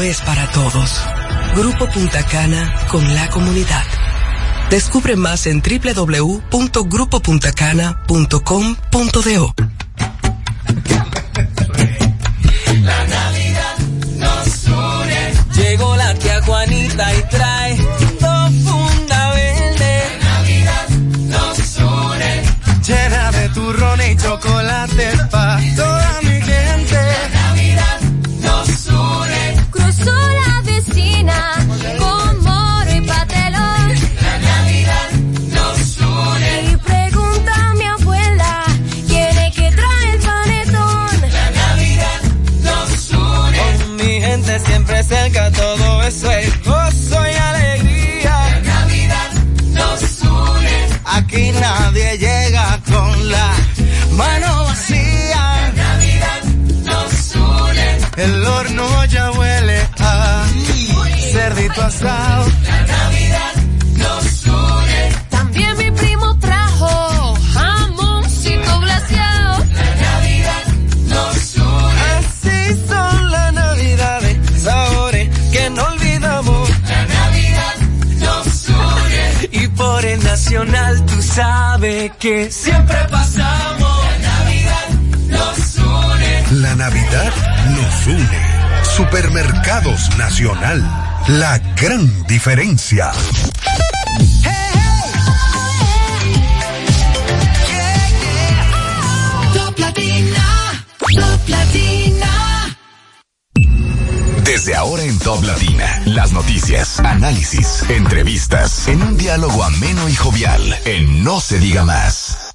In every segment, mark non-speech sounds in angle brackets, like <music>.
es para todos. Grupo Punta Cana con la comunidad. Descubre más en www.grupopuntacana.com.do. La Navidad nos une. Llegó la tía Juanita y trae dos funda verde. La Navidad nos une. Llena de turrón y chocolate pa' toda con la mano vacía. La Navidad nos une. El horno ya huele a cerdito asado. La Navidad que siempre pasamos. La Navidad nos une. La Navidad nos une. Supermercados Nacional. La gran diferencia. Desde ahora en Top Latina, las noticias, análisis, entrevistas, en un diálogo ameno y jovial, en No se diga más.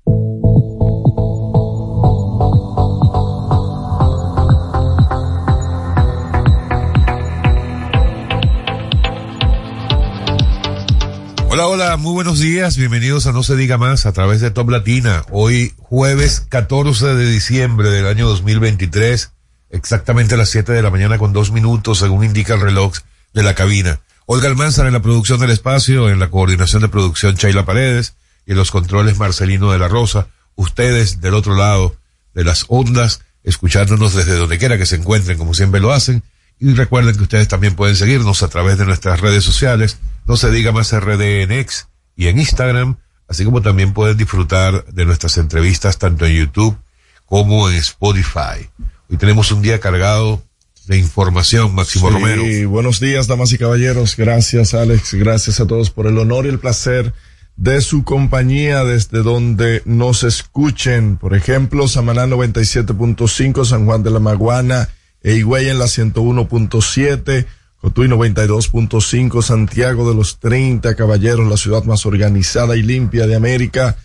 Hola, hola, muy buenos días, bienvenidos a No se diga más a través de Top Latina. Hoy jueves 14 de diciembre del año 2023, exactamente a las 7 de la mañana con dos minutos según indica el reloj de la cabina. Olga Almanzar en la producción del espacio, en la coordinación de producción Chayla Paredes y en los controles Marcelino de la Rosa. Ustedes del otro lado de las ondas, escuchándonos desde donde quiera que se encuentren, como siempre lo hacen. Y recuerden que ustedes también pueden seguirnos a través de nuestras redes sociales, no se diga más RD en X y en Instagram, así como también pueden disfrutar de nuestras entrevistas tanto en YouTube como en Spotify. Hoy tenemos un día cargado de información, Máximo Sí, Romero. buenos días, damas y caballeros. Gracias, Alex. Gracias a todos por el honor y el placer de su compañía desde donde nos escuchen. Por ejemplo, Samaná 97.5, San Juan de la Maguana, Higüey en la 101.7, Cotuí 92.5, Santiago de los 30 Caballeros, la ciudad más organizada y limpia de América,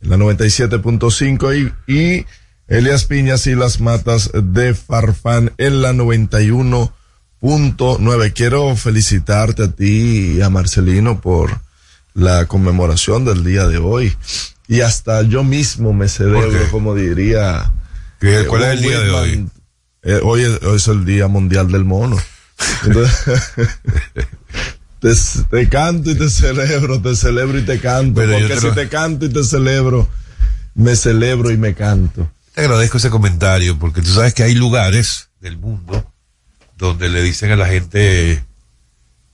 en la 97.5 y, y Elias Piñas y las matas de Farfán en la 91.9. Quiero felicitarte a ti y a Marcelino por la conmemoración del día de hoy. Y hasta yo mismo me celebro, como diría. ¿Qué- eh, cuál es el día de hoy? Eh, hoy, es, hoy es el Día Mundial del Mono. <laughs> Entonces, <laughs> te, te canto y te celebro, te celebro y te canto. Pero porque te si te canto y te celebro, me celebro y me canto. Te agradezco ese comentario porque tú sabes que hay lugares del mundo donde le dicen a la gente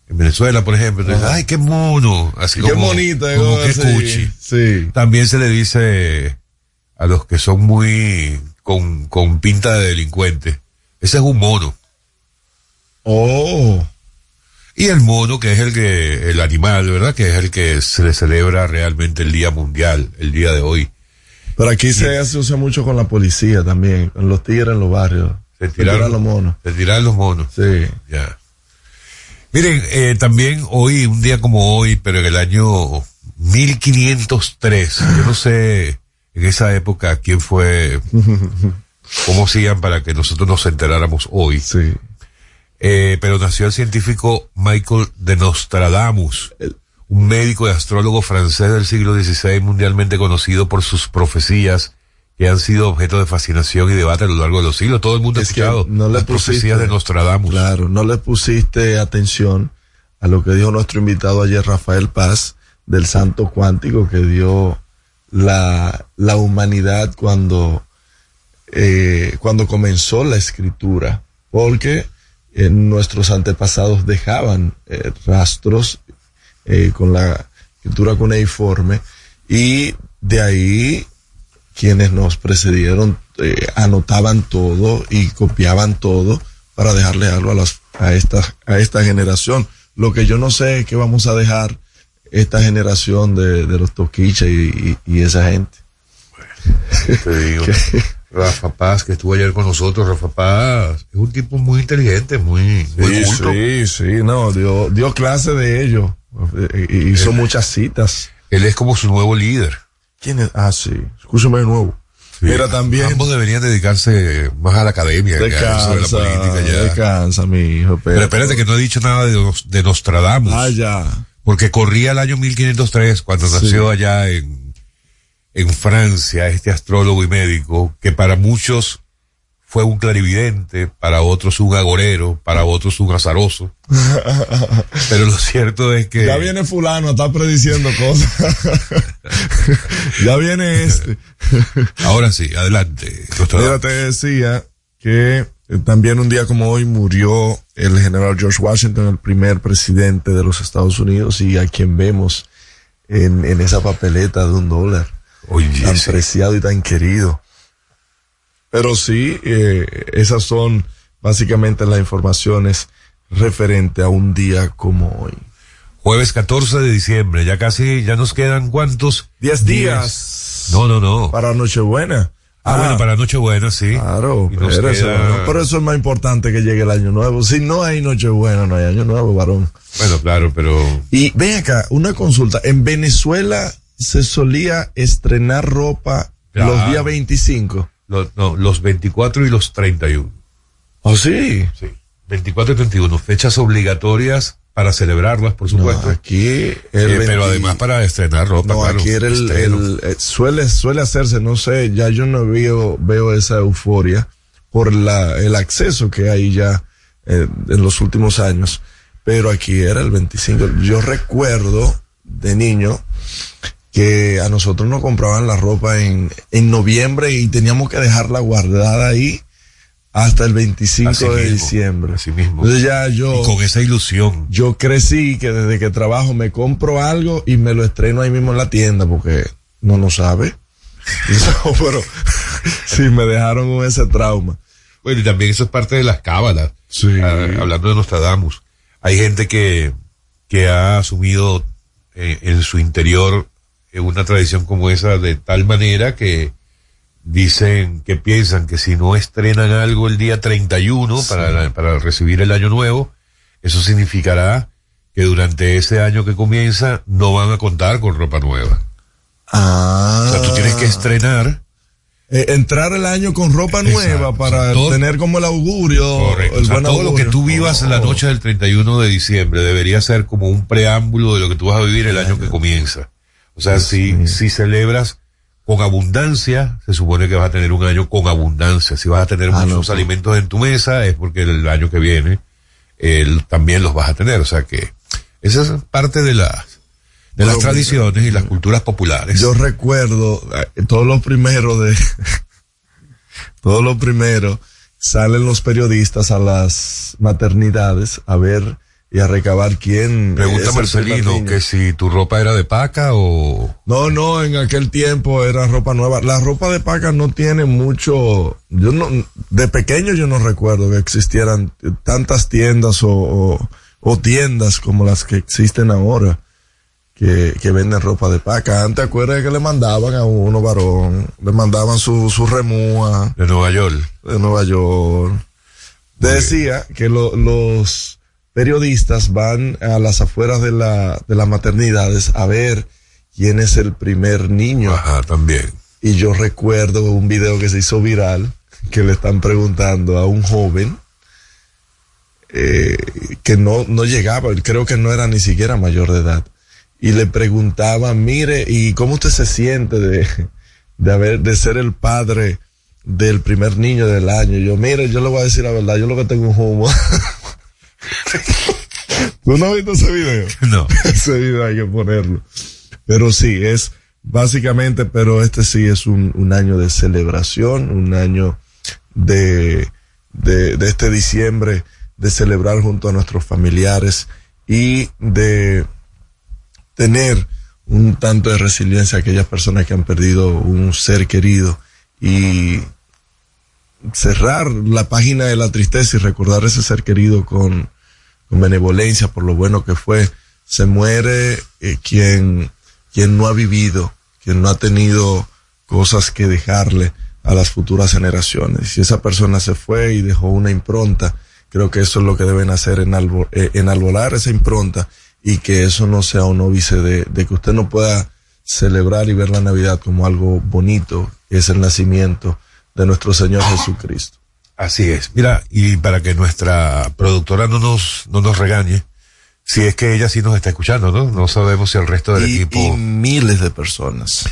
en Venezuela, por ejemplo, entonces, ay, qué mono, así Qué como, bonita, como que cuchi. sí. También se le dice a los que son muy con, con pinta de delincuente, ese es un mono. Oh. Y el mono, que es el que, el animal, ¿verdad? Que es el que se le celebra realmente el Día Mundial, el día de hoy. Pero aquí se usa mucho con la policía también, con los tigres en los barrios. Se Se tiraron tiran los monos. Se tiran los monos. Sí. Ya. Miren, eh, también hoy, un día como hoy, pero en el año 1503, yo no sé en esa época quién fue, <laughs> cómo hacían para que nosotros nos enteráramos hoy. Sí. Eh, pero nació el científico Michael de Nostradamus, un médico y astrólogo francés del siglo XVI mundialmente conocido por sus profecías que han sido objeto de fascinación y debate a lo largo de los siglos. Todo el mundo ha Es escuchado no las pusiste- profecías de Nostradamus. Claro, no le pusiste atención a lo que dijo nuestro invitado ayer, Rafael Paz, del santo cuántico que dio la, la humanidad cuando, eh, cuando comenzó la escritura. Porque eh, nuestros antepasados dejaban eh, rastros eh, con la escritura cuneiforme y de ahí quienes nos precedieron eh, anotaban todo y copiaban todo para dejarle algo a las a esta a esta generación. Lo que yo no sé es qué vamos a dejar esta generación de, de los toquiches y, y- y esa gente. Te digo. <laughs> Rafa Paz, que estuvo ayer con nosotros, Rafa Paz, es un tipo muy inteligente, muy, muy Sí, culto. sí, sí, no, dio, dio clase de ello. Eh, eh, Hizo muchas citas. Él es como su nuevo líder. ¿Quién es? Ah, sí. Escúchame de nuevo. Mira, también. Ambos deberían dedicarse más a la academia que a la Descansa, política ya. descansa, mi hijo. Pero espérate que no he dicho nada de, de Nostradamus. Ah, ya. Porque corría el año 1503 cuando Sí. nació allá en, en Francia este astrólogo y médico que para muchos fue un clarividente, para otros un agorero, para otros un azaroso. <laughs> Pero lo cierto es que Ya viene fulano, está prediciendo cosas. <laughs> ya viene este. ahora sí, adelante. Mira, te decía que eh, también un día como hoy murió el general George Washington, el primer presidente de los Estados Unidos y a quien vemos en, en esa papeleta de un dólar. Oye, tan preciado y tan querido. Pero sí, eh, esas son básicamente las informaciones referente a un día como hoy. Jueves 14 de diciembre, ya casi, ya nos quedan cuántos? Diez días. No, no, no. Para Nochebuena. ah, bueno, para Nochebuena, sí. Claro, pero, eso, queda- pero eso es más importante que llegue el año nuevo. Si no hay Nochebuena, no hay año nuevo, varón. Bueno, claro, pero Y ven acá, una consulta. En Venezuela se solía estrenar ropa Claro. los días 25. Lo- no, los 24 y los 31. ¿Oh, sí? Sí. 24 y 31, fechas obligatorias para celebrarlas, por No, supuesto. aquí el Eh, pero 20 además para estrenar ropa, No, claro, aquí era el, el- eh, suele, suele hacerse, no sé, ya yo no veo, veo esa euforia por la, el acceso que hay ya eh, en los últimos años. Pero aquí era el 25. Yo recuerdo de niño que a nosotros nos compraban la ropa en, en noviembre y teníamos que dejarla guardada ahí hasta el 25 Así de mismo, diciembre. así mismo. Entonces ya yo Y con esa ilusión. yo crecí que desde que trabajo me compro algo y me lo estreno ahí mismo en la tienda porque no lo sabe. <laughs> No, pero <laughs> sí, me dejaron con ese trauma. Bueno, y también eso es parte de las cábalas. Sí. Ah, hablando de Nostradamus. Hay gente que, que ha asumido eh, en su interior una tradición como esa de tal manera que dicen, que piensan que si no estrenan algo el día 31 para, la- para recibir el año nuevo, eso significará que durante ese año que comienza no van a contar con ropa nueva. Ah. O sea, tú tienes que estrenar Eh, entrar el año con ropa Exacto. nueva para Todo- tener como el augurio. Correcto. El O sea, todo lo que tú vivas en la noche del 31 de diciembre debería ser como un preámbulo de lo que tú vas a vivir el año que comienza. O sea, si, si celebras con abundancia, se supone que vas a tener un año con abundancia. Si vas a tener Ah, muchos pues. alimentos en tu mesa, es porque el año que viene el- también los vas a tener. O sea que esa es parte de las de las tradiciones y las culturas populares. Yo recuerdo eh, todos los primeros de <laughs> todos los primeros salen los periodistas a las maternidades a ver y a recabar quién Pregunta Marcelino que si tu ropa era de paca o no no en aquel tiempo era ropa nueva la ropa de paca no tiene mucho yo no de pequeño yo no recuerdo que existieran tantas tiendas o, o, o tiendas como las que existen ahora que, que venden ropa de paca. Antes acuerdas que le mandaban a uno varón, le mandaban su, su remúa de Nueva York. de Nueva York. Decía que lo- los periodistas van a las afueras de la, de las maternidades a ver quién es el primer niño. Ajá, también. Y yo recuerdo un video que se hizo viral que le están preguntando a un joven eh, que no, no llegaba, creo que no era ni siquiera mayor de edad. Y le preguntaba, mire, ¿y cómo usted se siente de, de haber, de ser el padre del primer niño del año? Yo, mire, yo le voy a decir la verdad, yo lo que tengo es humo. <laughs> ¿Tú <laughs> no has visto ese video? <laughs> No. <laughs> ese video hay que ponerlo. Pero sí, es básicamente, pero este sí es un, un año de celebración, un año de, de, de este diciembre de celebrar junto a nuestros familiares y de tener un tanto de resiliencia a aquellas personas que han perdido un ser querido y cerrar la página de la tristeza y recordar ese ser querido con, con benevolencia por lo bueno que fue. Se muere eh, quien, quien no ha vivido, quien no ha tenido cosas que dejarle a las futuras generaciones. Si esa persona se fue y dejó una impronta, creo que eso es lo que deben hacer en, albo, eh, esa impronta y que eso no sea un óbice de, de que usted no pueda celebrar y ver la Navidad como algo bonito, que es el nacimiento de nuestro Señor Jesucristo. Así es. Mira, y para que nuestra productora no nos, no nos regañe, si es que ella sí nos está escuchando, ¿no? No sabemos si el resto del Y, equipo. y miles de personas.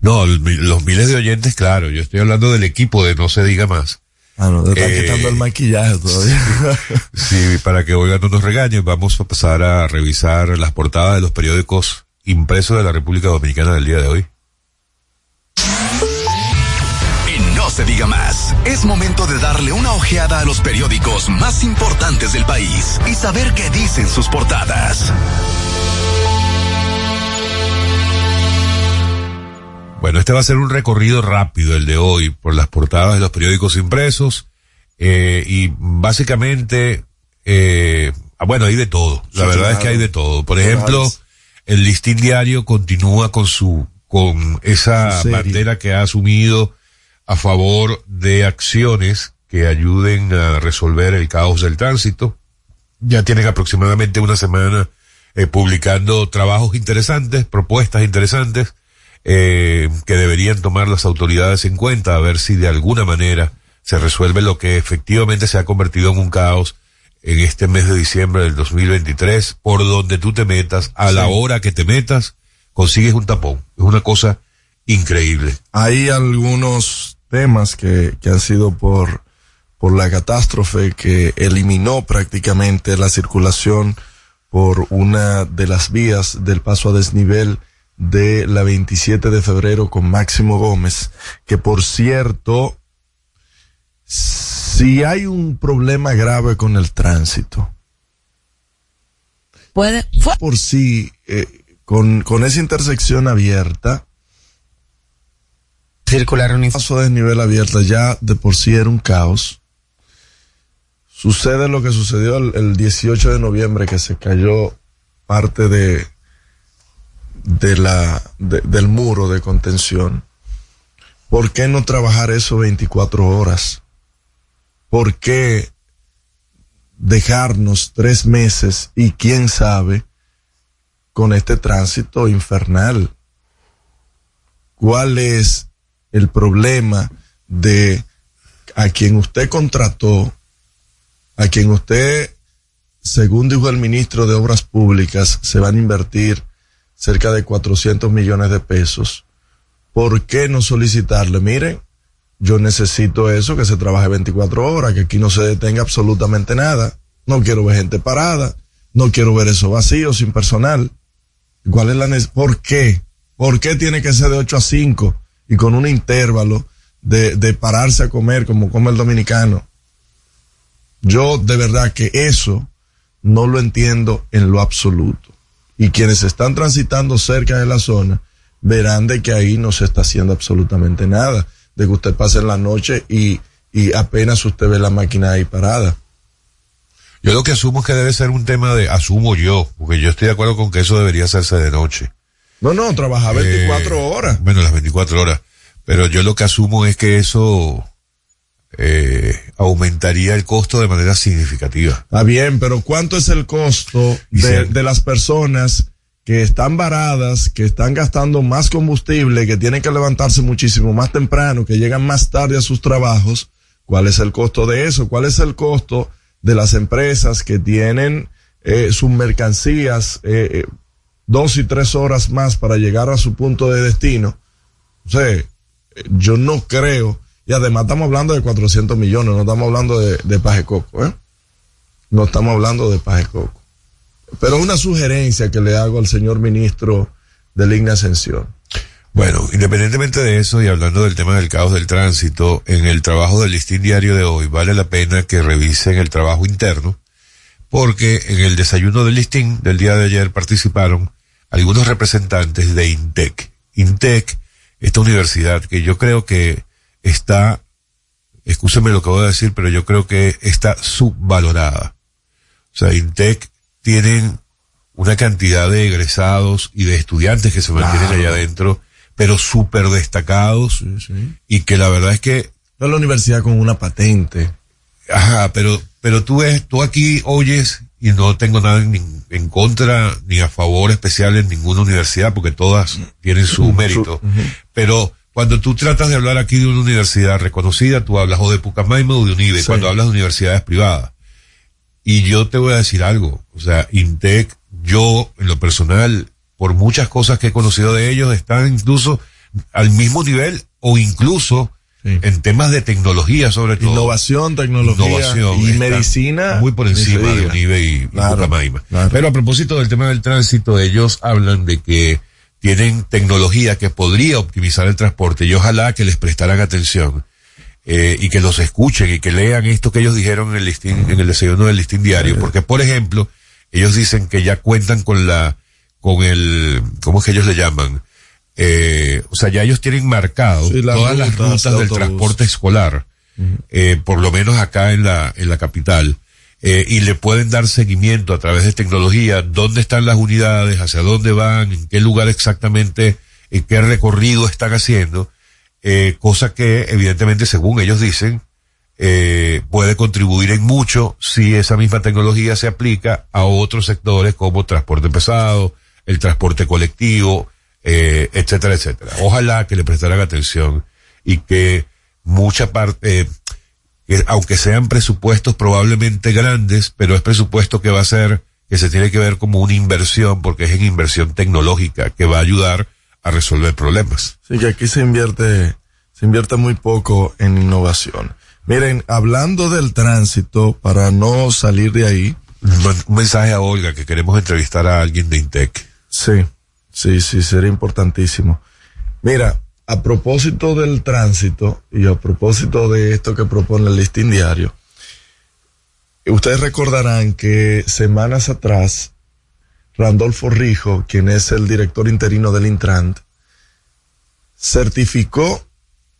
No, los miles de oyentes, claro. Yo estoy hablando del equipo de No se diga más. Ah, no, te están Eh, quitando el maquillaje todavía. <laughs> Sí, para que Olga no nos regañe, vamos a pasar a revisar las portadas de los periódicos impresos de la República Dominicana del día de hoy. Se diga más, es momento de darle una ojeada a los periódicos más importantes del país y saber qué dicen sus portadas. Bueno, este va a ser un recorrido rápido el de hoy por las portadas de los periódicos impresos eh, y básicamente, eh, ah, bueno, hay de todo. La Sí, verdad claro. es que hay de todo. Por ejemplo, el listín diario continúa con su con esa bandera que ha asumido a favor de acciones que ayuden a resolver el caos del tránsito. Ya tienen aproximadamente una semana eh, publicando trabajos interesantes, propuestas interesantes eh, que deberían tomar las autoridades en cuenta a ver si de alguna manera se resuelve lo que efectivamente se ha convertido en un caos en este mes de diciembre del 2023, por donde tú te metas, a la hora que te metas, consigues un tapón. Es una cosa increíble. Hay algunos temas que, que han sido por, por la catástrofe que eliminó prácticamente la circulación por una de las vías del paso a desnivel de la 27 de febrero con Máximo Gómez, que por cierto, si hay un problema grave con el tránsito, Puede, por sí, eh, con, con esa intersección abierta, circular uniforme. paso de desnivel abierta ya de por sí era un caos. Sucede lo que sucedió el, el 18 de noviembre que se cayó parte de, de la, de- del muro de contención. ¿Por qué no trabajar eso 24 horas? ¿Por qué dejarnos tres meses y quién sabe con este tránsito infernal? ¿Cuál es el problema de a quien usted contrató, a quien usted, según dijo el ministro de Obras Públicas, se van a invertir cerca de 400 millones de pesos? ¿Por qué no solicitarle? Miren, yo necesito eso, que se trabaje 24 horas, que aquí no se detenga absolutamente nada. No quiero ver gente parada, no quiero ver eso vacío, sin personal. ¿Cuál es la? ¿Por qué? ¿Por qué tiene que ser de 8 a 5 y con un intervalo de, pararse a comer como come el dominicano? Yo de verdad que eso no lo entiendo en lo absoluto. Y quienes están transitando cerca de la zona verán de que ahí no se está haciendo absolutamente nada. De que usted pase la noche y, y apenas usted ve la máquina ahí parada. Yo lo que asumo es que debe ser un tema de, asumo yo, porque yo estoy de acuerdo con que eso debería hacerse de noche. No, no, trabaja 24 Eh, horas. Bueno, las 24 horas. Pero yo lo que asumo es que eso eh, aumentaría el costo de manera significativa. Está bien, pero ¿cuánto es el costo de, de las personas que están varadas, que están gastando más combustible, que tienen que levantarse muchísimo más temprano, que llegan más tarde a sus trabajos? ¿Cuál es el costo de eso? ¿Cuál es el costo de las empresas que tienen eh, sus mercancías eh, eh, dos y tres horas más para llegar a su punto de destino? O sea, yo no creo, y además estamos hablando de 400 millones, no estamos hablando de, de paje coco, ¿eh? No estamos hablando de paje coco. Pero una sugerencia que le hago al señor ministro de Ligna Ascensión. Bueno, independientemente de eso y hablando del tema del caos del tránsito, en el trabajo del listín diario de hoy vale la pena que revisen el trabajo interno porque en el desayuno del listín del día de ayer participaron algunos representantes de INTEC. INTEC, esta universidad que yo creo que está, escúcheme lo que voy a decir, pero yo creo que está subvalorada. O sea, INTEC tienen una cantidad de egresados y de estudiantes que se mantienen Claro. allá adentro, pero súper destacados y que la verdad es que No es la universidad con una patente. Ajá, pero, pero tú ves, tú aquí oyes y no tengo nada en, en contra ni a favor especial en ninguna universidad porque todas tienen su mérito. Pero cuando tú tratas de hablar aquí de una universidad reconocida, tú hablas o de Pucamaima o de UNIBE, Sí. cuando hablas de universidades privadas. Y yo te voy a decir algo, o sea, Intec, yo en lo personal, por muchas cosas que he conocido de ellos, están incluso al mismo nivel o incluso Sí. en temas de tecnología sobre todo. Innovación, tecnología Innovación, y medicina. Muy por encima de. Unive y, claro. Pero a propósito del tema del tránsito, ellos hablan de que tienen tecnología que podría optimizar el transporte y ojalá que les prestaran atención eh, y que los escuchen y que lean esto que ellos dijeron en el listín, en el desayuno del listín diario, porque por ejemplo, ellos dicen que ya cuentan con la, con el, ¿cómo es que ellos le llaman? Eh, o sea, ya ellos tienen marcado Sí, todas las rutas rutas de del autobús. transporte escolar, eh, por lo menos acá en la, en la capital, eh, y le pueden dar seguimiento a través de tecnología, dónde están las unidades, hacia dónde van, en qué lugar exactamente, en qué recorrido están haciendo, eh, cosa que evidentemente, según ellos dicen, puede contribuir en mucho si esa misma tecnología se aplica a otros sectores como transporte pesado, el transporte colectivo, eh, etcétera, etcétera. Ojalá que le prestaran atención y que mucha parte, eh, que aunque sean presupuestos probablemente grandes, pero es presupuesto que va a ser, que se tiene que ver como una inversión, porque es en inversión tecnológica, que va a ayudar a resolver problemas. Sí, que aquí se invierte, se invierte muy poco en innovación. Miren, hablando del tránsito, para no salir de ahí, Un un mensaje a Olga, que queremos entrevistar a alguien de Intec. sí, sí, sí, sería importantísimo. Mira, a propósito del tránsito y a propósito de esto que propone el listín diario, ustedes recordarán que semanas atrás, Randolfo Rijo, quien es el director interino del Intrant, certificó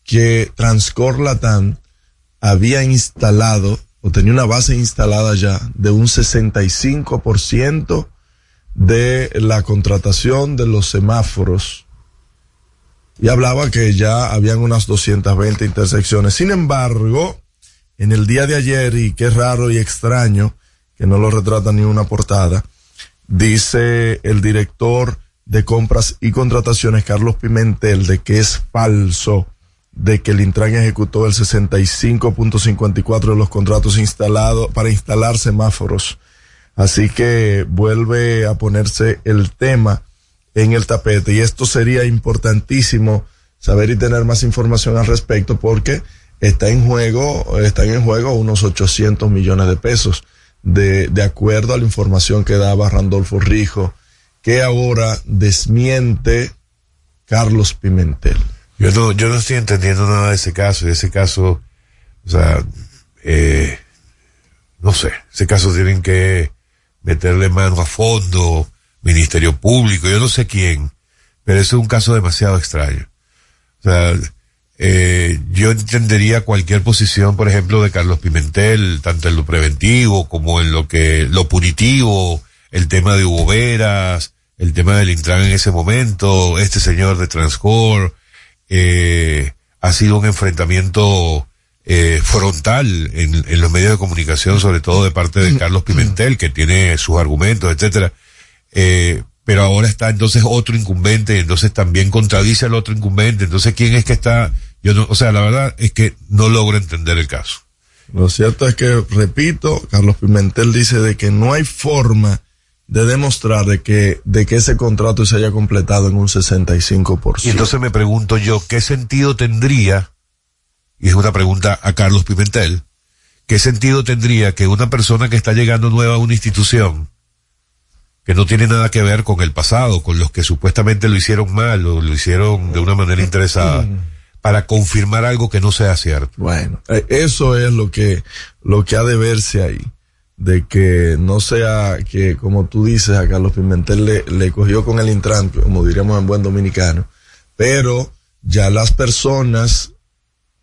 que Transcor Latam había instalado o tenía una base instalada ya de un 65% de la contratación de los semáforos y hablaba que ya habían unas 220 intersecciones. Sin embargo, en el día de ayer, y qué raro y extraño, que no lo retrata ni una portada, dice el director de compras y contrataciones, Carlos Pimentel, de que es falso de que el Intran ejecutó el 65.54 de los contratos instalados para instalar semáforos. Así que vuelve a ponerse el tema en el tapete. Y esto sería importantísimo saber y tener más información al respecto porque está en juego, están en juego unos 800 millones de pesos de, de acuerdo a la información que daba Randolfo Rijo que ahora desmiente Carlos Pimentel. Yo no, yo no estoy entendiendo nada de ese caso, y ese caso, o sea, eh, no sé, ese caso tienen que meterle mano a fondo, Ministerio Público, yo no sé quién, pero es un caso demasiado extraño. O sea, eh, yo entendería cualquier posición, por ejemplo, de Carlos Pimentel, tanto en lo preventivo como en lo que, lo punitivo, el tema de Hugo Veras, el tema del Intran en ese momento, este señor de Transcor, eh, ha sido un enfrentamiento eh, frontal en, en los medios de comunicación, sobre todo de parte de Carlos Pimentel, que tiene sus argumentos, etcétera. Eh, pero ahora está entonces otro incumbente, entonces también contradice al otro incumbente, entonces quién es que está, yo no, o sea, la verdad es que no logro entender el caso. Lo cierto es que, repito, Carlos Pimentel dice de que no hay forma de demostrar de que, de que ese contrato se haya completado en un 65%. Y entonces me pregunto yo, ¿qué sentido tendría, y es una pregunta a Carlos Pimentel, qué sentido tendría que una persona que está llegando nueva a una institución, que no tiene nada que ver con el pasado, con los que supuestamente lo hicieron mal o lo hicieron de una manera interesada, para confirmar algo que no sea cierto? Bueno, eh, eso es lo que, lo que ha de verse ahí. de que no sea que, como tú dices, a Carlos Pimentel le, le cogió con el Intran, como diríamos en buen dominicano, pero ya las personas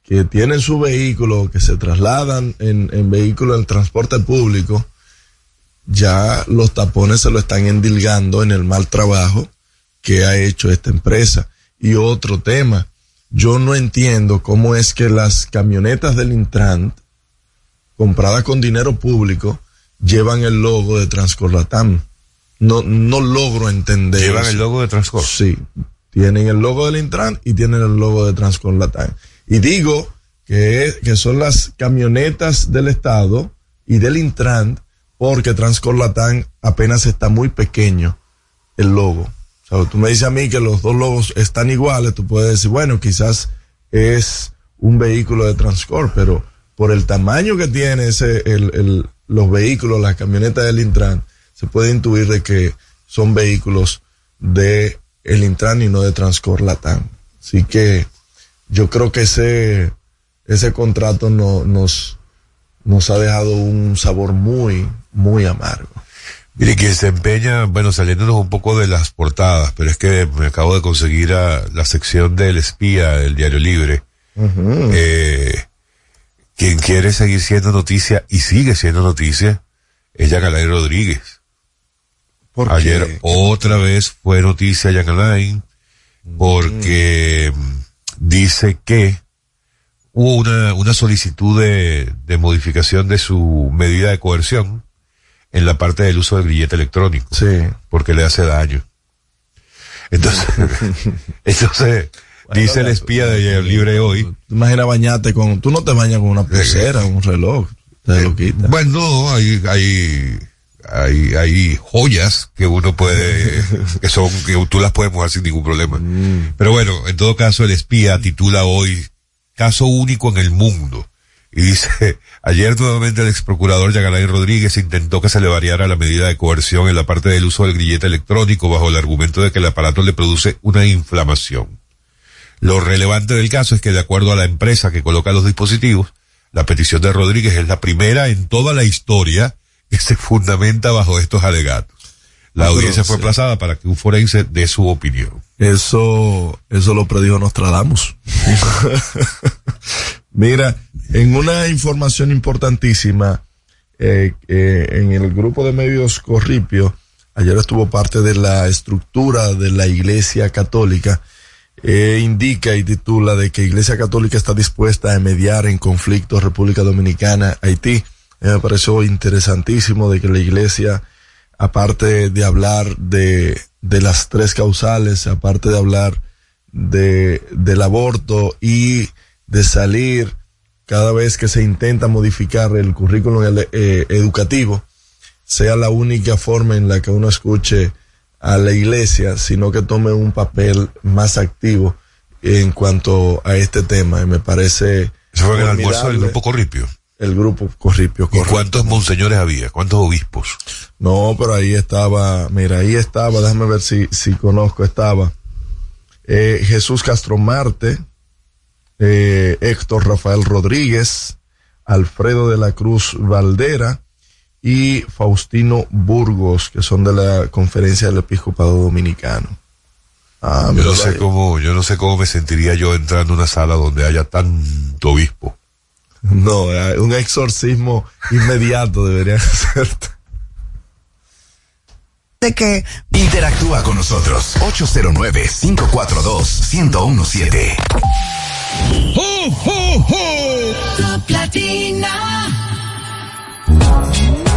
que tienen su vehículo, que se trasladan en, en vehículo en transporte público, ya los tapones se lo están endilgando en el mal trabajo que ha hecho esta empresa. Y otro tema, yo no entiendo cómo es que las camionetas del Intran, compradas con dinero público, llevan el logo de Transcorlatam. No, no logro entender. Llevan eso. el logo de Transcor. Sí, tienen el logo del Intran y tienen el logo de Transcorlatam. Y digo que, que son las camionetas del Estado y del Intran porque Transcorlatam apenas está muy pequeño el logo. O sea, tú me dices a mí que los dos logos están iguales, tú puedes decir, bueno, quizás es un vehículo de Transcor, pero por el tamaño que tiene ese, el, el, los vehículos, las camionetas del Intran, se puede intuir de que son vehículos de el Intran y no de Transcor Latam. Así que yo creo que ese, ese contrato no, nos, nos ha dejado un sabor muy, muy amargo. Mire, quien se empeña, bueno, saliéndonos un poco de las portadas, pero es que me acabo de conseguir a la sección del espía del Diario Libre. eh, quien quiere seguir siendo noticia y sigue siendo noticia es Yagalay Rodríguez. ¿Por Ayer qué? otra vez fue noticia Yagalay porque mm, dice que hubo una, una solicitud de, de modificación de su medida de coerción en la parte del uso del billete electrónico Sí. porque le hace daño. Entonces, <laughs> entonces dice el espía de Libre hoy. Imagina bañarte con, tú no te bañas con una pulsera, un reloj, te lo quitas. Bueno, no, hay, hay, hay, hay joyas que uno puede, <laughs> que son, que tú las puedes mojar sin ningún problema. Pero bueno, en todo caso, el espía titula hoy Caso único en el mundo. Y dice, <laughs> ayer nuevamente el ex procurador Yagalay Rodríguez intentó que se le variara la medida de coerción en la parte del uso del grillete electrónico bajo el argumento de que el aparato le produce una inflamación. Lo relevante del caso es que de acuerdo a la empresa que coloca los dispositivos, la petición de Rodríguez es la primera en toda la historia que se fundamenta bajo estos alegatos. La Ah, audiencia fue aplazada para que un forense dé su opinión. Eso, eso lo predijo Nostradamus. <laughs> Mira, en una información importantísima, eh, eh, en el grupo de medios Corripio, ayer estuvo parte de la estructura de la Iglesia Católica, eh, indica y titula de que Iglesia Católica está dispuesta a mediar en conflictos República Dominicana, Haití. Eh, me pareció interesantísimo de que la Iglesia, aparte de hablar de, de las tres causales, aparte de hablar de, del aborto y de salir cada vez que se intenta modificar el currículum eh, educativo, sea la única forma en la que uno escuche a la iglesia, sino que tome un papel más activo en cuanto a este tema. Y me parece Eso fue en el almuerzo del grupo Corripio. El grupo Corripio. ¿Y cuántos monseñores había? ¿Cuántos obispos? No, pero ahí estaba, mira, ahí estaba, déjame ver si, si conozco, estaba eh, Jesús Castro Marte, eh, Héctor Rafael Rodríguez, Alfredo de la Cruz Valdera y Faustino Burgos, que son de la Conferencia del Episcopado Dominicano. Ah, Yo no sé cómo, yo no sé cómo me sentiría yo entrando a una sala donde haya tanto obispo. No, eh, un exorcismo inmediato debería <laughs> hacer. de que interactúa con nosotros 809-542-1017 Top Latina.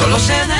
Solo se da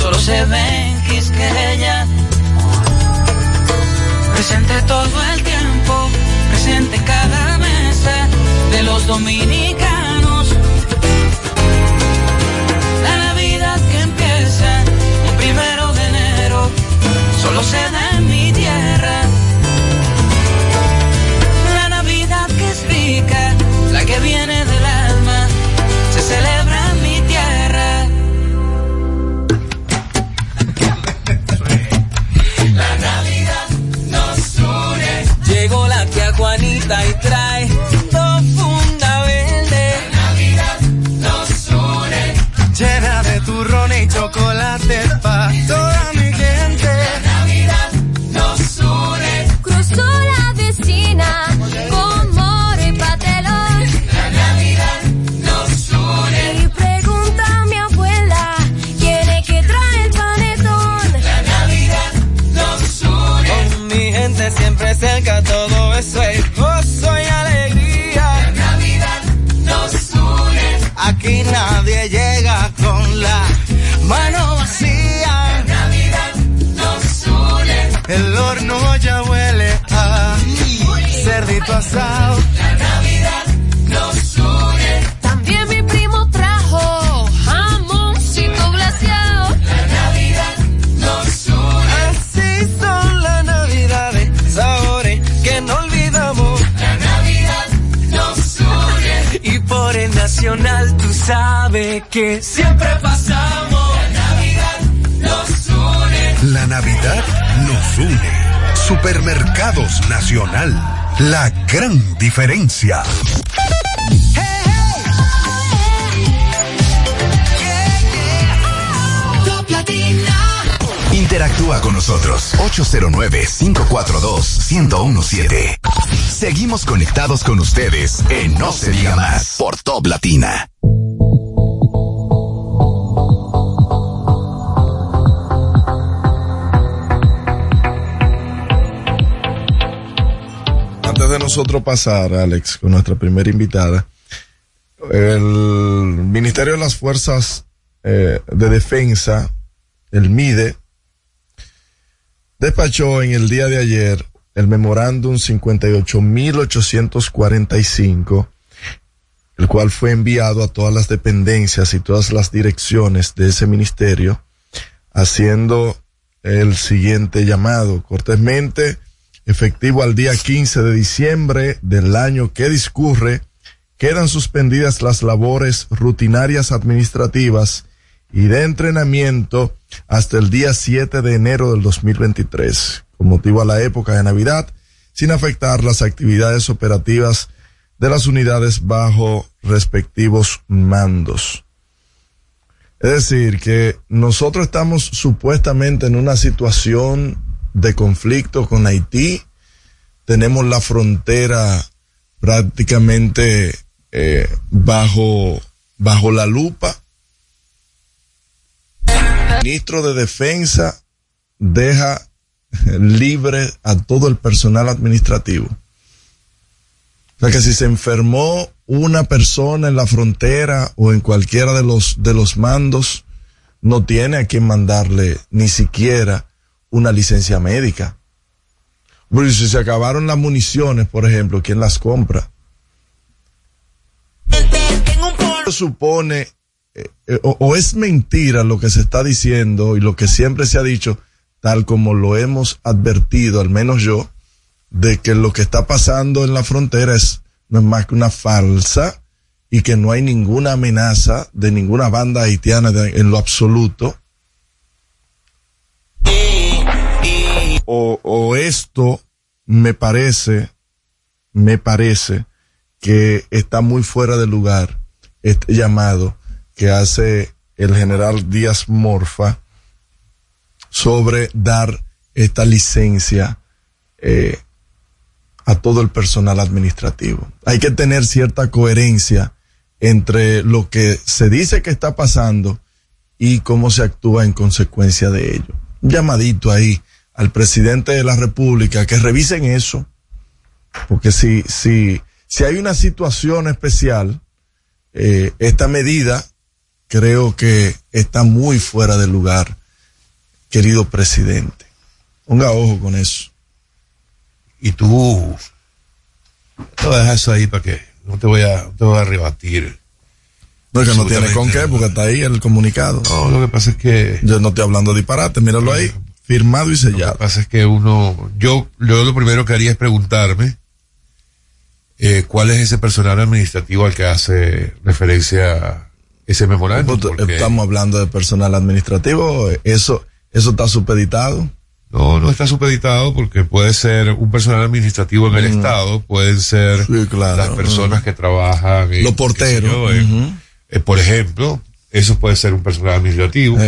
solo se ve en Quisqueya. Presente todo el tiempo, presente en cada mesa de los dominicanos. La Navidad que empieza un primero de enero, solo se da en mi tierra. 809-542-1017. Seguimos conectados con ustedes en No se diga más por Top Latina. Antes de nosotros pasar, Alex, con nuestra primera invitada, el Ministerio de las Fuerzas eh, de Defensa, el MIDE, despachó en el día de ayer el memorándum 58.845, el cual fue enviado a todas las dependencias y todas las direcciones de ese ministerio, haciendo el siguiente llamado, cortésmente, efectivo al día 15 de diciembre del año que discurre, quedan suspendidas las labores rutinarias administrativas y de entrenamiento hasta el día 7 de enero del 2023, con motivo a la época de Navidad, sin afectar las actividades operativas de las unidades bajo respectivos mandos. Es decir, que nosotros estamos supuestamente en una situación de conflicto con Haití, tenemos la frontera prácticamente eh, bajo, bajo la lupa. El ministro de Defensa deja libre a todo el personal administrativo. O sea que si se enfermó una persona en la frontera o en cualquiera de los, de los mandos, no tiene a quien mandarle ni siquiera una licencia médica. Porque si se acabaron las municiones, por ejemplo, ¿quién las compra? supone o, o, es mentira lo que se está diciendo y lo que siempre se ha dicho, tal como lo hemos advertido, al menos yo, de que lo que está pasando en la frontera es no es más que una falsa y que no hay ninguna amenaza de ninguna banda haitiana en lo absoluto. O, o esto me parece, me parece que está muy fuera de lugar este llamado que hace el general Díaz Morfa sobre dar esta licencia eh, a todo el personal administrativo. Hay que tener cierta coherencia entre lo que se dice que está pasando y cómo se actúa en consecuencia de ello. Un llamadito ahí al presidente de la República que revisen eso, porque si, si, si hay una situación especial, eh, esta medida creo que está muy fuera de lugar, querido presidente. Ponga ojo con eso. Y tú, a dejar eso ahí para que no te voy a, te voy a rebatir. No, es que no tiene con qué, porque está ahí el comunicado. No, lo que pasa es que. Yo no estoy hablando de disparate, míralo ahí, firmado y sellado. Lo que pasa es que uno, yo, yo lo primero que haría es preguntarme, eh, cuál es ese personal administrativo al que hace referencia ese memorándum. Porque... Estamos hablando de personal administrativo, eso, eso está supeditado. No, no está supeditado porque puede ser un personal administrativo en el mm. Estado, pueden ser sí, claro. las personas mm. que trabajan en, los porteros. Yo, en, uh -huh. eh, por ejemplo, eso puede ser un personal administrativo.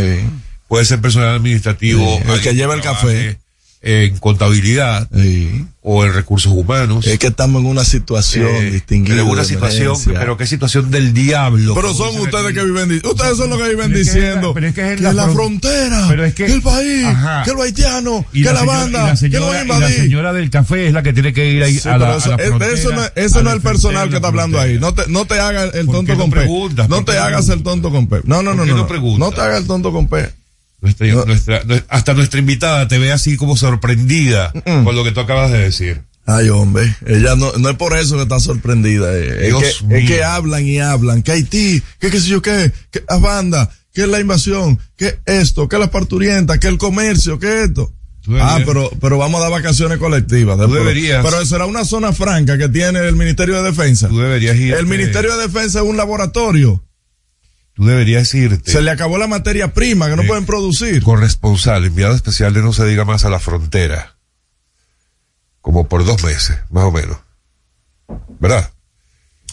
Puede ser personal administrativo. Sí. El que lleva el café. En contabilidad sí. o en recursos humanos. Es que estamos en una situación eh, distinguida. En una situación, pero qué situación del diablo. Pero son ustedes que viven, ustedes son los que viven diciendo que, es que, es que la, frontera, pero es que, que el país, ajá. que lo haitiano, que la, la banda, la señora, que lo invadir. la señora del café es la que tiene que ir ahí sí, a, la, eso, a la frontera, Eso no, eso no es el personal que está hablando ahí. No te, no te hagas el tonto con P. No te hagas el tonto con P. No, no, no, no. No te hagas el tonto con P. Nuestra, no. nuestra, hasta nuestra invitada te ve así como sorprendida mm. con lo que tú acabas de decir. Ay, hombre, ella no, no es por eso que está sorprendida. Eh. Es, que, es, que, hablan y hablan. Que Haití, que qué sé yo qué, que la banda, que la invasión, que esto, que la parturienta, que el comercio, que esto. Ah, pero, pero vamos a dar vacaciones colectivas. Tú deberías. Pero será una zona franca que tiene el Ministerio de Defensa. Tú deberías ir. El Ministerio de Defensa es un laboratorio. Tú deberías irte. Se le acabó la materia prima que no eh, pueden producir. Corresponsal, enviado especial de no se diga más a la frontera. Como por dos meses, más o menos. ¿Verdad?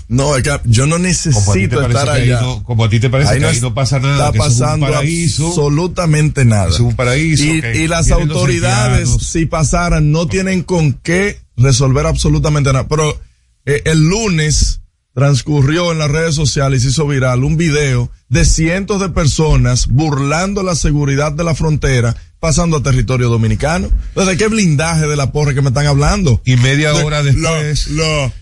No, es que yo no necesito estar allá. No, como a ti te parece ahí que no ahí no pasa nada. Está pasando absolutamente nada. Es un paraíso. Y las autoridades, si pasaran, no tienen con qué resolver absolutamente nada. Pero eh, el lunes transcurrió en las redes sociales y se hizo viral un video de cientos de personas burlando la seguridad de la frontera pasando a territorio dominicano. ¿de qué blindaje de la porra que me están hablando? Y media hora de, después. Lo, lo,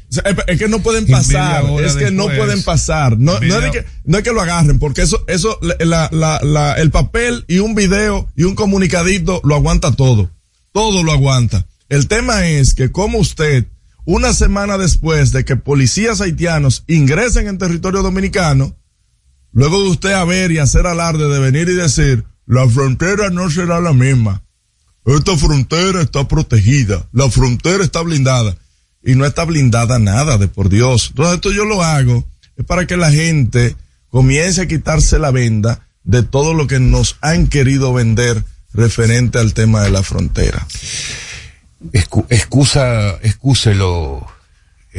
es que no pueden pasar, es que después, no pueden pasar. No, no, es que, no es que lo agarren, porque eso, eso, la, la, la, el papel y un video y un comunicadito lo aguanta todo. Todo lo aguanta. El tema es que como usted una semana después de que policías haitianos ingresen en territorio dominicano, luego de usted haber y hacer alarde de venir y decir, la frontera no será la misma. Esta frontera está protegida, la frontera está blindada. Y no está blindada nada, de por Dios. Entonces esto yo lo hago, es para que la gente comience a quitarse la venda de todo lo que nos han querido vender referente al tema de la frontera. Excusa, excúselo,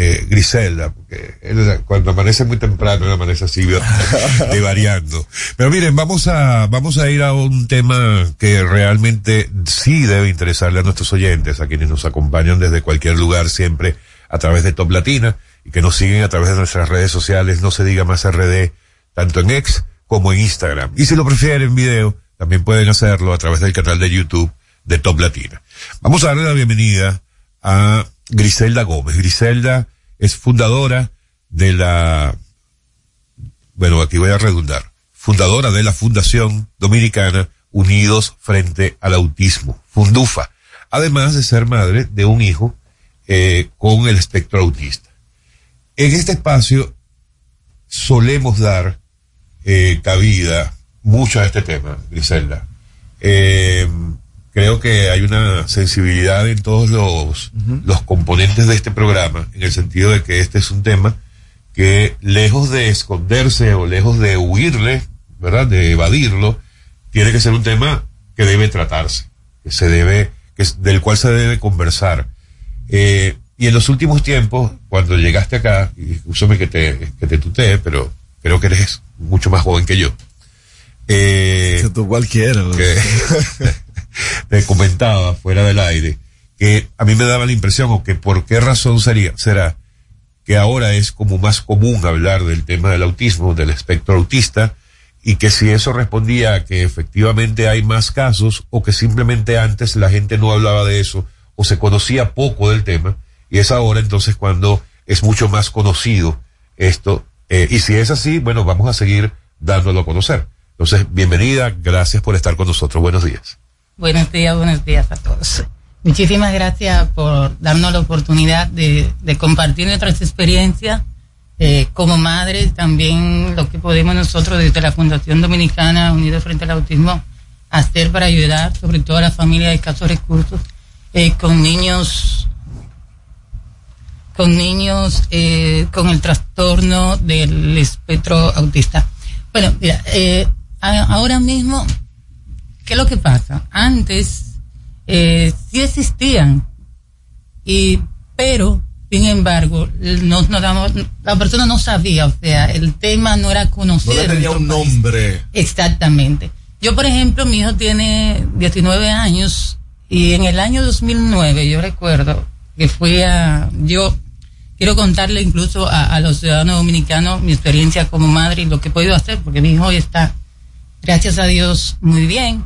eh, Griselda, porque él, cuando amanece muy temprano, él amanece así, <laughs> de variando. Pero miren, vamos a, vamos a ir a un tema que realmente sí debe interesarle a nuestros oyentes, a quienes nos acompañan desde cualquier lugar siempre a través de Top Latina y que nos siguen a través de nuestras redes sociales, no se diga más RD, tanto en X como en Instagram. Y si lo prefieren en video, también pueden hacerlo a través del canal de YouTube de Top Latina. Vamos a darle la bienvenida a Griselda Gómez. Griselda es fundadora de la, bueno, aquí voy a redundar, fundadora de la Fundación Dominicana Unidos frente al Autismo, Fundufa, además de ser madre de un hijo eh, con el espectro autista. En este espacio solemos dar eh, cabida mucho a este tema, Griselda. Eh, creo que hay una sensibilidad en todos los, los componentes de este programa, en el sentido de que este es un tema que lejos de esconderse o lejos de huirle, ¿verdad? De evadirlo, tiene que ser un tema que debe tratarse, que se debe, que, del cual se debe conversar. Eh, y en los últimos tiempos, cuando llegaste acá, y úsame que te, que te tutee, pero creo que eres mucho más joven que yo. Eh, que tú cualquiera. Que, <laughs> <laughs> te comentaba fuera del aire que a mí me daba la impresión, o que por qué razón sería, será que ahora es como más común hablar del tema del autismo, del espectro autista, y que si eso respondía a que efectivamente hay más casos, o que simplemente antes la gente no hablaba de eso, o se conocía poco del tema, y es ahora entonces cuando es mucho más conocido esto, eh, y si es así, bueno, vamos a seguir dándolo a conocer. Entonces, bienvenida, gracias por estar con nosotros, buenos días. Buenos días, buenos días a todos. Muchísimas gracias por darnos la oportunidad de, compartir nuestras experiencias eh, como madres, también lo que podemos nosotros desde la Fundación Dominicana Unidos frente al Autismo hacer para ayudar, sobre todo a las familias de escasos recursos, eh, con niños con niños eh, con el trastorno del espectro autista. Bueno, mira, ahora mismo ¿Qué es lo que pasa? Antes eh, sí existían, y, pero, sin embargo, no, no damos, la persona no sabía, o sea, el tema no era conocido. No tenía un nombre. Exactamente. Yo, por ejemplo, mi hijo tiene 19 años y en el año 2009 yo recuerdo que fui a, yo quiero contarle incluso a, a, los ciudadanos dominicanos mi experiencia como madre y lo que he podido hacer, porque mi hijo hoy está, gracias a Dios, muy bien.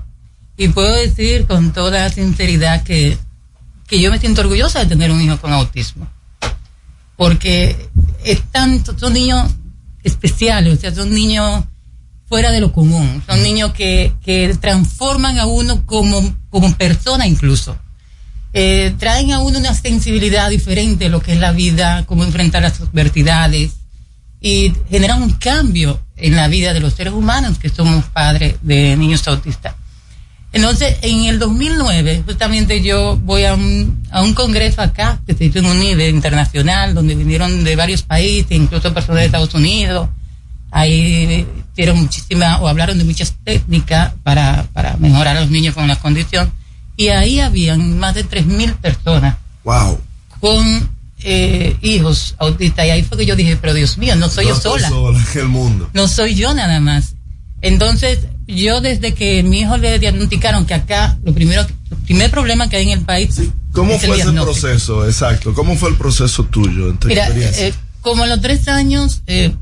Y puedo decir con toda sinceridad que, que yo me siento orgullosa de tener un hijo con autismo. Porque es tanto, son niños especiales, o sea, son niños fuera de lo común, son niños que, que transforman a uno como, como persona incluso. Eh, traen a uno una sensibilidad diferente de lo que es la vida, cómo enfrentar las adversidades y generan un cambio en la vida de los seres humanos que somos padres de niños autistas. Entonces, en el 2009, justamente yo voy a un, a un congreso acá, que se hizo en un nivel internacional, donde vinieron de varios países, incluso personas de Estados Unidos. Ahí hicieron muchísimas, o hablaron de muchas técnicas para, para mejorar a los niños con una condición. Y ahí habían más de 3.000 personas. ¡Wow! Con eh, hijos autistas. Y ahí fue que yo dije, pero Dios mío, no soy yo sola. sola en el mundo. No soy yo nada más. Entonces, yo desde que mi hijo le diagnosticaron que acá, lo primero, el primer problema que hay en el país. ¿Cómo fue ese proceso? Exacto. ¿Cómo fue el proceso tuyo? En Mira, eh, como a los tres años, eh,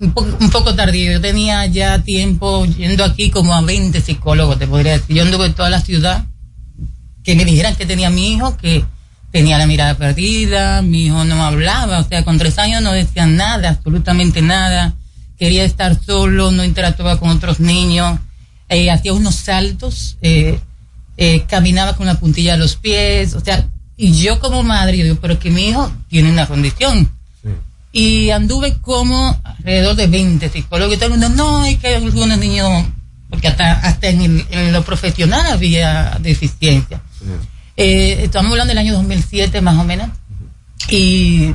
un, poco, un poco tardío, yo tenía ya tiempo yendo aquí como a 20 psicólogos, te podría decir. Yo anduve en toda la ciudad que me dijeran que tenía mi hijo, que tenía la mirada perdida, mi hijo no hablaba, o sea, con tres años no decía nada, absolutamente nada quería estar solo, no interactuaba con otros niños, eh, hacía unos saltos, eh, eh, caminaba con la puntilla de los pies, o sea, y yo como madre, yo digo, pero que mi hijo tiene una condición. Y anduve como alrededor de 20 psicólogos y todo el mundo, no, es que algunos niños, porque hasta, hasta en, lo profesional había deficiencia. Estamos hablando del año 2007 más o menos. Y,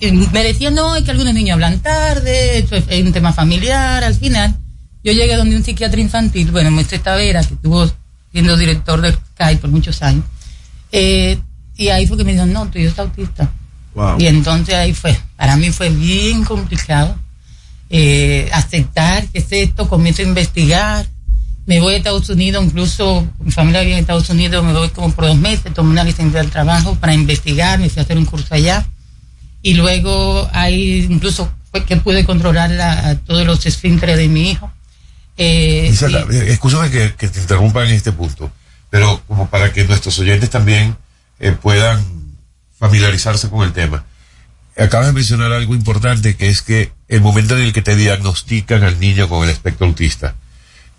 me decían, no, es que algunos niños hablan tarde, esto es un tema familiar. Al final, yo llegué donde un psiquiatra infantil, bueno, Moisés Tavera, que estuvo siendo director del CAI por muchos años. Eh, y ahí fue que me dijo, no, tú estás autista. Y entonces ahí fue, para mí fue bien complicado eh, aceptar que es esto, comienzo a investigar, me voy a Estados Unidos, incluso mi familia vive en Estados Unidos, me voy como por dos meses, tomé una licencia del trabajo para investigar, me fui a hacer un curso allá. Y luego ahí incluso fue que pude controlar todos los esfínteres de mi hijo. Eh, eh, escúchame que, te interrumpa en este punto, pero como para que nuestros oyentes también eh, puedan familiarizarse con el tema. Acabas de mencionar algo importante que es que el momento en el que te diagnostican al niño con el espectro autista,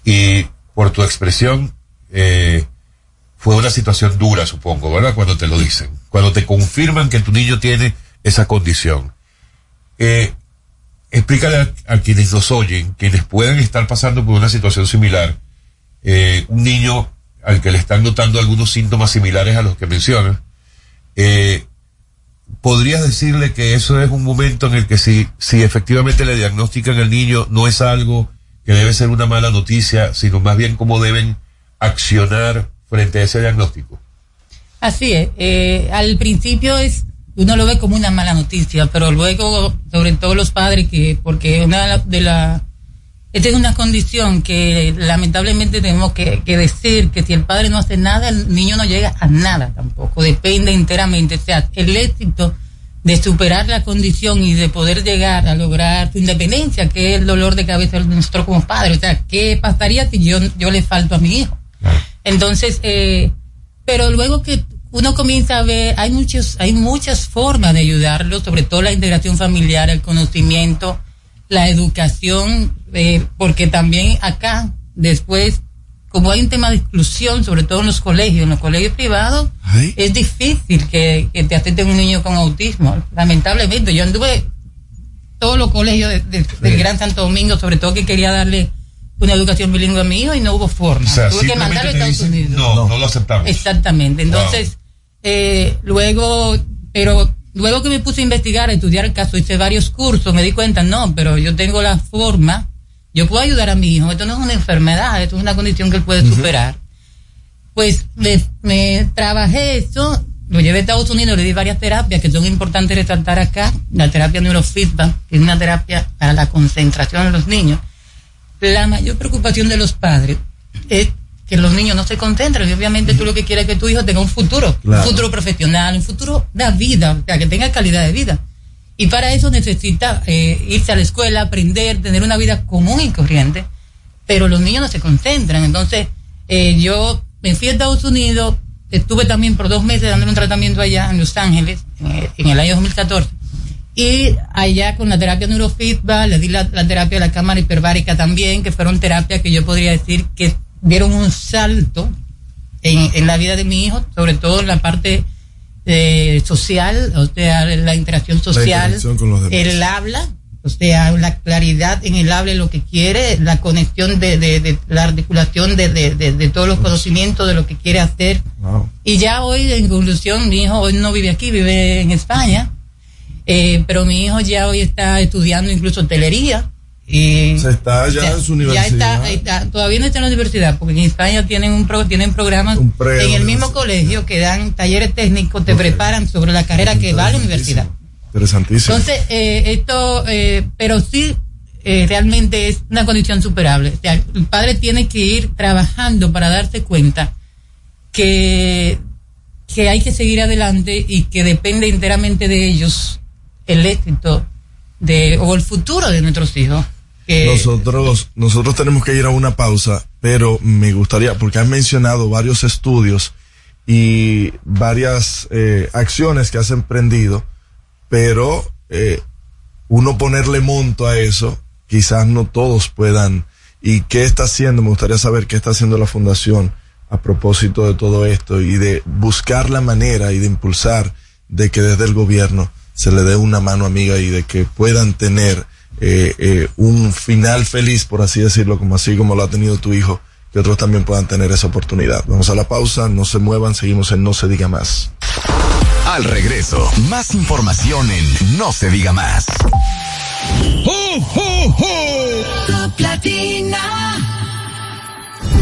y por tu expresión, eh, fue una situación dura, supongo, ¿verdad? Cuando te lo dicen. Cuando te confirman que tu niño tiene esa condición. Eh, explícale a, quienes nos oyen, quienes puedan estar pasando por una situación similar, eh, un niño al que le están notando algunos síntomas similares a los que mencionas, eh, podrías decirle que eso es un momento en el que si, si efectivamente le diagnostican al niño, no es algo que debe ser una mala noticia, sino más bien cómo deben accionar frente a ese diagnóstico. Así es. Eh, al principio es uno lo ve como una mala noticia, pero luego, sobre todo los padres, que porque una de las esta es una condición que lamentablemente tenemos que, que, decir que si el padre no hace nada, el niño no llega a nada tampoco. Depende enteramente. O sea, el éxito de superar la condición y de poder llegar a lograr su independencia, que es el dolor de cabeza de nosotros como padres. O sea, ¿qué pasaría si yo, yo le falto a mi hijo? Entonces, eh, pero luego que uno comienza a ver, hay muchos, hay muchas formas de ayudarlo, sobre todo la integración familiar, el conocimiento, la educación, eh, porque también acá, después como hay un tema de exclusión, sobre todo en los colegios, en los colegios privados, es difícil que, te acepten un niño con autismo. Lamentablemente, yo anduve todos los colegios del Gran Santo Domingo, sobre todo que quería darle una educación bilingüe a mi hijo y no hubo forma. Tuve que mandarlo a Estados Unidos. No, no lo aceptamos. Exactamente. Entonces, eh, luego, pero luego que me puse a investigar, a estudiar el caso, hice varios cursos, me di cuenta, no, pero yo tengo la forma yo puedo ayudar a mi hijo, esto no es una enfermedad, esto es una condición que él puede superar. Pues me, trabajé eso, lo llevé a Estados Unidos, le di varias terapias que son importantes resaltar acá, la terapia neurofeedback, que es una terapia para la concentración de los niños. La mayor preocupación de los padres es que los niños no se concentren y obviamente tú lo que quieres es que tu hijo tenga un futuro, un futuro profesional, un futuro de vida, o sea, que tenga calidad de vida. Y para eso necesita eh, irse a la escuela, aprender, tener una vida común y corriente. Pero los niños no se concentran. Entonces, eh, yo me fui a Estados Unidos, estuve también por dos meses dando un tratamiento allá en Los Ángeles, en, el año 2014. Y allá con la terapia neurofeedback, le di la, terapia de la cámara hiperbárica también, que fueron terapias que yo podría decir que dieron un salto en, en la vida de mi hijo, sobre todo en la parte eh, social, o sea, la interacción social, el habla, o sea, la claridad en el habla, lo que quiere, la conexión de, de, la articulación de, de, todos los conocimientos de lo que quiere hacer. Y ya hoy, en conclusión, mi hijo hoy no vive aquí, vive en España, eh, pero mi hijo ya hoy está estudiando incluso hotelería. Y se está ya, en su universidad. Ya está, todavía no está en la universidad, porque en España tienen un pro, tienen programas en el mismo colegio que dan talleres técnicos, te preparan sobre la carrera que va a la universidad. Interesantísimo. Entonces, eh, esto, eh, pero sí, eh, realmente es una condición superable. O sea, el padre tiene que ir trabajando para darse cuenta que, que hay que seguir adelante y que depende enteramente de ellos el éxito de, o el futuro de nuestros hijos. Nosotros, nosotros tenemos que ir a una pausa, pero me gustaría, porque han mencionado varios estudios y varias eh, acciones que has emprendido, pero eh, uno ponerle monto a eso, quizás no todos puedan. ¿Y qué está haciendo? Me gustaría saber qué está haciendo la fundación a propósito de todo esto y de buscar la manera y de impulsar de que desde el gobierno se le dé una mano amiga y de que puedan tener eh, eh, un final feliz, por así decirlo, como así como lo ha tenido tu hijo, que otros también puedan tener esa oportunidad. Vamos a la pausa, no se muevan, seguimos en No se diga más. Al regreso, más información en No se diga más.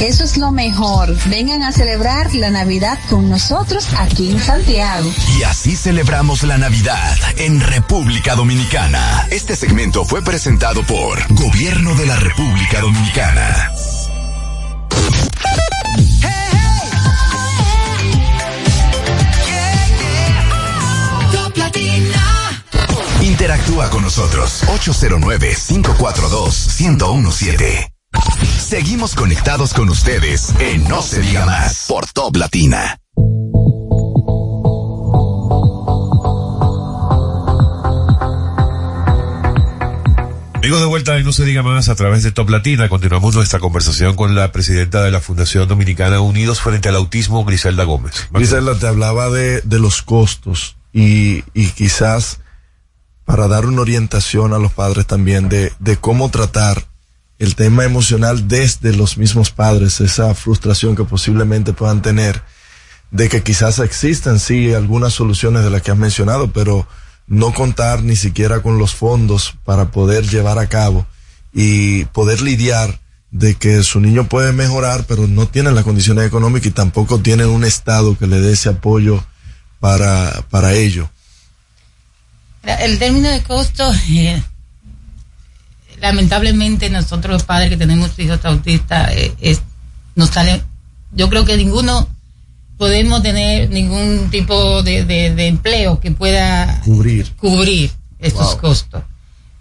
eso es lo mejor. Vengan a celebrar la Navidad con nosotros aquí en Santiago. Y así celebramos la Navidad en República Dominicana. Este segmento fue presentado por Gobierno de la República Dominicana. Interactúa con nosotros 809-542-1017. Seguimos conectados con ustedes en No se diga más por Top Latina. Amigos de vuelta y no se diga más a través de Top Latina. Continuamos nuestra conversación con la presidenta de la Fundación Dominicana Unidos frente al Autismo, Griselda Gómez. Griselda, te hablaba de, de los costos y, y quizás para dar una orientación a los padres también de, de cómo tratar el tema emocional desde los mismos padres, esa frustración que posiblemente puedan tener de que quizás existan sí algunas soluciones de las que has mencionado, pero no contar ni siquiera con los fondos para poder llevar a cabo y poder lidiar de que su niño puede mejorar, pero no tiene las condiciones económicas y tampoco tiene un Estado que le dé ese apoyo para, para ello. El término de costo, eh, lamentablemente nosotros los padres que tenemos hijos autistas, eh, es, nos sale, yo creo que ninguno podemos tener ningún tipo de, de, de empleo que pueda cubrir, cubrir esos Wow. costos,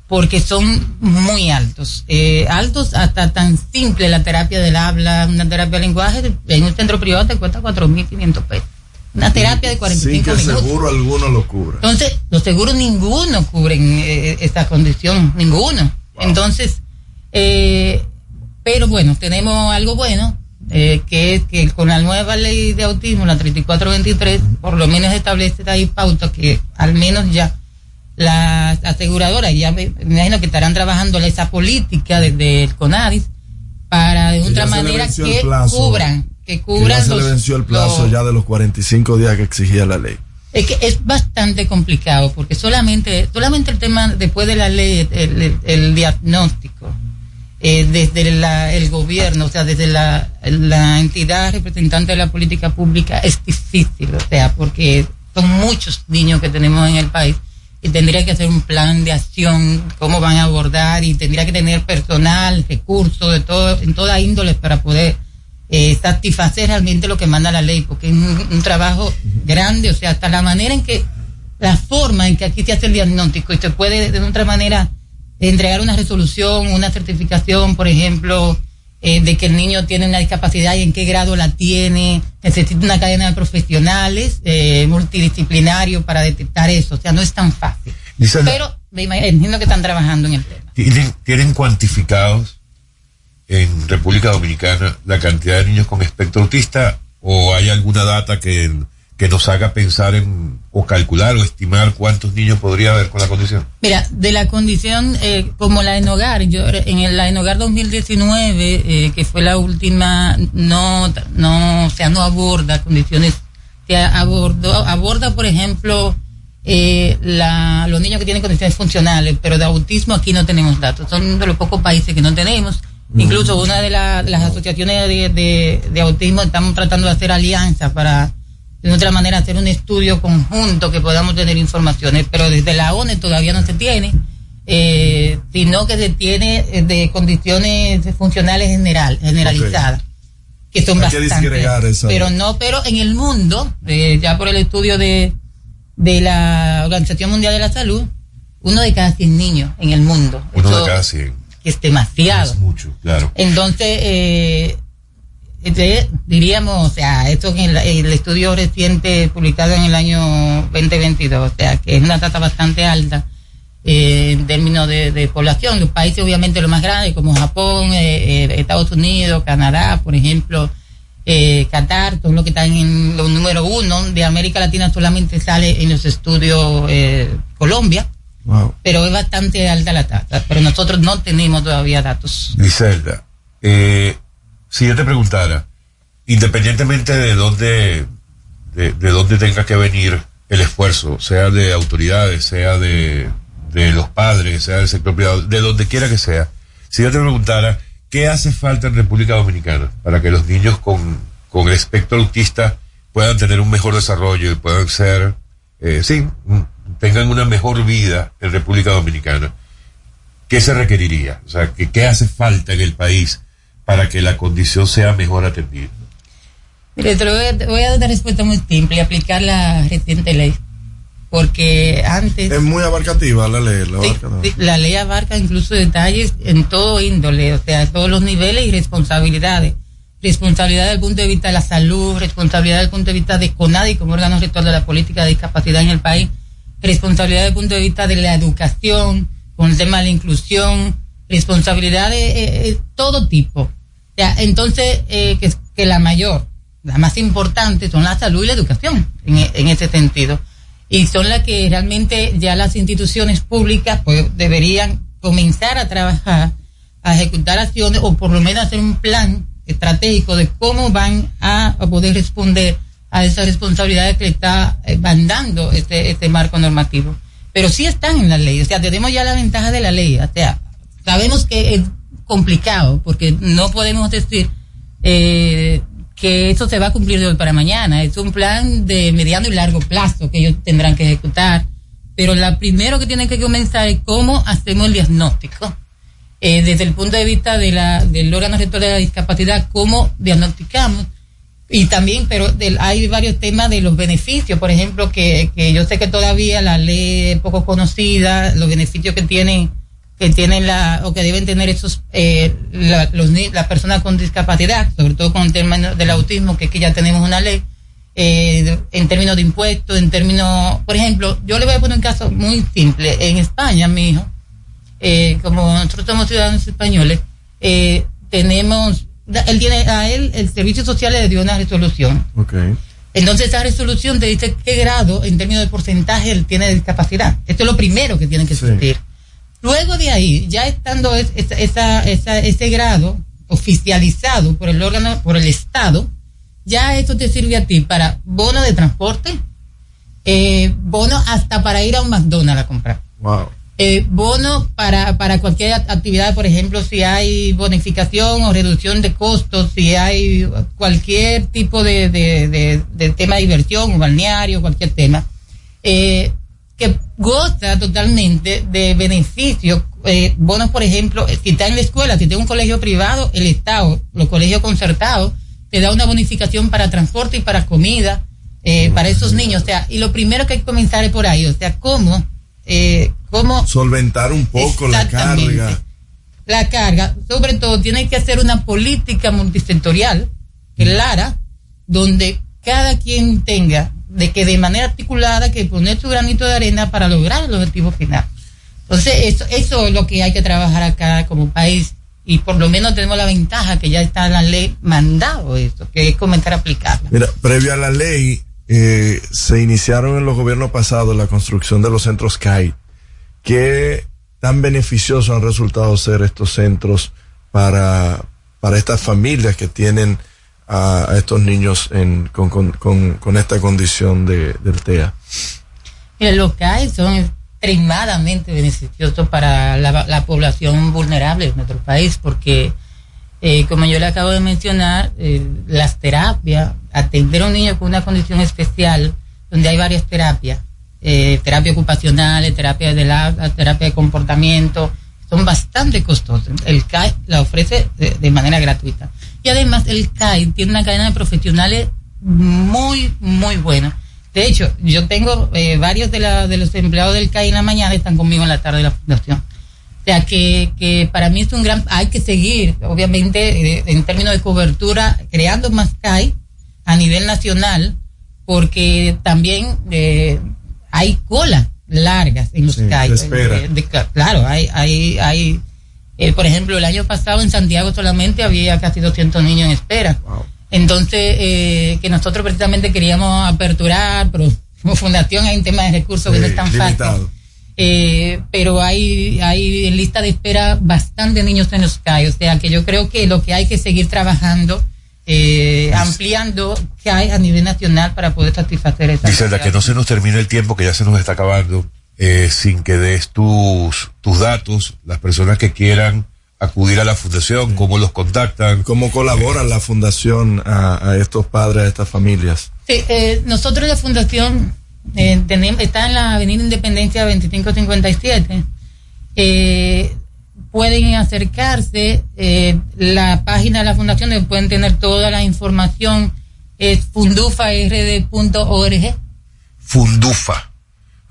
porque son muy altos, eh, altos hasta tan simple la terapia del habla, una terapia de lenguaje, en un centro privado te cuesta 4.500 pesos. Una terapia de 45 Sin que minutos. seguro alguno lo cubra. Entonces, los seguros ninguno cubren eh, esta condición, ninguno. Entonces, eh, pero bueno, tenemos algo bueno, eh, que es que con la nueva ley de autismo, la 3423, por lo menos establece ahí pauta que al menos ya las aseguradoras, ya me, me imagino que estarán trabajando esa política desde el CONADIS para de Que otra manera que cubran, que Que cubran ya se los- le venció el plazo los- ya de los 45 días que exigía la ley. Es que es bastante complicado porque solamente, solamente el tema después de la ley, el, diagnóstico, eh, desde la, el gobierno, o sea, desde la, la entidad representante de la política pública es difícil, o sea, porque son muchos niños que tenemos en el país y tendría que hacer un plan de acción, cómo van a abordar y tendría que tener personal, recursos, de todo, en toda índole para poder eh, satisfacer realmente lo que manda la ley, porque es un, un trabajo grande, o sea, hasta la manera en que, la forma en que aquí se hace el diagnóstico y se puede de otra manera entregar una resolución, una certificación, por ejemplo, eh, de que el niño tiene una discapacidad y en qué grado la tiene, necesita una cadena de profesionales eh, multidisciplinario para detectar eso, o sea, no es tan fácil. Pero me imagino que están trabajando en el tema. ¿Tienen, tienen cuantificados en República Dominicana la cantidad de niños con espectro autista o hay alguna data que, que nos haga pensar en o calcular o estimar cuántos niños podría haber con la condición? Mira, de la condición eh, como la en hogar, yo en el, la en hogar 2019, eh, que fue la última, no, no, o sea, no aborda condiciones, que abordó, aborda, por ejemplo, eh, la, los niños que tienen condiciones funcionales, pero de autismo aquí no tenemos datos. Son de los pocos países que no tenemos. Incluso una de, la- de las asociaciones de, de, de autismo estamos tratando de hacer alianzas para de otra manera hacer un estudio conjunto que podamos tener informaciones, pero desde la ONE todavía no se tiene, eh, sino que se tiene eh, de condiciones funcionales general, generalizadas, que son que bastantes. esa- Pero no, pero en el mundo, eh, ya por el estudio de, de la Organización Mundial de la Salud, uno de cada 100 niños en el mundo. Uno Eso de cada 100. Es demasiado. Es mucho, claro. Entonces, eh, este, diríamos, o sea, esto en el, el estudio reciente publicado en el año 2022, o sea, que es una tasa bastante alta eh, en términos de, de población. Los países, obviamente, los más grandes, como Japón, eh, eh, Estados Unidos, Canadá, por ejemplo, eh, Qatar, todo lo que están en los número uno. De América Latina solamente sale en los estudios eh, Colombia, Wow. pero es bastante alta la tasa. Pero nosotros no tenemos todavía datos. Griselda, eh, si yo te preguntara, independientemente de dónde, de, de dónde tenga que venir el esfuerzo, sea de autoridades, sea de, de los padres, sea del sector privado, de donde quiera que sea, si yo te preguntara, ¿qué hace falta en República Dominicana para que los niños con, con el espectro autista puedan tener un mejor desarrollo y puedan ser, eh, sí, un- tengan una mejor vida en República Dominicana? ¿qué se requeriría? O sea, ¿qué, qué hace falta en el país para que la condición sea mejor atendida? Mire, te voy, a, te voy a dar una respuesta muy simple y aplicar la reciente ley. Porque antes Es muy abarcativa la ley. la sí, abarca- sí, la ley abarca incluso detalles en todo índole, o sea, todos los niveles y responsabilidades. Responsabilidad desde el punto de vista de la salud, responsabilidad desde el punto de vista de CONADI como órgano rector de la política de discapacidad en el país, responsabilidad desde el punto de vista de la educación, con el tema de la inclusión, responsabilidad de eh, eh, todo tipo. Entonces, eh, que, la mayor, la más importante son la salud y la educación en, ese sentido. Y son las que realmente ya las instituciones públicas pues deberían comenzar a trabajar, a ejecutar acciones o por lo menos hacer un plan estratégico de cómo van a poder responder a esas responsabilidades que le está eh, mandando este, este marco normativo. Pero sí están en la ley, o sea, tenemos ya la ventaja de la ley, o sea, sabemos que es complicado porque no podemos decir eh, que eso se va a cumplir de hoy para mañana. Es un plan de mediano y largo plazo que ellos tendrán que ejecutar. Pero lo primero que tienen que comenzar es cómo hacemos el diagnóstico. Eh, desde el punto de vista de la, del órgano rector de la discapacidad, cómo diagnosticamos. Y también, pero del- hay varios temas de los beneficios, por ejemplo, que, que yo sé que todavía la ley es poco conocida, los beneficios que tienen que tienen la o que deben tener esos eh, la- los las personas con discapacidad, sobre todo con el tema del autismo, que es que ya tenemos una ley eh, en términos de impuestos, en términos, por ejemplo, yo le voy a poner un caso muy simple. En España, mi hijo, eh, como nosotros somos ciudadanos españoles, eh, tenemos, él tiene a él el servicio social le dio una resolución. Entonces esa resolución te dice qué grado en términos de porcentaje él tiene de discapacidad. Esto es lo primero que tiene que existir. Luego de ahí, ya estando es- esa, esa, esa- ese grado oficializado por el órgano, por el Estado, ya esto te sirve a ti para bono de transporte, eh, bono hasta para ir a un McDonald's a comprar. Wow. Eh, bono para, para cualquier actividad, por ejemplo, si hay bonificación o reducción de costos, si hay cualquier tipo de, de, de, tema de diversión o balneario, cualquier tema, eh, que goza totalmente de beneficios. Eh, bonos, por ejemplo, si está en la escuela, si tiene un colegio privado, el Estado, los colegios concertados, te da una bonificación para transporte y para comida, eh, para esos niños. O sea, y lo primero que hay que comenzar es por ahí, o sea, cómo, eh, cómo Solventar un poco la carga. la carga, sobre todo tiene que hacer una política multisectorial clara, donde cada quien tenga de que de manera articulada que poner su granito de arena para lograr el objetivo final. Entonces, eso, eso es lo que hay que trabajar acá como país y por lo menos tenemos la ventaja que ya está en la ley mandado esto, que es comenzar a aplicarla. Mira, previo a la ley, eh, se iniciaron en los gobiernos pasados la construcción de los centros CAI. ¿Qué tan beneficiosos han resultado ser estos centros para, para estas familias que tienen a, estos niños en, con, con, con, esta condición de, del TEA? Mira, los CAI son extremadamente beneficiosos para la, la población vulnerable de nuestro país, porque, eh, como yo le acabo de mencionar, eh, las terapias, atender a un niño con una condición especial, donde hay varias terapias, eh, terapia ocupacional, terapia de la, terapia de comportamiento, son bastante costosas. El CAI la ofrece de, manera gratuita. Y además el CAI tiene una cadena de profesionales muy, muy buena. De hecho, yo tengo eh, varios de, la, de los empleados del CAI en la mañana están conmigo en la tarde de la fundación. O sea, que, que para mí es un gran... Hay que seguir, obviamente, eh, en términos de cobertura, creando más CAI a nivel nacional, porque también eh, hay colas largas en los Sí, CAI. de espera. De- claro, hay... hay, hay eh, por ejemplo, el año pasado en Santiago solamente había casi 200 niños en espera. Entonces, eh, que nosotros precisamente queríamos aperturar, pero <laughs> como fundación hay un tema de recursos que no es tan fácil. Eh, pero hay, hay en lista de espera bastante niños en los CAI. O sea que yo creo que lo que hay que seguir trabajando, eh, ampliando que hay a nivel nacional para poder satisfacer esa Griselda, que no se nos termine el tiempo, que ya se nos está acabando, eh, sin que des tus, tus datos, las personas que quieran acudir a la fundación, cómo los contactan. ¿Cómo colabora la fundación a, a estos padres, a estas familias? Sí, eh, nosotros la fundación eh, tenemos, está en la Avenida Independencia 2557. Eh, pueden acercarse, eh, la página de la fundación donde pueden tener toda la información es fundufard.org. Fundufa,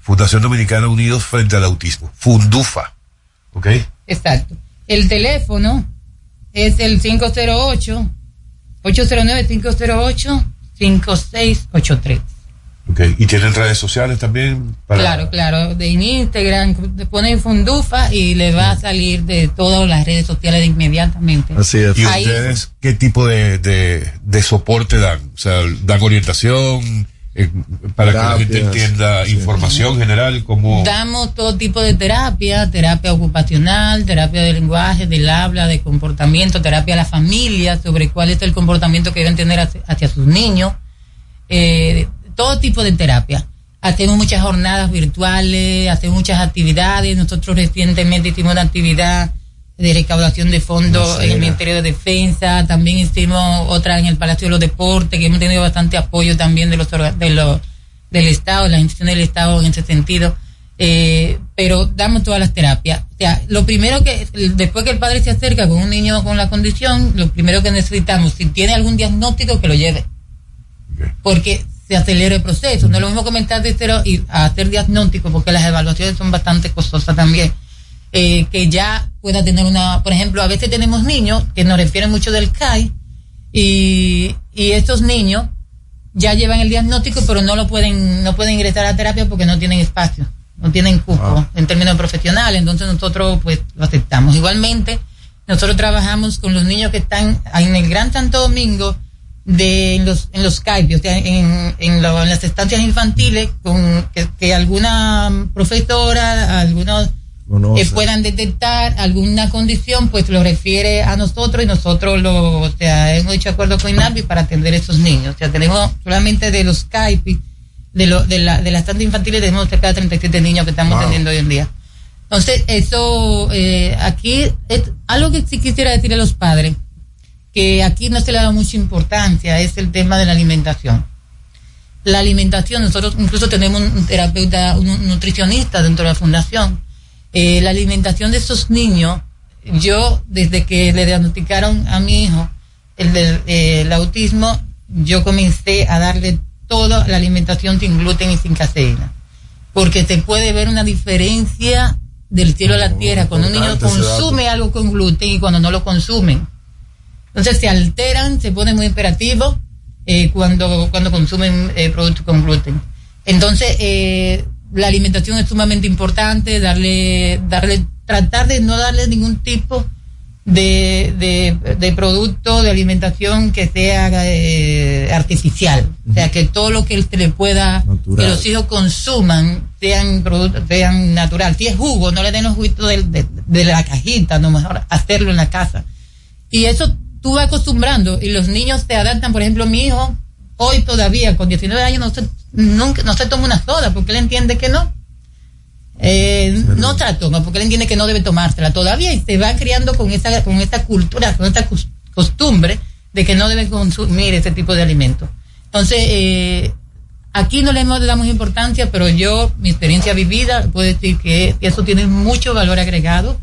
Fundación Dominicana Unidos frente al Autismo. Fundufa, ¿ok? Exacto. El teléfono es el 508 809 508 5683. Ok, y tienen redes sociales también para Claro, claro, de en Instagram, te ponen Fundufa y le va a salir de todas las redes sociales de inmediatamente. Así es. ¿Y Ahí- ustedes qué tipo de, de, de soporte dan? O sea, dan orientación eh, para que la gente Terapias, entienda información general, como Damos todo tipo de terapia, terapia ocupacional, terapia de lenguaje, del habla, de comportamiento, terapia a la familia, sobre cuál es el comportamiento que deben tener hacia, hacia sus niños, eh, todo tipo de terapia. Hacemos muchas jornadas virtuales, hacemos muchas actividades. Nosotros recientemente hicimos una actividad de recaudación de fondos en el. Ministerio de Defensa, también hicimos otra en el Palacio de los Deportes, que hemos tenido bastante apoyo también de los, de los del Estado, las instituciones del Estado en ese sentido. Eh, pero damos todas las terapias. O sea, lo primero que, después que el padre se acerca con un niño con la condición, lo primero que necesitamos, si tiene algún diagnóstico, que lo lleve. Porque se acelera el proceso. No es lo mismo comentar de y hacer diagnóstico, porque las evaluaciones son bastante costosas también. Eh, que ya pueda tener una, por ejemplo, a veces tenemos niños que nos refieren mucho del CAI y, y estos niños ya llevan el diagnóstico, pero no lo pueden, no pueden ingresar a terapia porque no tienen espacio, no tienen cupo en términos profesionales, entonces nosotros pues lo aceptamos. Igualmente, nosotros trabajamos con los niños que están en el Gran Santo Domingo de en los en los Skype, o sea, en, en, lo- en las estancias infantiles, con que, que alguna profesora, algunos que puedan detectar alguna condición, pues lo refiere a nosotros y nosotros lo, o sea, hemos hecho acuerdo con INAPI para atender a esos niños. O sea, tenemos solamente de los Skype, de, lo, de, la, de las tantas infantiles, tenemos cerca de 37 niños que estamos Wow. atendiendo hoy en día. Entonces, eso, eh, aquí, es algo que sí quisiera decir a los padres, que aquí no se le da mucha importancia, es el tema de la alimentación. La alimentación, nosotros incluso tenemos un terapeuta, un nutricionista dentro de la fundación. Eh, la alimentación de esos niños, yo desde que le diagnosticaron a mi hijo el del eh, el autismo, yo comencé a darle toda la alimentación sin gluten y sin caseína. Porque se puede ver una diferencia del cielo a la tierra cuando un niño consume algo con gluten y cuando no lo consumen. Entonces se alteran, se ponen muy imperativos eh, cuando, cuando consumen eh, productos con gluten. Entonces, eh, la alimentación es sumamente importante, darle, darle, tratar de no darle ningún tipo de, de, de producto de alimentación que sea eh, artificial. O sea, que todo lo que se le pueda, Natural. que los hijos consuman, sean productos, sean natural. Si es jugo, no le den los juguitos del- de, de la cajita, no mejor hacerlo en la casa. Y eso tú vas acostumbrando y los niños se adaptan. Por ejemplo, mi hijo, hoy todavía, con 19 años, no se, nunca, no se toma una soda porque él entiende que no. Eh, no se la toma porque él entiende que no debe tomársela todavía y se va criando con esa, con esta cultura, con esta cos- costumbre de que no debe consumir ese tipo de alimentos. Entonces, eh, aquí no le hemos- le damos importancia, pero yo, mi experiencia vivida, puedo decir que eso tiene mucho valor agregado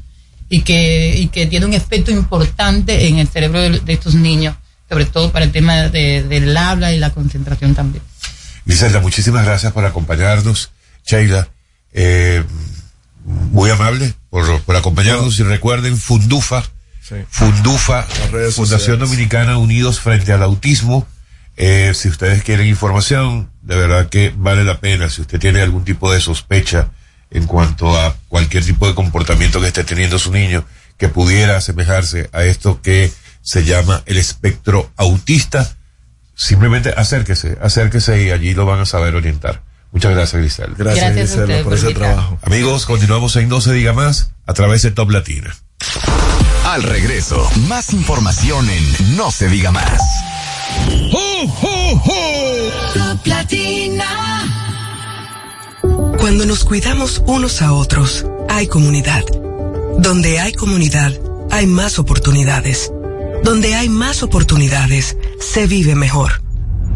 y que, y que tiene un efecto importante en el cerebro de, de estos niños, sobre todo para el tema de- del habla y la concentración también. Griselda, muchísimas gracias por acompañarnos. Sheila, eh, muy amable por, por acompañarnos. Y recuerden, Fundufa, Fundufa, Fundación Dominicana Unidos frente al Autismo. Eh, si ustedes quieren información, de verdad que vale la pena. Si usted tiene algún tipo de sospecha en cuanto a cualquier tipo de comportamiento que esté teniendo su niño, que pudiera asemejarse a esto que se llama el espectro autista, simplemente acérquese, acérquese y allí lo van a saber orientar. Muchas gracias, Grisel. Gracias, Gracias usted por por ese trabajo. Amigos, continuamos en No se diga más a través de Top Latina. Al regreso, más información en No se diga más. Top Latina. Cuando nos cuidamos unos a otros, hay comunidad. Donde hay comunidad, hay más oportunidades. Donde hay más oportunidades, se vive mejor.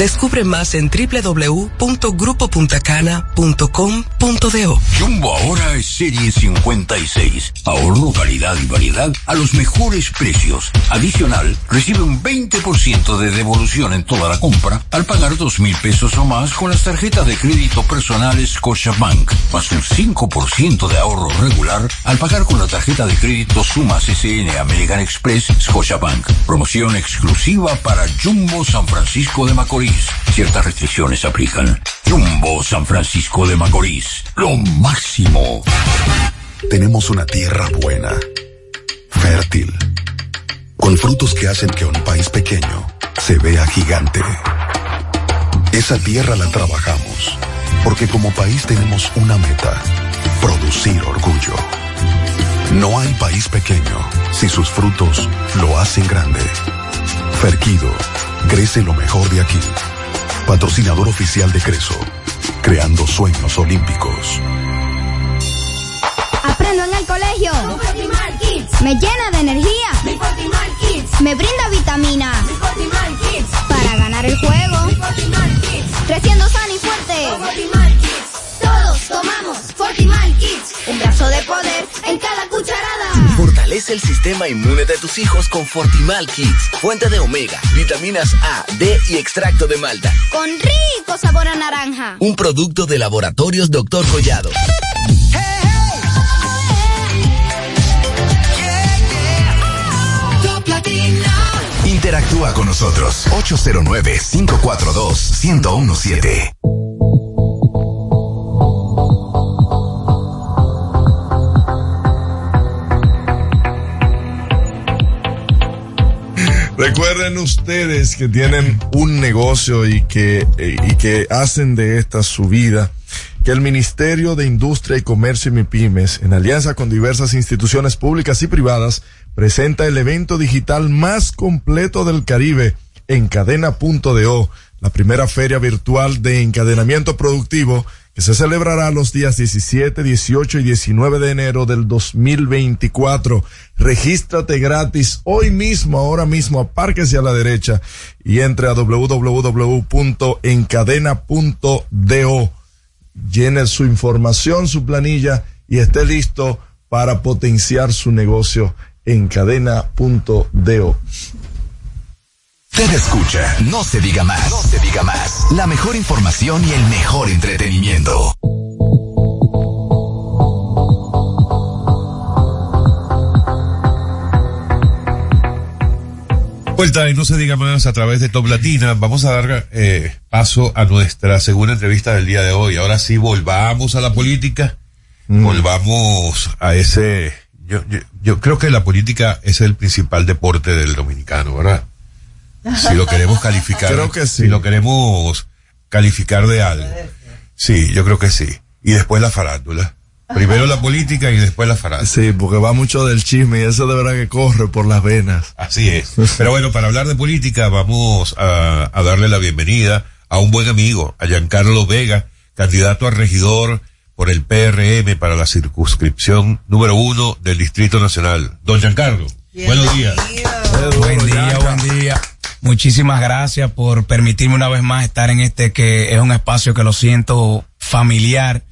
Descubre más en www.grupopuntacana.com.do. Jumbo ahora es serie 56. Ahorro, calidad y variedad a los mejores precios. Adicional, recibe un 20% de devolución en toda la compra al pagar dos mil pesos o más con las tarjetas de crédito personales Scotiabank, más un 5% de ahorro regular al pagar con la tarjeta de crédito Sumas SN American Express Scotiabank. Promoción exclusiva para Jumbo San Francisco de Macorís. Ciertas restricciones aplican. Jumbo San Francisco de Macorís. Lo máximo. Tenemos una tierra buena, fértil, con frutos que hacen que un país pequeño se vea gigante. Esa tierra la trabajamos, porque como país tenemos una meta, producir orgullo. No hay país pequeño si sus frutos lo hacen grande. Ferquido, crece lo mejor de aquí. Patrocinador oficial de Creso, creando sueños olímpicos. Aprendo en el colegio. Me llena de energía. Me brinda vitamina. Para ganar el juego. Creciendo sano y fuerte. Todos tomamos Fortimal Kids. Un brazo de poder en cada cucharada. Fortalece el sistema inmune de tus hijos con Fortimal Kids. Fuente de omega, vitaminas A, D y extracto de malta. Con rico sabor a naranja. Un producto de laboratorios Dr. Collado. Interactúa con nosotros. 809-542-1017. Recuerden ustedes que tienen un negocio y que, eh, y que hacen de esta su vida, que el Ministerio de Industria y Comercio y MIPIMES, en alianza con diversas instituciones públicas y privadas, presenta el evento digital más completo del Caribe, Encadena.do, la primera feria virtual de encadenamiento productivo que se celebrará los días 17, 18 y 19 de enero del 2024. Regístrate gratis hoy mismo, ahora mismo, apárquese a la derecha y entre a www.encadena.do. Llene su información, su planilla y esté listo para potenciar su negocio en cadena.do. Usted escucha, no se diga más, no se diga más. La mejor información y el mejor entretenimiento. Vuelta y no se diga más a través de Top Latina. Vamos a dar eh, paso a nuestra segunda entrevista del día de hoy. Ahora sí, volvamos a la política. Volvamos a ese. Yo, yo, yo creo que la política es el principal deporte del dominicano, ¿verdad? Si lo queremos calificar. Creo que sí. Si lo queremos calificar de algo. Sí, yo creo que sí. Y después la farándula. Primero la política y después la farándula. Sí, porque va mucho del chisme y eso de verdad que corre por las venas. Así es. Pero bueno, para hablar de política vamos a, a darle la bienvenida a un buen amigo, a Giancarlo Vega, candidato a regidor por el PRM para la circunscripción número uno del Distrito Nacional. Don Giancarlo, buenos días. Buen día, buen día. Muchísimas gracias por permitirme una vez más estar en este que es un espacio que lo siento familiar.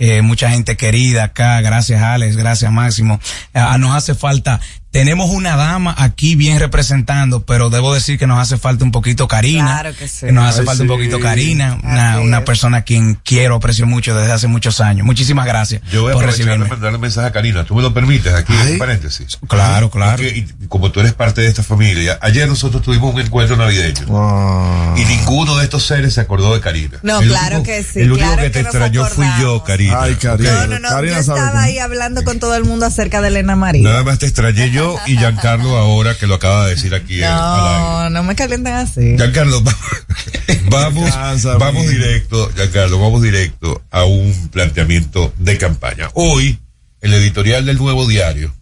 Eh, mucha gente querida acá, gracias Alex, gracias Máximo. Ah, nos hace falta, tenemos una dama aquí bien representando, pero debo decir que nos hace falta un poquito Karina. Claro que sí. Nos hace Ay, falta un poquito Karina, una, una persona a quien quiero, aprecio mucho desde hace muchos años. Muchísimas gracias Yo voy a por aprovechar recibirme. de mandarle un mensaje a Karina. ¿Tú me lo permites aquí en paréntesis? Claro, claro. Porque, y como tú eres parte de esta familia, ayer nosotros tuvimos un encuentro navideño. Y ninguno de estos seres se acordó de Karina. No, El claro único- que sí, El único claro que te extrañó fui yo, Karina. Ay, Karina. Ok. No, no, Karina yo estaba que- ahí hablando con todo el mundo acerca de Elena María. Nada más te extrañé yo y Giancarlo ahora que lo acaba de decir aquí. al aire. No, no me calienten así. Giancarlo, va- <laughs> vamos, vamos directo, Giancarlo, vamos directo a un planteamiento de campaña. Hoy, el editorial del Nuevo Diario,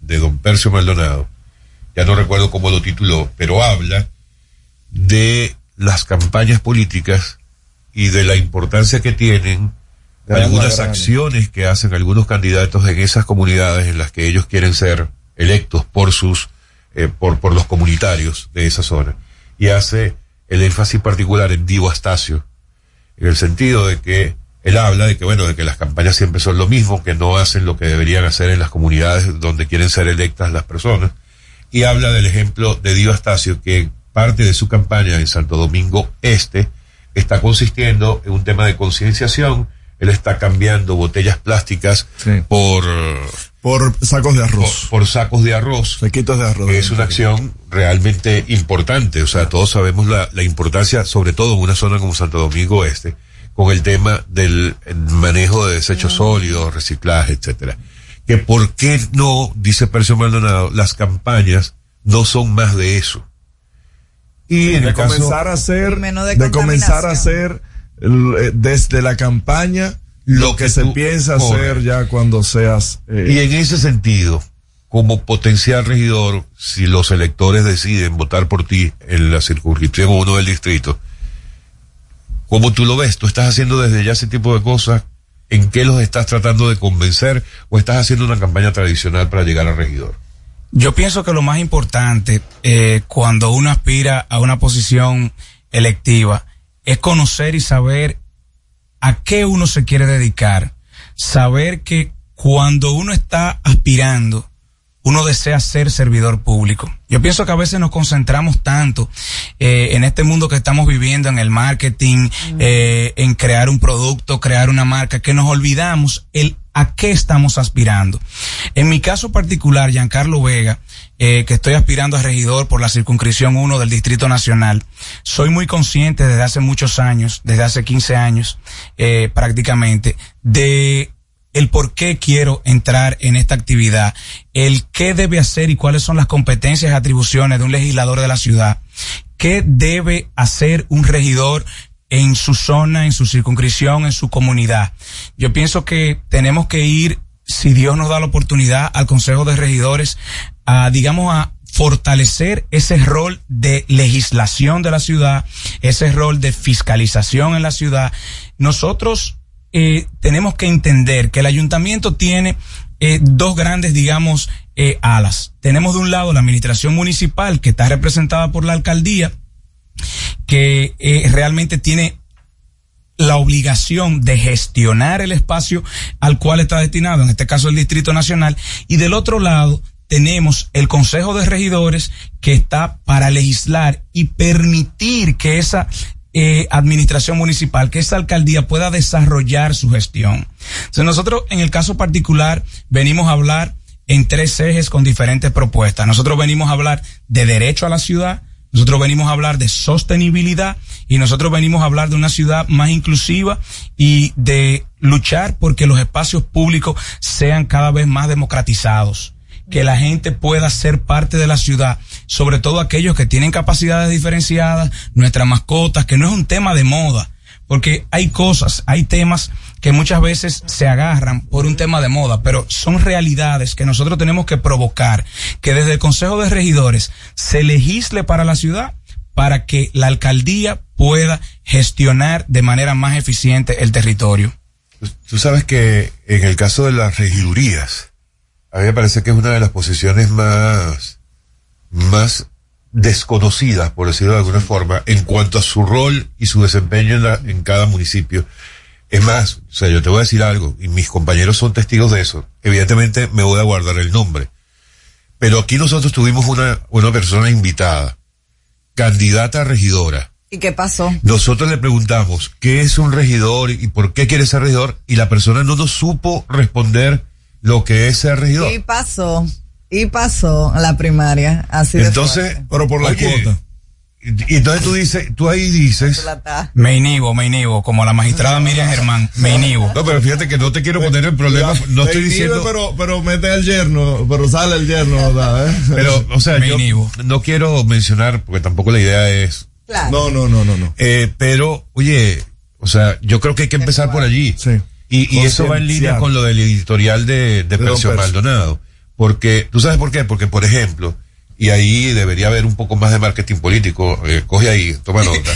de don Percio Maldonado, ya no recuerdo cómo lo tituló, pero habla de las campañas políticas y de la importancia que tienen Gran algunas acciones que hacen algunos candidatos en esas comunidades en las que ellos quieren ser electos por sus eh, por por los comunitarios de esa zona y hace el énfasis particular en Divo Astacio en el sentido de que él habla de que bueno de que las campañas siempre son lo mismo que no hacen lo que deberían hacer en las comunidades donde quieren ser electas las personas y habla del ejemplo de Dio Astacio que parte de su campaña en Santo Domingo Este está consistiendo en un tema de concienciación. Él está cambiando botellas plásticas por por sacos de arroz. Por, por sacos de arroz. Saquitos de arroz. Que es una acción realmente importante. O sea, todos sabemos la, la importancia, sobre todo en una zona como Santo Domingo Este, con el tema del manejo de desechos sólidos, reciclaje, etcétera. Que por qué no, dice Percio Maldonado, las campañas no son más de eso. Y en de el caso, comenzar a hacer, menos de de, comenzar a hacer desde la campaña lo, que, se piensa hacer ya cuando seas eh, Y en ese sentido, como potencial regidor, si los electores deciden votar por ti en la circunscripción 1 del distrito, ¿cómo tú lo ves? ¿Tú estás haciendo desde ya ese tipo de cosas? ¿En qué los estás tratando de convencer? ¿O estás haciendo una campaña tradicional para llegar a regidor? Yo pienso que lo más importante eh, cuando uno aspira a una posición electiva es conocer y saber a qué uno se quiere dedicar. Saber que cuando uno está aspirando, uno desea ser servidor público. Yo pienso que a veces nos concentramos tanto eh, en este mundo que estamos viviendo, en el marketing, eh, en crear un producto, crear una marca, que nos olvidamos el a qué estamos aspirando. En mi caso particular, Giancarlo Vega, eh, que estoy aspirando a regidor por la circunscripción 1 del Distrito Nacional, soy muy consciente desde hace muchos años, desde hace 15 años eh, prácticamente, de el por qué quiero entrar en esta actividad, el qué debe hacer y cuáles son las competencias y atribuciones de un legislador de la ciudad, qué debe hacer un regidor en su zona, en su circunscripción, en su comunidad. Yo pienso que tenemos que ir, si Dios nos da la oportunidad, al Consejo de Regidores, a, digamos, a fortalecer ese rol de legislación de la ciudad, ese rol de fiscalización en la ciudad. Nosotros eh, tenemos que entender que el ayuntamiento tiene eh, dos grandes, digamos, eh, alas. Tenemos de un lado la administración municipal, que está representada por la alcaldía, que eh, realmente tiene la obligación de gestionar el espacio al cual está destinado, en este caso el Distrito Nacional, y del otro lado tenemos el Consejo de Regidores que está para legislar y permitir que esa eh, administración municipal, que esa alcaldía pueda desarrollar su gestión. Entonces nosotros en el caso particular venimos a hablar en tres ejes con diferentes propuestas. Nosotros venimos a hablar de derecho a la ciudad, nosotros venimos a hablar de sostenibilidad y nosotros venimos a hablar de una ciudad más inclusiva y de luchar porque los espacios públicos sean cada vez más democratizados que la gente pueda ser parte de la ciudad, sobre todo aquellos que tienen capacidades diferenciadas, nuestras mascotas, que no es un tema de moda, porque hay cosas, hay temas que muchas veces se agarran por un tema de moda, pero son realidades que nosotros tenemos que provocar, que desde el Consejo de Regidores se legisle para la ciudad para que la alcaldía pueda gestionar de manera más eficiente el territorio. Tú sabes que en el caso de las regidurías, a mí me parece que es una de las posiciones más, más desconocidas, por decirlo de alguna forma, en cuanto a su rol y su desempeño en, la, en cada municipio. Es más, o sea, yo te voy a decir algo, y mis compañeros son testigos de eso. Evidentemente me voy a guardar el nombre. Pero aquí nosotros tuvimos una, una persona invitada, candidata a regidora. ¿Y qué pasó? Nosotros le preguntamos, ¿qué es un regidor y por qué quiere ser regidor? Y la persona no nos supo responder lo que es ser regidor. Y pasó, y pasó la primaria, así de Entonces, fuerte. pero por la cuota. Y, y entonces tú dices, tú ahí dices, Me inhibo, me inhibo, como la magistrada Miriam Germán, me inhibo. no, pero fíjate que no te quiero poner el problema, no estoy inhibe, diciendo, Pero, pero mete al yerno, pero sale el yerno, ¿verdad? ¿eh? <laughs> pero, o sea, Me yo inhibo. no quiero mencionar, porque tampoco la idea es, No, no, no, no, no. eh, pero, oye, o sea, yo creo que hay que empezar por allí. Sí. Y, y eso va en línea con lo del editorial de, de De Percio. Maldonado. Porque, ¿tú sabes por qué? Porque, por ejemplo, y ahí debería haber un poco más de marketing político, eh, coge ahí, toma <laughs> nota.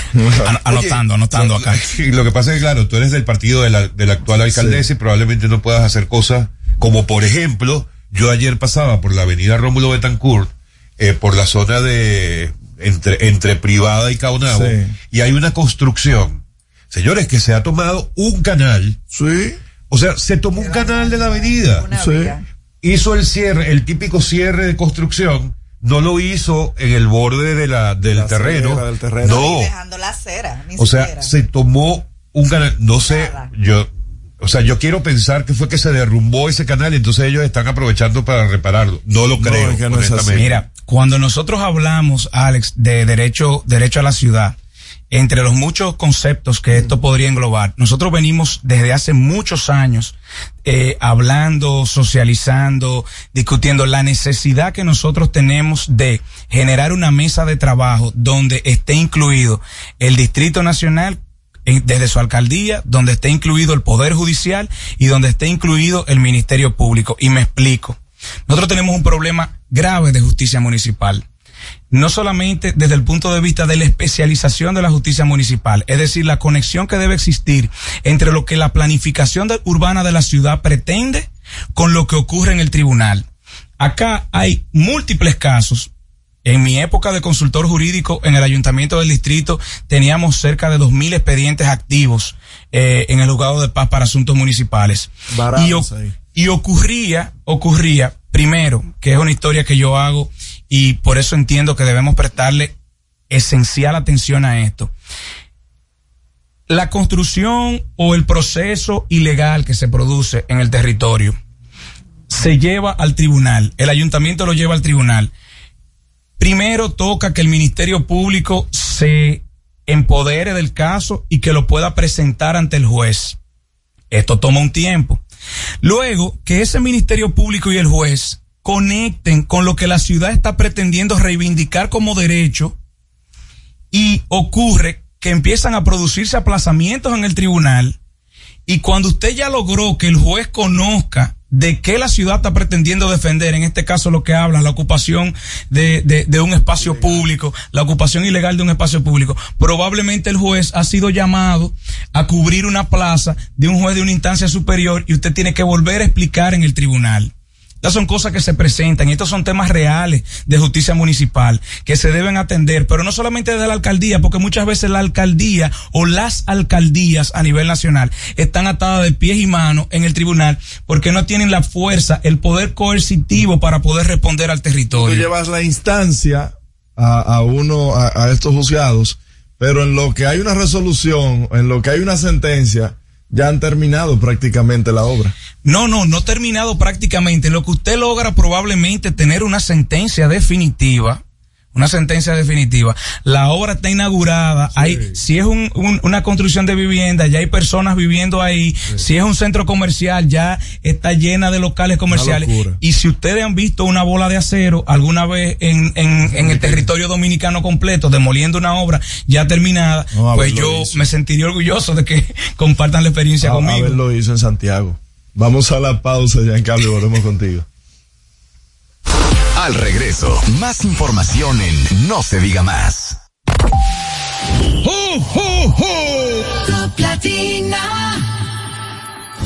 An- anotando, anotando acá. Y lo que pasa es que, claro, tú eres del partido de la, de la actual alcaldesa y probablemente no puedas hacer cosas como, por ejemplo, yo ayer pasaba por la avenida Rómulo Betancourt, eh, por la zona de, entre, entre privada y Caonabo, Sí. y hay una construcción. Señores, que se ha tomado un canal. Sí. O sea, se tomó un canal de la avenida. Sí. Hizo el cierre, el típico cierre de construcción, no lo hizo en el borde de la, del La terreno. acera del terreno. No. Dejando la acera, ni O sea, siquiera. se tomó un canal, no sé, Nada. yo, o sea, yo quiero pensar que fue que se derrumbó ese canal y entonces ellos están aprovechando para repararlo. No lo No, creo, es que no es así. honestamente. Mira, cuando nosotros hablamos, Alex, de derecho, derecho a la ciudad, entre los muchos conceptos que esto podría englobar, nosotros venimos desde hace muchos años eh, hablando, socializando, discutiendo la necesidad que nosotros tenemos de generar una mesa de trabajo donde esté incluido el Distrito Nacional en- desde su alcaldía, donde esté incluido el Poder Judicial y donde esté incluido el Ministerio Público. Y me explico. Nosotros tenemos un problema grave de justicia municipal. No solamente desde el punto de vista de la especialización de la justicia municipal, es decir, la conexión que debe existir entre lo que la planificación de- urbana de la ciudad pretende con lo que ocurre en el tribunal. Acá hay múltiples casos en mi época de consultor jurídico en el ayuntamiento del distrito teníamos cerca de dos mil expedientes activos eh, en el juzgado de paz para asuntos municipales. Y ocurría, ocurría, primero, que es una historia que yo hago y por eso entiendo que debemos prestarle esencial atención a esto. La construcción o el proceso ilegal que se produce en el territorio se lleva al tribunal, el ayuntamiento lo lleva al tribunal. Primero toca que el Ministerio Público se empodere del caso y que lo pueda presentar ante el juez. Esto toma un tiempo. Luego, que ese Ministerio Público y el juez conecten con lo que la ciudad está pretendiendo reivindicar como derecho y ocurre que empiezan a producirse aplazamientos en el tribunal y cuando usted ya logró que el juez conozca de qué la ciudad está pretendiendo defender, en este caso lo que habla, la ocupación de, de, de, un espacio público, la ocupación ilegal de un espacio público, probablemente el juez ha sido llamado a cubrir una plaza de un juez de una instancia superior y usted tiene que volver a explicar en el tribunal. Estas son cosas que se presentan y estos son temas reales de justicia municipal que se deben atender, pero no solamente desde la alcaldía, porque muchas veces la alcaldía o las alcaldías a nivel nacional están atadas de pies y manos en el tribunal porque no tienen la fuerza, el poder coercitivo para poder responder al territorio. Tú llevas la instancia a, a uno, a, a estos juzgados, pero en lo que hay una resolución, en lo que hay una sentencia, ya han terminado prácticamente la obra. No, no, no terminado prácticamente. Lo que usted logra probablemente tener una sentencia definitiva. Una sentencia definitiva. La obra está inaugurada. Sí. Hay, si es un, un, una construcción de vivienda, ya hay personas viviendo ahí. Sí. Si es un centro comercial, ya está llena de locales comerciales. Y si ustedes han visto una bola de acero alguna vez en, en, en el territorio dominicano completo, demoliendo una obra ya terminada, no, pues yo hizo. me sentiría orgulloso de que <laughs> compartan la experiencia a, conmigo. A ver, lo hizo en Santiago. Vamos a la pausa, Giancarlo, y volvemos contigo. Al regreso, más información en No se diga más. ¡Oh, oh, oh!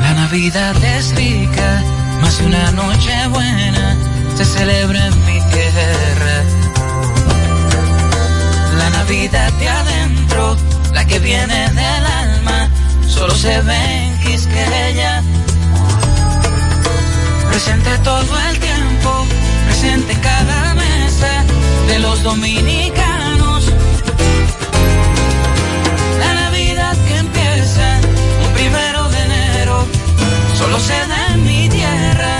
La Navidad es rica, más una noche buena se celebra en mi tierra. La Navidad de adentro, la que viene del alma, solo se ve en Quisqueya. Presente todo el tiempo, presente en cada mesa de los dominicanos. Da en mi tierra.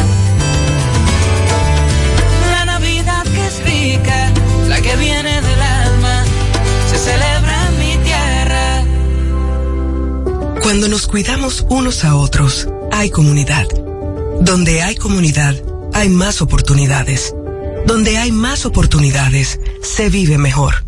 La Navidad que es rica, la que viene del alma, se celebra en mi tierra. Cuando nos cuidamos unos a otros, hay comunidad. Donde hay comunidad, hay más oportunidades. Donde hay más oportunidades, se vive mejor.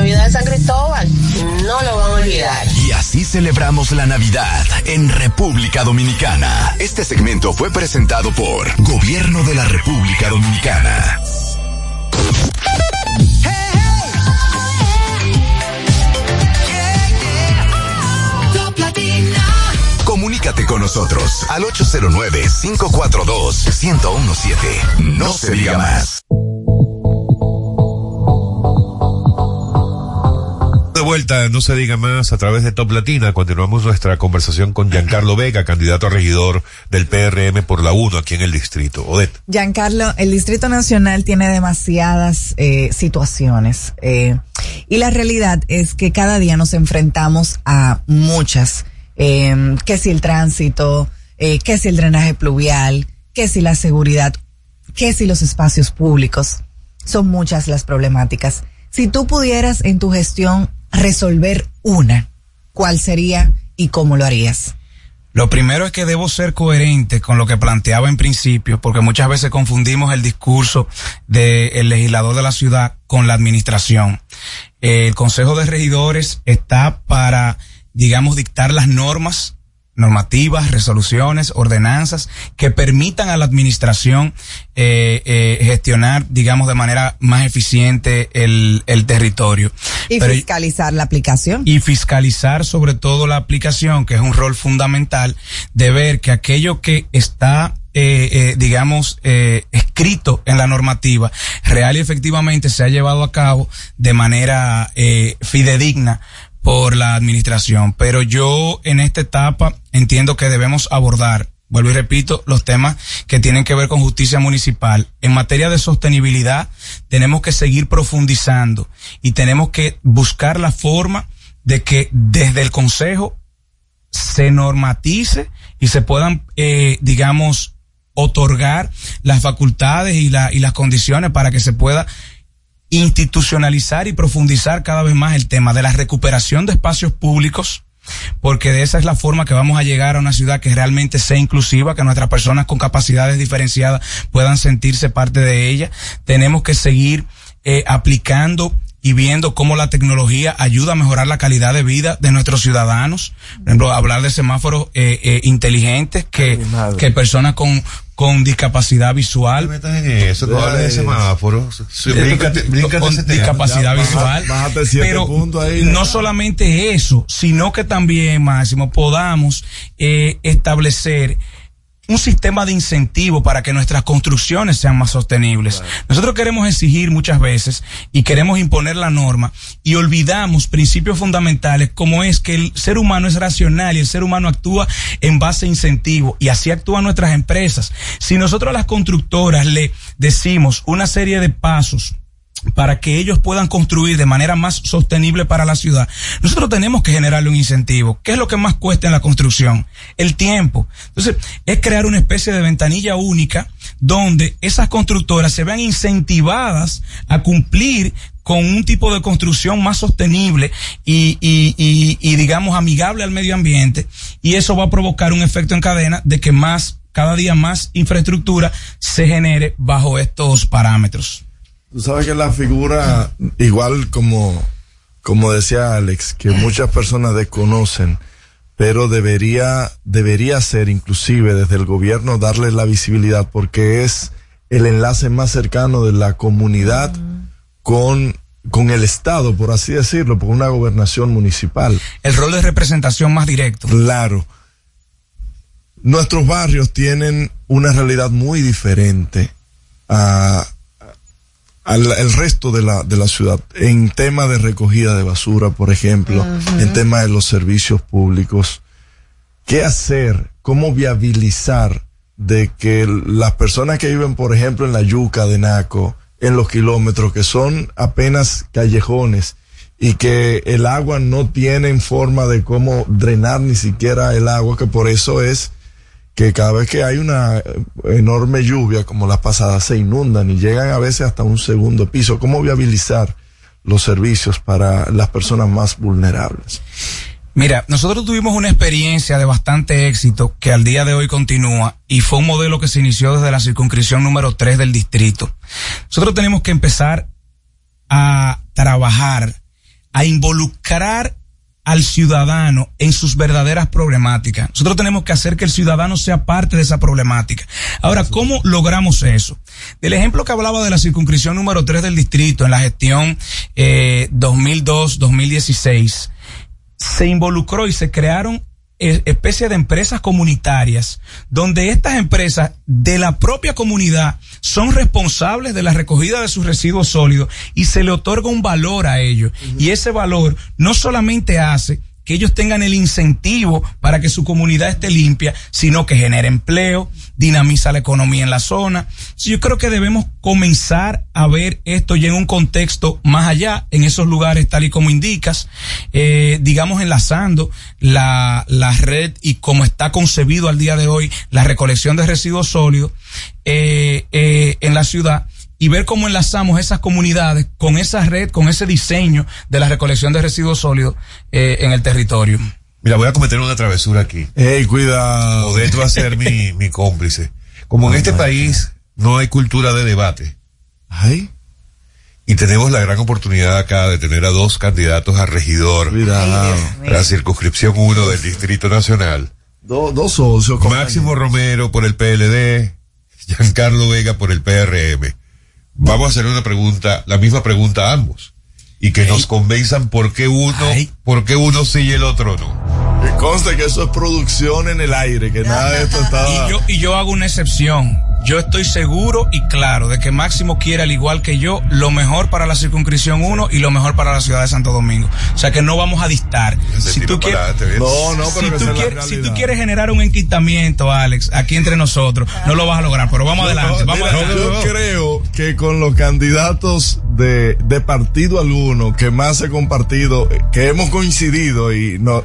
Navidad de San Cristóbal. No lo van a olvidar. Y así celebramos la Navidad en República Dominicana. Este segmento fue presentado por Gobierno de la República Dominicana. Comunícate con nosotros al 809-542-1017. No se diga más. Vuelta, no se diga más, a través de Top Latina. Continuamos nuestra conversación con Giancarlo Vega, candidato a regidor del PRM por la 1 aquí en el distrito. Giancarlo, el Distrito Nacional tiene demasiadas eh, situaciones eh, y la realidad es que cada día nos enfrentamos a muchas, eh, si el tránsito, eh, que si el drenaje pluvial, que si la seguridad, que si los espacios públicos. Son muchas las problemáticas. Si tú pudieras en tu gestión resolver una, ¿cuál sería y cómo lo harías? Lo primero es que debo ser coherente con lo que planteaba en principio, porque muchas veces confundimos el discurso del legislador de la ciudad con la administración. El Consejo de Regidores está para, digamos, dictar las normas normativas, resoluciones, ordenanzas que permitan a la administración eh, eh, gestionar, digamos, de manera más eficiente el, el territorio. Y Pero- fiscalizar la aplicación. y fiscalizar sobre todo la aplicación, que es un rol fundamental de ver que aquello que está eh, eh, digamos, eh, escrito en la normativa, real y efectivamente se ha llevado a cabo de manera eh, fidedigna por la administración. Pero yo en esta etapa entiendo que debemos abordar vuelvo y repito, los temas que tienen que ver con justicia municipal. En materia de sostenibilidad, tenemos que seguir profundizando y tenemos que buscar la forma de que desde el Consejo se normatice y se puedan, eh, digamos, otorgar las facultades y, la, y las condiciones para que se pueda institucionalizar y profundizar cada vez más el tema de la recuperación de espacios públicos, porque de esa es la forma que vamos a llegar a una ciudad que realmente sea inclusiva, que nuestras personas con capacidades diferenciadas puedan sentirse parte de ella. Tenemos que seguir eh, aplicando y viendo cómo la tecnología ayuda a mejorar la calidad de vida de nuestros ciudadanos. Por ejemplo, hablar de semáforos eh, eh, inteligentes que, que personas con, con discapacidad visual. Eso no hables de semáforos. Sí, bríncate- bríncate con ese discapacidad Ya, visual. baja- pero ahí. no solamente eso, sino que también, Máximo, podamos eh, establecer un sistema de incentivo para que nuestras construcciones sean más sostenibles. Nosotros queremos exigir muchas veces y queremos imponer la norma y olvidamos principios fundamentales como es que el ser humano es racional y el ser humano actúa en base a incentivo y así actúan nuestras empresas. Si nosotros a las constructoras le decimos una serie de pasos para que ellos puedan construir de manera más sostenible para la ciudad, nosotros tenemos que generarle un incentivo. ¿Qué es lo que más cuesta en la construcción? El tiempo. Entonces, es crear una especie de ventanilla única donde esas constructoras se vean incentivadas a cumplir con un tipo de construcción más sostenible y, y, y, y, digamos amigable al medio ambiente y eso va a provocar un efecto en cadena de que más cada día más infraestructura se genere bajo estos parámetros. Tú sabes que la figura, igual como, como decía Alex, que muchas personas desconocen, pero debería, debería ser inclusive desde el gobierno darle la visibilidad porque es el enlace más cercano de la comunidad con, con el Estado, por así decirlo, por una gobernación municipal. El rol de representación más directo. Claro. Nuestros barrios tienen una realidad muy diferente a, al el resto de la, de la ciudad. En tema de recogida de basura, por ejemplo, en tema de los servicios públicos. ¿Qué hacer? ¿Cómo viabilizar de que las personas que viven, por ejemplo, en la yuca de Naco, en los kilómetros, que son apenas callejones, y que el agua no tienen forma de cómo drenar ni siquiera el agua, que por eso es que cada vez que hay una enorme lluvia como la pasada se inundan y llegan a veces hasta un segundo piso. ¿Cómo viabilizar los servicios para las personas más vulnerables? Mira, nosotros tuvimos una experiencia de bastante éxito que al día de hoy continúa y fue un modelo que se inició desde la circunscripción número 3 del distrito. Nosotros tenemos que empezar a trabajar, a involucrar al ciudadano en sus verdaderas problemáticas. Nosotros tenemos que hacer que el ciudadano sea parte de esa problemática. Ahora, ¿cómo logramos eso? Del ejemplo que hablaba de la circunscripción número 3 del distrito en la gestión eh, 2002-2016, se involucró y se crearon especie de empresas comunitarias, donde estas empresas de la propia comunidad son responsables de la recogida de sus residuos sólidos y se le otorga un valor a ellos. Y ese valor no solamente hace que ellos tengan el incentivo para que su comunidad esté limpia, sino que genere empleo, dinamiza la economía en la zona. Yo creo que debemos comenzar a ver esto ya en un contexto más allá, en esos lugares tal y como indicas, eh, digamos enlazando la, la red y como está concebido al día de hoy la recolección de residuos sólidos eh, eh, en la ciudad y ver cómo enlazamos esas comunidades con esa red, con ese diseño de la recolección de residuos sólidos eh, en el territorio. Mira, voy a cometer una travesura aquí. Ey, cuidado. Odette va a ser mi, <laughs> mi cómplice. Como en este país no hay cultura de debate. Ay. Y tenemos la gran oportunidad acá de tener a dos candidatos a regidor. Cuidado. La circunscripción 1 del Distrito Nacional. Do- dos socios. Máximo Romero por el PLD, Giancarlo Vega por el PRM. Vamos a hacer una pregunta, la misma pregunta a ambos. Y que nos convenzan por qué uno, por qué uno sí y el otro no. Que conste que eso es producción en el aire, que nada de esto está. Y yo, y yo hago una excepción. Yo estoy seguro y claro de que Máximo quiere, al igual que yo, lo mejor para la circunscripción 1 y lo mejor para la ciudad de Santo Domingo. O sea que no vamos a distar. Si tú, quieres, No, no, pero si, que tú quieres, si tú quieres generar un enquistamiento, Alex, aquí entre nosotros, no lo vas a lograr, pero vamos adelante. No, Vamos mira, adelante. Yo creo que con los candidatos de, de partido alguno que más he compartido, que hemos coincidido y no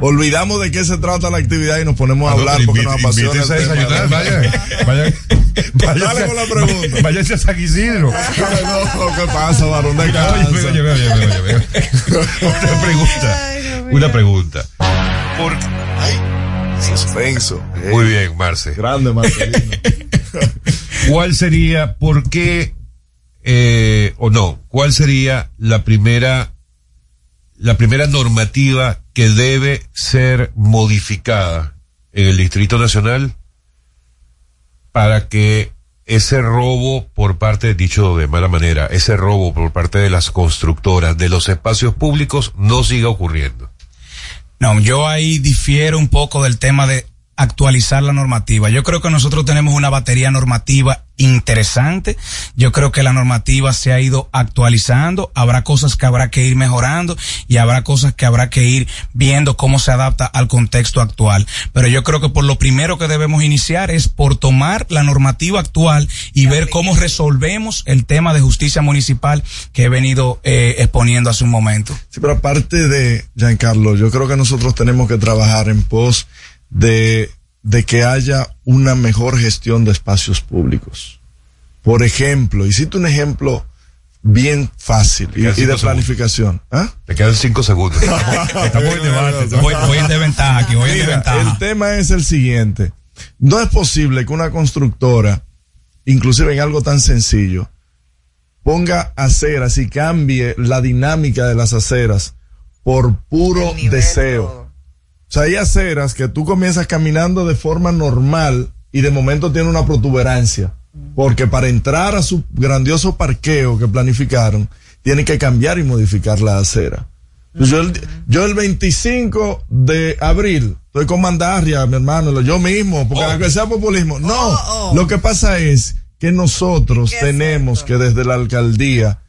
olvidamos de qué se trata la actividad y nos ponemos a Ah, hablar porque nos apasiona. invítense a el tema. desayunar, vayan, vayan, Dale con la pregunta. Váyanse a San Isidro. no, ¿qué pasa, varón? Oye. Una <laughs> pregunta. Una pregunta. Por... Suspenso. Muy bien, Marce. Grande, Marcelino. <laughs> ¿Cuál sería, por qué, eh, o no, cuál sería la primera, la primera normativa que debe ser modificada en el Distrito Nacional para que ese robo por parte, dicho de mala manera, ese robo por parte de las constructoras de los espacios públicos no siga ocurriendo? No, yo ahí difiero un poco del tema de actualizar la normativa. Yo creo que nosotros tenemos una batería normativa interesante. Yo creo que la normativa se ha ido actualizando. Habrá cosas que habrá que ir mejorando y habrá cosas que habrá que ir viendo cómo se adapta al contexto actual. Pero yo creo que por lo primero que debemos iniciar es por tomar la normativa actual y ver cómo resolvemos el tema de justicia municipal que he venido eh, exponiendo hace un momento. Sí, pero aparte de Giancarlo, yo creo que nosotros tenemos que trabajar en pos de, de que haya una mejor gestión de espacios públicos. Por ejemplo, hiciste un ejemplo bien fácil y, y de planificación. ¿Ah? Te quedan cinco segundos. <laughs> Estamos en debate. Voy, voy en desventaja aquí, voy en Mira, desventaja. el tema es el siguiente. No es posible que una constructora, inclusive en algo tan sencillo, ponga aceras y cambie la dinámica de las aceras por puro deseo. O sea, hay aceras que tú comienzas caminando de forma normal y de momento tiene una protuberancia. Porque para entrar a su grandioso parqueo que planificaron, tienen que cambiar y modificar la acera. Pues Yo, el, yo el 25 de abril estoy con Mandarria, mi hermano, yo mismo, porque aunque sea populismo. No, lo que pasa es que nosotros tenemos que desde la alcaldía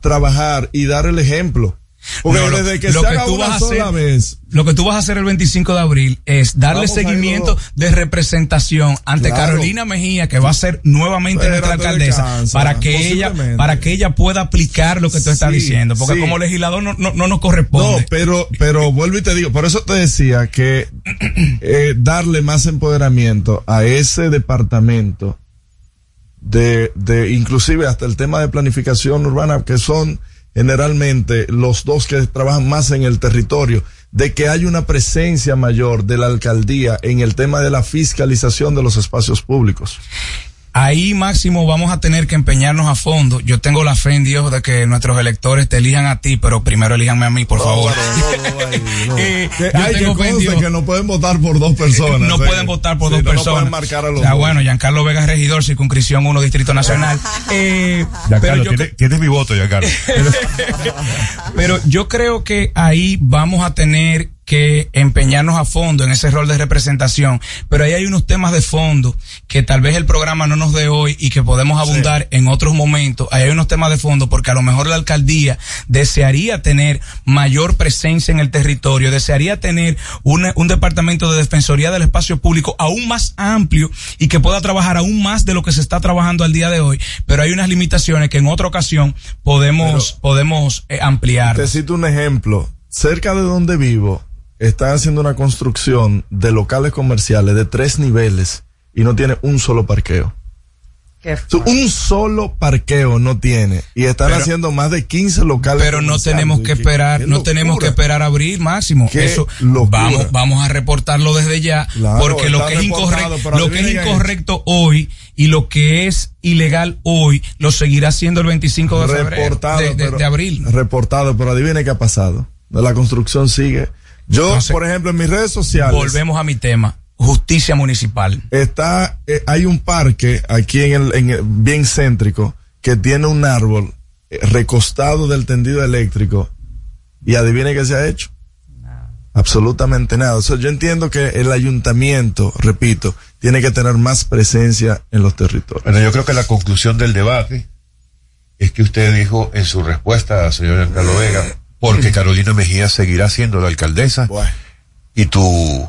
trabajar y dar el ejemplo. Porque No, lo- desde que lo se que haga tú una vas a hacer- vez, Lo que tú vas a hacer el 25 de abril es darle Vamos seguimiento de representación ante Claro. Carolina Mejía, que va a ser nuevamente nuestra alcaldesa, para que ella, para que ella pueda aplicar lo que tú estás diciendo, porque sí. como legislador no, no, no nos No, corresponde. pero, pero vuelvo y te digo, por eso te decía que <clears throat> eh, darle más empoderamiento a ese departamento de, de, inclusive hasta el tema de planificación urbana, que son generalmente los dos que trabajan más en el territorio, de que hay una presencia mayor de la alcaldía en el tema de la fiscalización de los espacios públicos. Ahí, Máximo, vamos a tener que empeñarnos a fondo. Yo tengo la fe en Dios de que nuestros electores te elijan a ti, pero primero elíjanme a mí, por favor. <laughs> Hay que tengo fe en conste Dios. que no pueden votar por dos personas. No ¿eh? pueden votar por Sí, dos no, no personas. pueden marcar a los o sea, dos. bueno, Giancarlo Vega es regidor, circunscripción 1, Distrito Nacional. <laughs> Eh, pero Giancarlo, yo, tiene- tienes mi voto, Giancarlo. <laughs> pero yo creo que ahí vamos a tener que empeñarnos a fondo en ese rol de representación, pero ahí hay unos temas de fondo que tal vez el programa no nos dé hoy y que podemos abundar en otros momentos. Ahí hay unos temas de fondo porque a lo mejor la alcaldía desearía tener mayor presencia en el territorio, desearía tener una- un departamento de defensoría del espacio público aún más amplio y que pueda trabajar aún más de lo que se está trabajando al día de hoy, pero hay unas limitaciones que en otra ocasión podemos, podemos eh, ampliar. Te cito un ejemplo. Cerca de donde vivo, están haciendo una construcción de locales comerciales de tres niveles y no tiene un solo parqueo. Un solo parqueo no tiene. Y están Pero- haciendo más de 15 locales pero no tenemos que esperar, qué no tenemos que esperar a abril máximo. Qué Eso locura. vamos, vamos a reportarlo desde ya, Claro, porque lo que es incorrecto, pero lo que es adivinen qué. incorrecto hoy y lo que es ilegal hoy lo seguirá siendo el 25 de febrero, reportado, de, de- pero- de abril. Reportado, pero adivine qué ha pasado. La construcción sigue. Yo, Entonces, por ejemplo, en mis redes sociales. Volvemos a mi tema, justicia municipal. está eh, hay un parque aquí en el, en el- bien céntrico que tiene un árbol eh, recostado del tendido eléctrico. Y adivine qué se ha hecho. Absolutamente nada. O sea, yo entiendo que el ayuntamiento repito tiene que tener más presencia en los territorios. Bueno, yo creo que la conclusión del debate es que usted dijo en su respuesta, señor Giancarlo Vega, porque <clears throat> Carolina Mejía seguirá siendo la alcaldesa y tu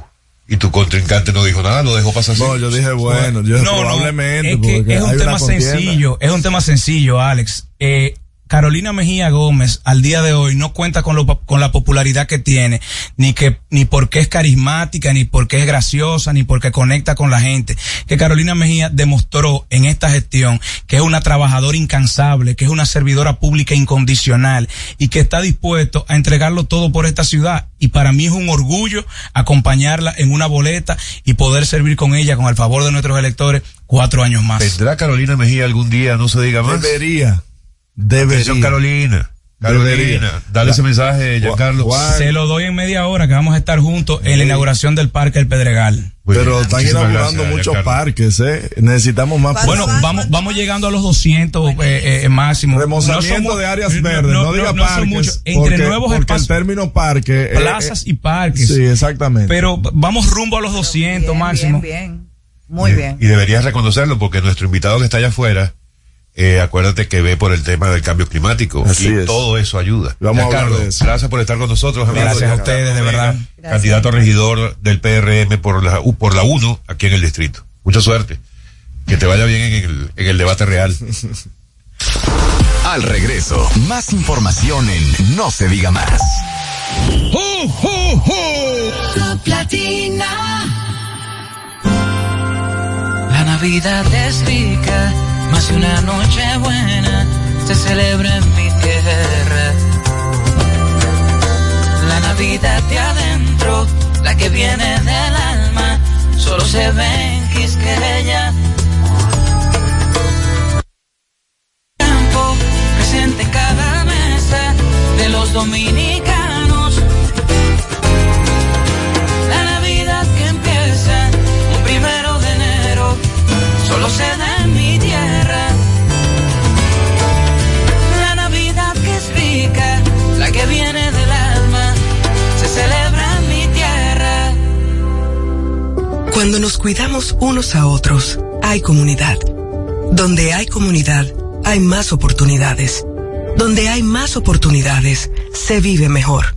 y tu contrincante no dijo nada, lo dejó pasar así. no yo dije bueno yo No, no, probablemente es, que es un tema contienda. sencillo, es un tema sencillo, Alex. Eh, Carolina Mejía Gómez al día de hoy no cuenta con, lo, con la popularidad que tiene, ni que ni porque es carismática, ni porque es graciosa, ni porque conecta con la gente. Que Carolina Mejía demostró en esta gestión que es una trabajadora incansable, que es una servidora pública incondicional y que está dispuesto a entregarlo todo por esta ciudad. Y para mí es un orgullo acompañarla en una boleta y poder servir con ella, con el favor de nuestros electores, cuatro años más. ¿Vendrá Carolina Mejía algún día? No se diga más. debería debería Atención, Carolina. Carolina, dale ese mensaje, Giancarlo. Se lo doy en media hora que vamos a estar juntos en la inauguración del Parque El Pedregal. pero están inaugurando muchos parques eh necesitamos más Bueno, vamos, vamos llegando a los 200 eh, eh, máximo. remozamiento somos- de áreas verdes, no, diga son parques. muchos. Entre porque, nuevos porque espacios, el término parque. eh, plazas eh, y parques. Sí, exactamente. Pero vamos rumbo a los 200 máximo. Bien, muy bien. Y deberías reconocerlo porque nuestro invitado que está allá afuera, eh, acuérdate que ve por el tema del cambio climático Así y es. todo eso ayuda. Vamos a hablar Giancarlo, de eso. gracias por estar con nosotros. Gracias a ustedes, de verdad. Candidato a regidor del PRM por la, U- por la 1 aquí en el distrito. Mucha suerte. Que te vaya bien en el, en el debate real. <laughs> Al regreso, más información en No se diga más. Top Latina. La Navidad es rica, más de una noche buena se celebra en mi tierra. La Navidad de adentro, la que viene del alma, solo se ve en Quisqueya. Presente en cada mesa de los dominicanos. La Navidad que empieza un primero de enero solo se da Cuando nos cuidamos unos a otros, hay comunidad. Donde hay comunidad, hay más oportunidades. Donde hay más oportunidades, se vive mejor.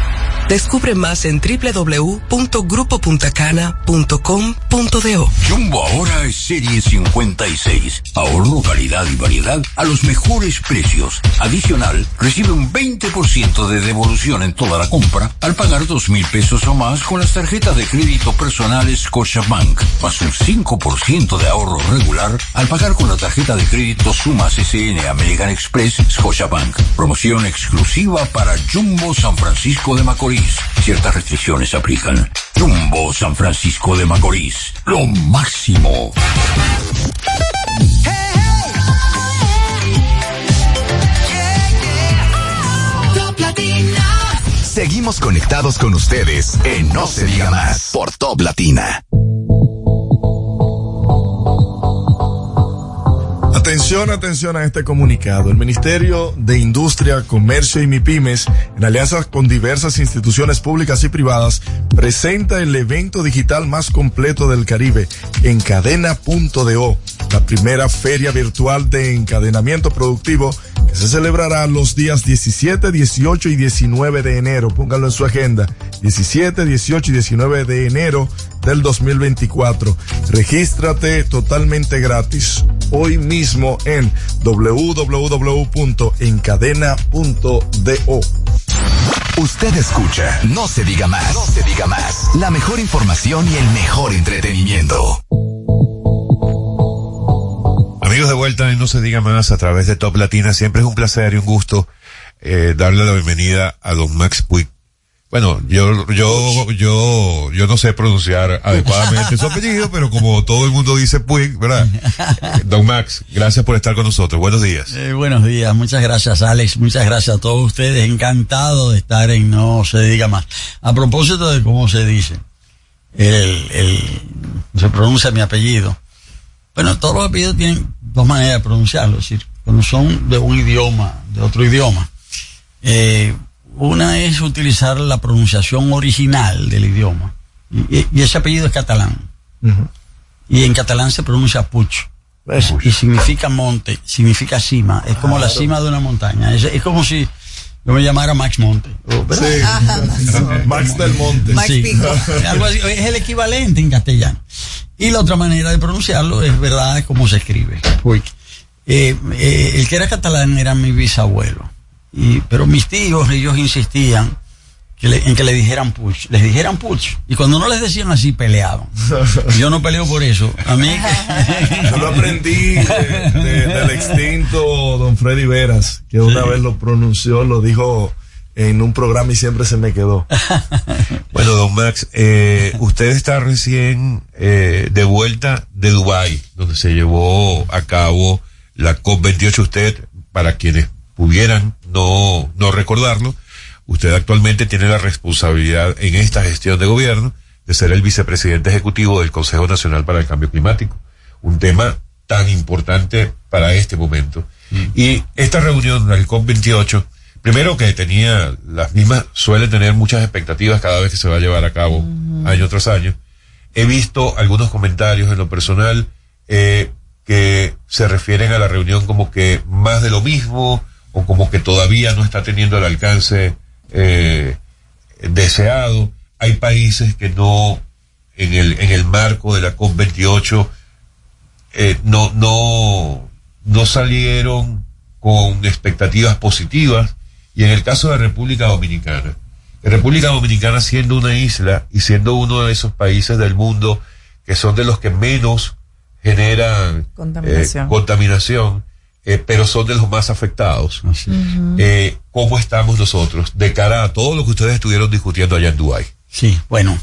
Descubre más en www.grupopuntacana.com.do. Jumbo ahora es serie 56. Ahorro, calidad y variedad a los mejores precios. Adicional, recibe un 20% de devolución en toda la compra al pagar dos mil pesos o más con las tarjetas de crédito personales Scotiabank, más un 5% de ahorro regular al pagar con la tarjeta de crédito Sumas SN American Express Scotiabank. Promoción exclusiva para Jumbo San Francisco de Macorís. Ciertas restricciones aplican. Jumbo San Francisco de Macorís. Lo máximo. Seguimos conectados con ustedes en No Se Diga Más por Top Latina. Atención, atención a este comunicado. El Ministerio de Industria, Comercio y MIPIMES, en alianza con diversas instituciones públicas y privadas, presenta el evento digital más completo del Caribe, Encadena.do, la primera feria virtual de encadenamiento productivo que se celebrará los días 17, 18 y 19 de enero. Pónganlo en su agenda. 17, 18 y 19 de enero del 2024. Regístrate totalmente gratis hoy mismo en www.encadena.do. Usted escucha, no se diga más, no se diga más. La mejor información y el mejor entretenimiento. Amigos de vuelta en No se diga más a través de Top Latina, siempre es un placer y un gusto eh, darle la bienvenida a don Max Puig. Bueno, yo, yo, yo, yo no sé pronunciar <laughs> adecuadamente su apellido, pero como todo el mundo dice Puig, ¿verdad? <laughs> Don Max, gracias por estar con nosotros. Buenos días. Eh, buenos días, muchas gracias Alex, muchas gracias a todos ustedes. Encantado de estar en No se diga más. A propósito de cómo se dice, el, el, se pronuncia mi apellido. Bueno, todos los apellidos tienen dos maneras de pronunciarlo, es decir, cuando son de un idioma, de otro idioma. Eh, una es utilizar la pronunciación original del idioma. Y, y ese apellido es catalán. Y en catalán se pronuncia Puig. Y significa monte, significa cima. Es como la cima de una montaña. Es, es como si yo me llamara Max Monte. o- ¿verdad? Max del Monte. Sí, <laughs> algo así. Es el equivalente en castellano. Y la otra manera de pronunciarlo es verdad es como se escribe. Eh, eh, el que era catalán era mi bisabuelo. Y, pero mis tíos, ellos insistían que le- en que le dijeran Puig. Les dijeran Puig. Y cuando no les decían así, peleaban. <laughs> Yo no peleo por eso. A mí <laughs> Yo lo aprendí de- de- <laughs> del extinto don Freddy Veras, que una vez lo pronunció, lo dijo en un programa y siempre se me quedó. Bueno, don Max, eh, usted está recién eh, de vuelta de Dubái, donde se llevó a cabo la COP28. Usted, para quienes pudieran no, no recordarlo, usted actualmente tiene la responsabilidad en esta gestión de gobierno de ser el vicepresidente ejecutivo del Consejo Nacional para el Cambio Climático. Un tema tan importante para este momento. Y esta reunión del COP28, primero que tenía las mismas, suele tener muchas expectativas cada vez que se va a llevar a cabo año tras año. He visto algunos comentarios en lo personal eh, que se refieren a la reunión como que más de lo mismo o como que todavía no está teniendo el alcance eh, deseado. Hay países que no, en el, en el marco de la COP28, eh, no, no, no salieron con expectativas positivas. Y en el caso de República Dominicana, República Dominicana siendo una isla y siendo uno de esos países del mundo que son de los que menos generan Contaminación. eh, contaminación, eh, pero son de los más afectados. Eh, ¿Cómo estamos nosotros de cara a todo lo que ustedes estuvieron discutiendo allá en Dubái? Sí, bueno.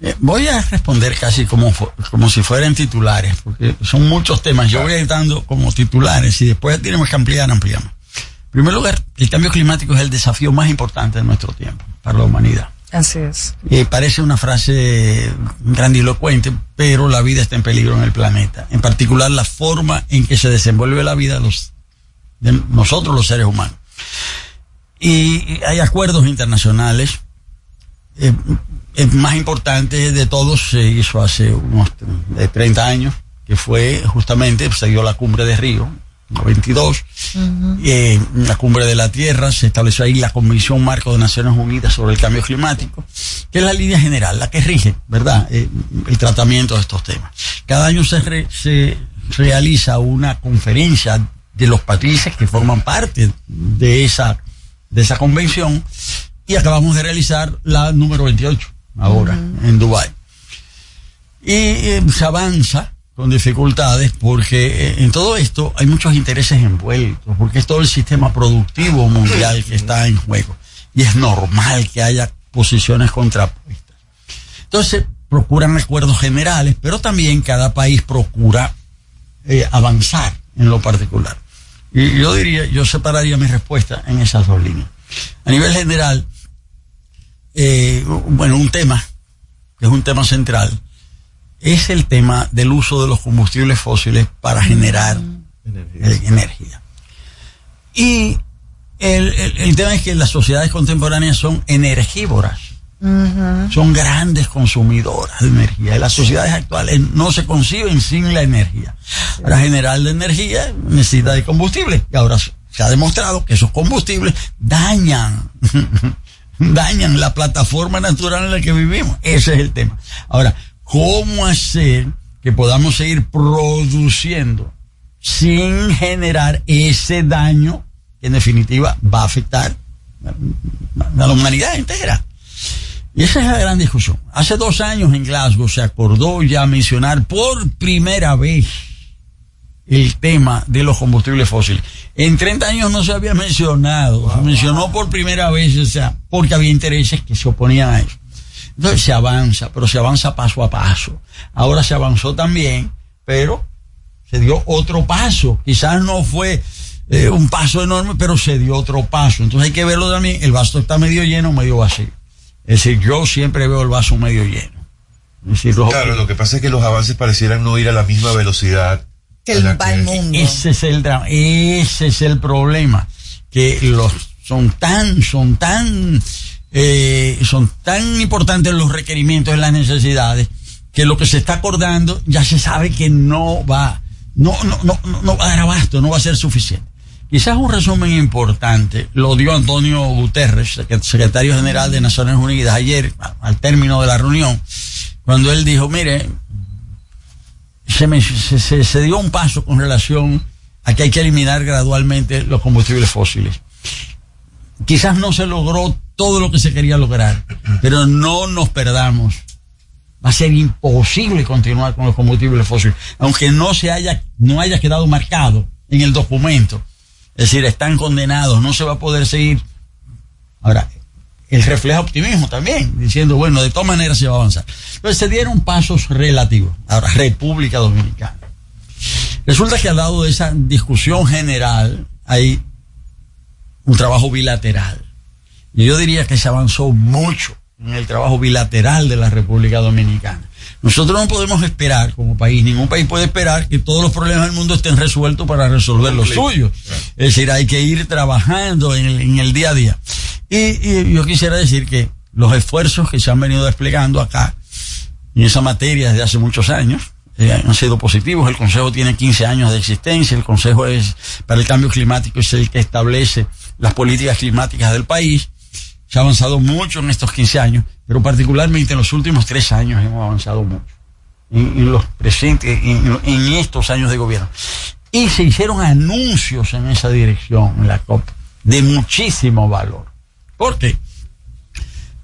eh, voy a responder casi como, como si fueran titulares, porque son muchos temas. Yo voy a ir dando como titulares y después tenemos que ampliar, ampliamos. En primer lugar, el cambio climático es el desafío más importante de nuestro tiempo para la humanidad. Así es. Eh, parece una frase grandilocuente, pero la vida está en peligro en el planeta. En particular, la forma en que se desenvuelve la vida de, nosotros los seres humanos. Y hay acuerdos internacionales. eh, el más importante de todos se hizo hace unos eh, 30 años, que fue justamente, se dio la cumbre de Río, 92, eh, la cumbre de la Tierra, se estableció ahí la Convención Marco de Naciones Unidas sobre el Cambio Climático, que es la línea general, la que rige, ¿verdad?, Eh, el tratamiento de estos temas. Cada año se, re- se realiza una conferencia de los países que forman parte de esa, de esa convención y acabamos de realizar la número 28 ahora en Dubái. Y eh, se avanza con dificultades porque en todo esto hay muchos intereses envueltos, porque es todo el sistema productivo mundial que está en juego. Y es normal que haya posiciones contrapuestas. Entonces, procuran acuerdos generales, pero también cada país procura eh, avanzar en lo particular. Y yo diría, yo separaría mi respuesta en esas dos líneas. A nivel general, eh, bueno, un tema, que es un tema central, es el tema del uso de los combustibles fósiles para generar eh, energía. Y el, el- el tema es que las sociedades contemporáneas son energívoras, son grandes consumidoras de energía. Y las sociedades actuales no se conciben sin la energía. Para generar la energía necesita de combustible. Y ahora se ha demostrado que esos combustibles dañan, <laughs> dañan la plataforma natural en la que vivimos. Ese es el tema. Ahora, ¿cómo hacer que podamos seguir produciendo sin generar ese daño que en definitiva va a afectar a la humanidad entera? Y esa es la gran discusión. Hace dos años en Glasgow se acordó ya mencionar por primera vez el tema de los combustibles fósiles. En 30 años no se había mencionado, se mencionó por primera vez, o sea, porque había intereses que se oponían a eso. Entonces se avanza, pero se avanza paso a paso. Ahora se avanzó también, pero se dio otro paso. Quizás no fue eh, un paso enorme, pero se dio otro paso. Entonces hay que verlo también, el vaso está medio lleno o medio vacío. Es decir, yo siempre veo el vaso medio lleno. Es decir, los- Claro, lo que pasa es que los avances parecieran no ir a la misma velocidad. Que el, el que- mundo. Ese es el drama, ese es el problema, que los son tan, son tan, eh, son tan importantes los requerimientos y las necesidades que lo que se está acordando ya se sabe que no va, no, no, no, no, va a dar abasto, no va a ser suficiente. Quizás un resumen importante lo dio Antonio Guterres, secre- secretario general de Naciones Unidas, ayer, al término de la reunión, cuando él dijo, mire, se, me- se dio un paso con relación a que hay que eliminar gradualmente los combustibles fósiles. Quizás no se logró todo lo que se quería lograr, pero no nos perdamos. Va a ser imposible continuar con los combustibles fósiles, aunque no se haya, no haya quedado marcado en el documento. Es decir, están condenados, no se va a poder seguir. Ahora, el refleja optimismo también, diciendo, bueno, de todas maneras se va a avanzar. Entonces se dieron pasos relativos. Ahora, República Dominicana. Resulta que al lado de esa discusión general hay un trabajo bilateral. Yo diría que se avanzó mucho en el trabajo bilateral de la República Dominicana. Nosotros no podemos esperar como país, ningún país puede esperar que todos los problemas del mundo estén resueltos para resolver los suyos. Es decir, hay que ir trabajando en el, en el día a día. Y, y yo quisiera decir que los esfuerzos que se han venido desplegando acá en esa materia desde hace muchos años eh, han sido positivos. El Consejo tiene 15 años de existencia. El Consejo es para el cambio climático es el que establece las políticas climáticas del país. Se ha avanzado mucho en estos 15 años, pero particularmente en los últimos tres años hemos avanzado mucho. En, los presentes, en, en estos años de gobierno. Y se hicieron anuncios en esa dirección, en la COP, de muchísimo valor. ¿Por qué?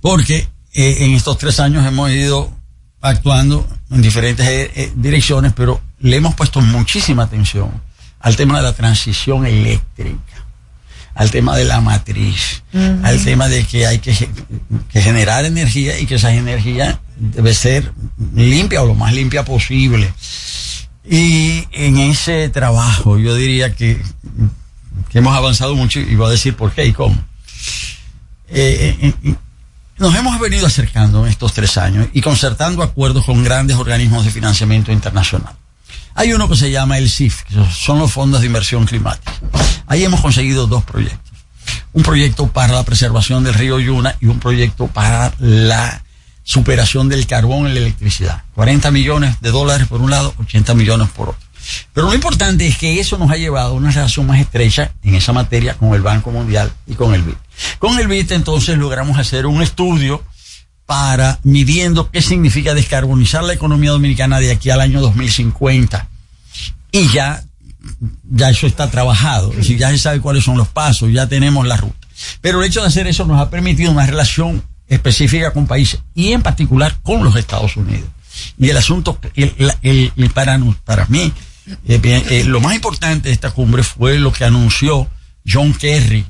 Porque eh, en estos tres años hemos ido actuando en diferentes eh, eh, direcciones, pero le hemos puesto muchísima atención al tema de la transición eléctrica, al tema de la matriz, al tema de que hay que generar energía y que esa energía debe ser limpia o lo más limpia posible. Y en ese trabajo yo diría que, que hemos avanzado mucho y voy a decir por qué y cómo. Eh, eh, eh, nos hemos venido acercando en estos tres años y concertando acuerdos con grandes organismos de financiamiento internacional. Hay uno que se llama el CIF, que son los fondos de inversión climática. Ahí hemos conseguido dos proyectos. Un proyecto para la preservación del río Yuna y un proyecto para la superación del carbón en la electricidad. 40 millones de dólares por un lado, 80 millones por otro. Pero lo importante es que eso nos ha llevado a una relación más estrecha en esa materia con el Banco Mundial y con el BID. Con el BID entonces logramos hacer un estudio para midiendo qué significa descarbonizar la economía dominicana de aquí al año 2050. Y ya, ya eso está trabajado, es decir, ya se sabe cuáles son los pasos, ya tenemos la ruta. Pero el hecho de hacer eso nos ha permitido una relación específica con países y en particular con los Estados Unidos. Y el asunto, para, mí, eh, eh, lo más importante de esta cumbre fue lo que anunció John Kerry,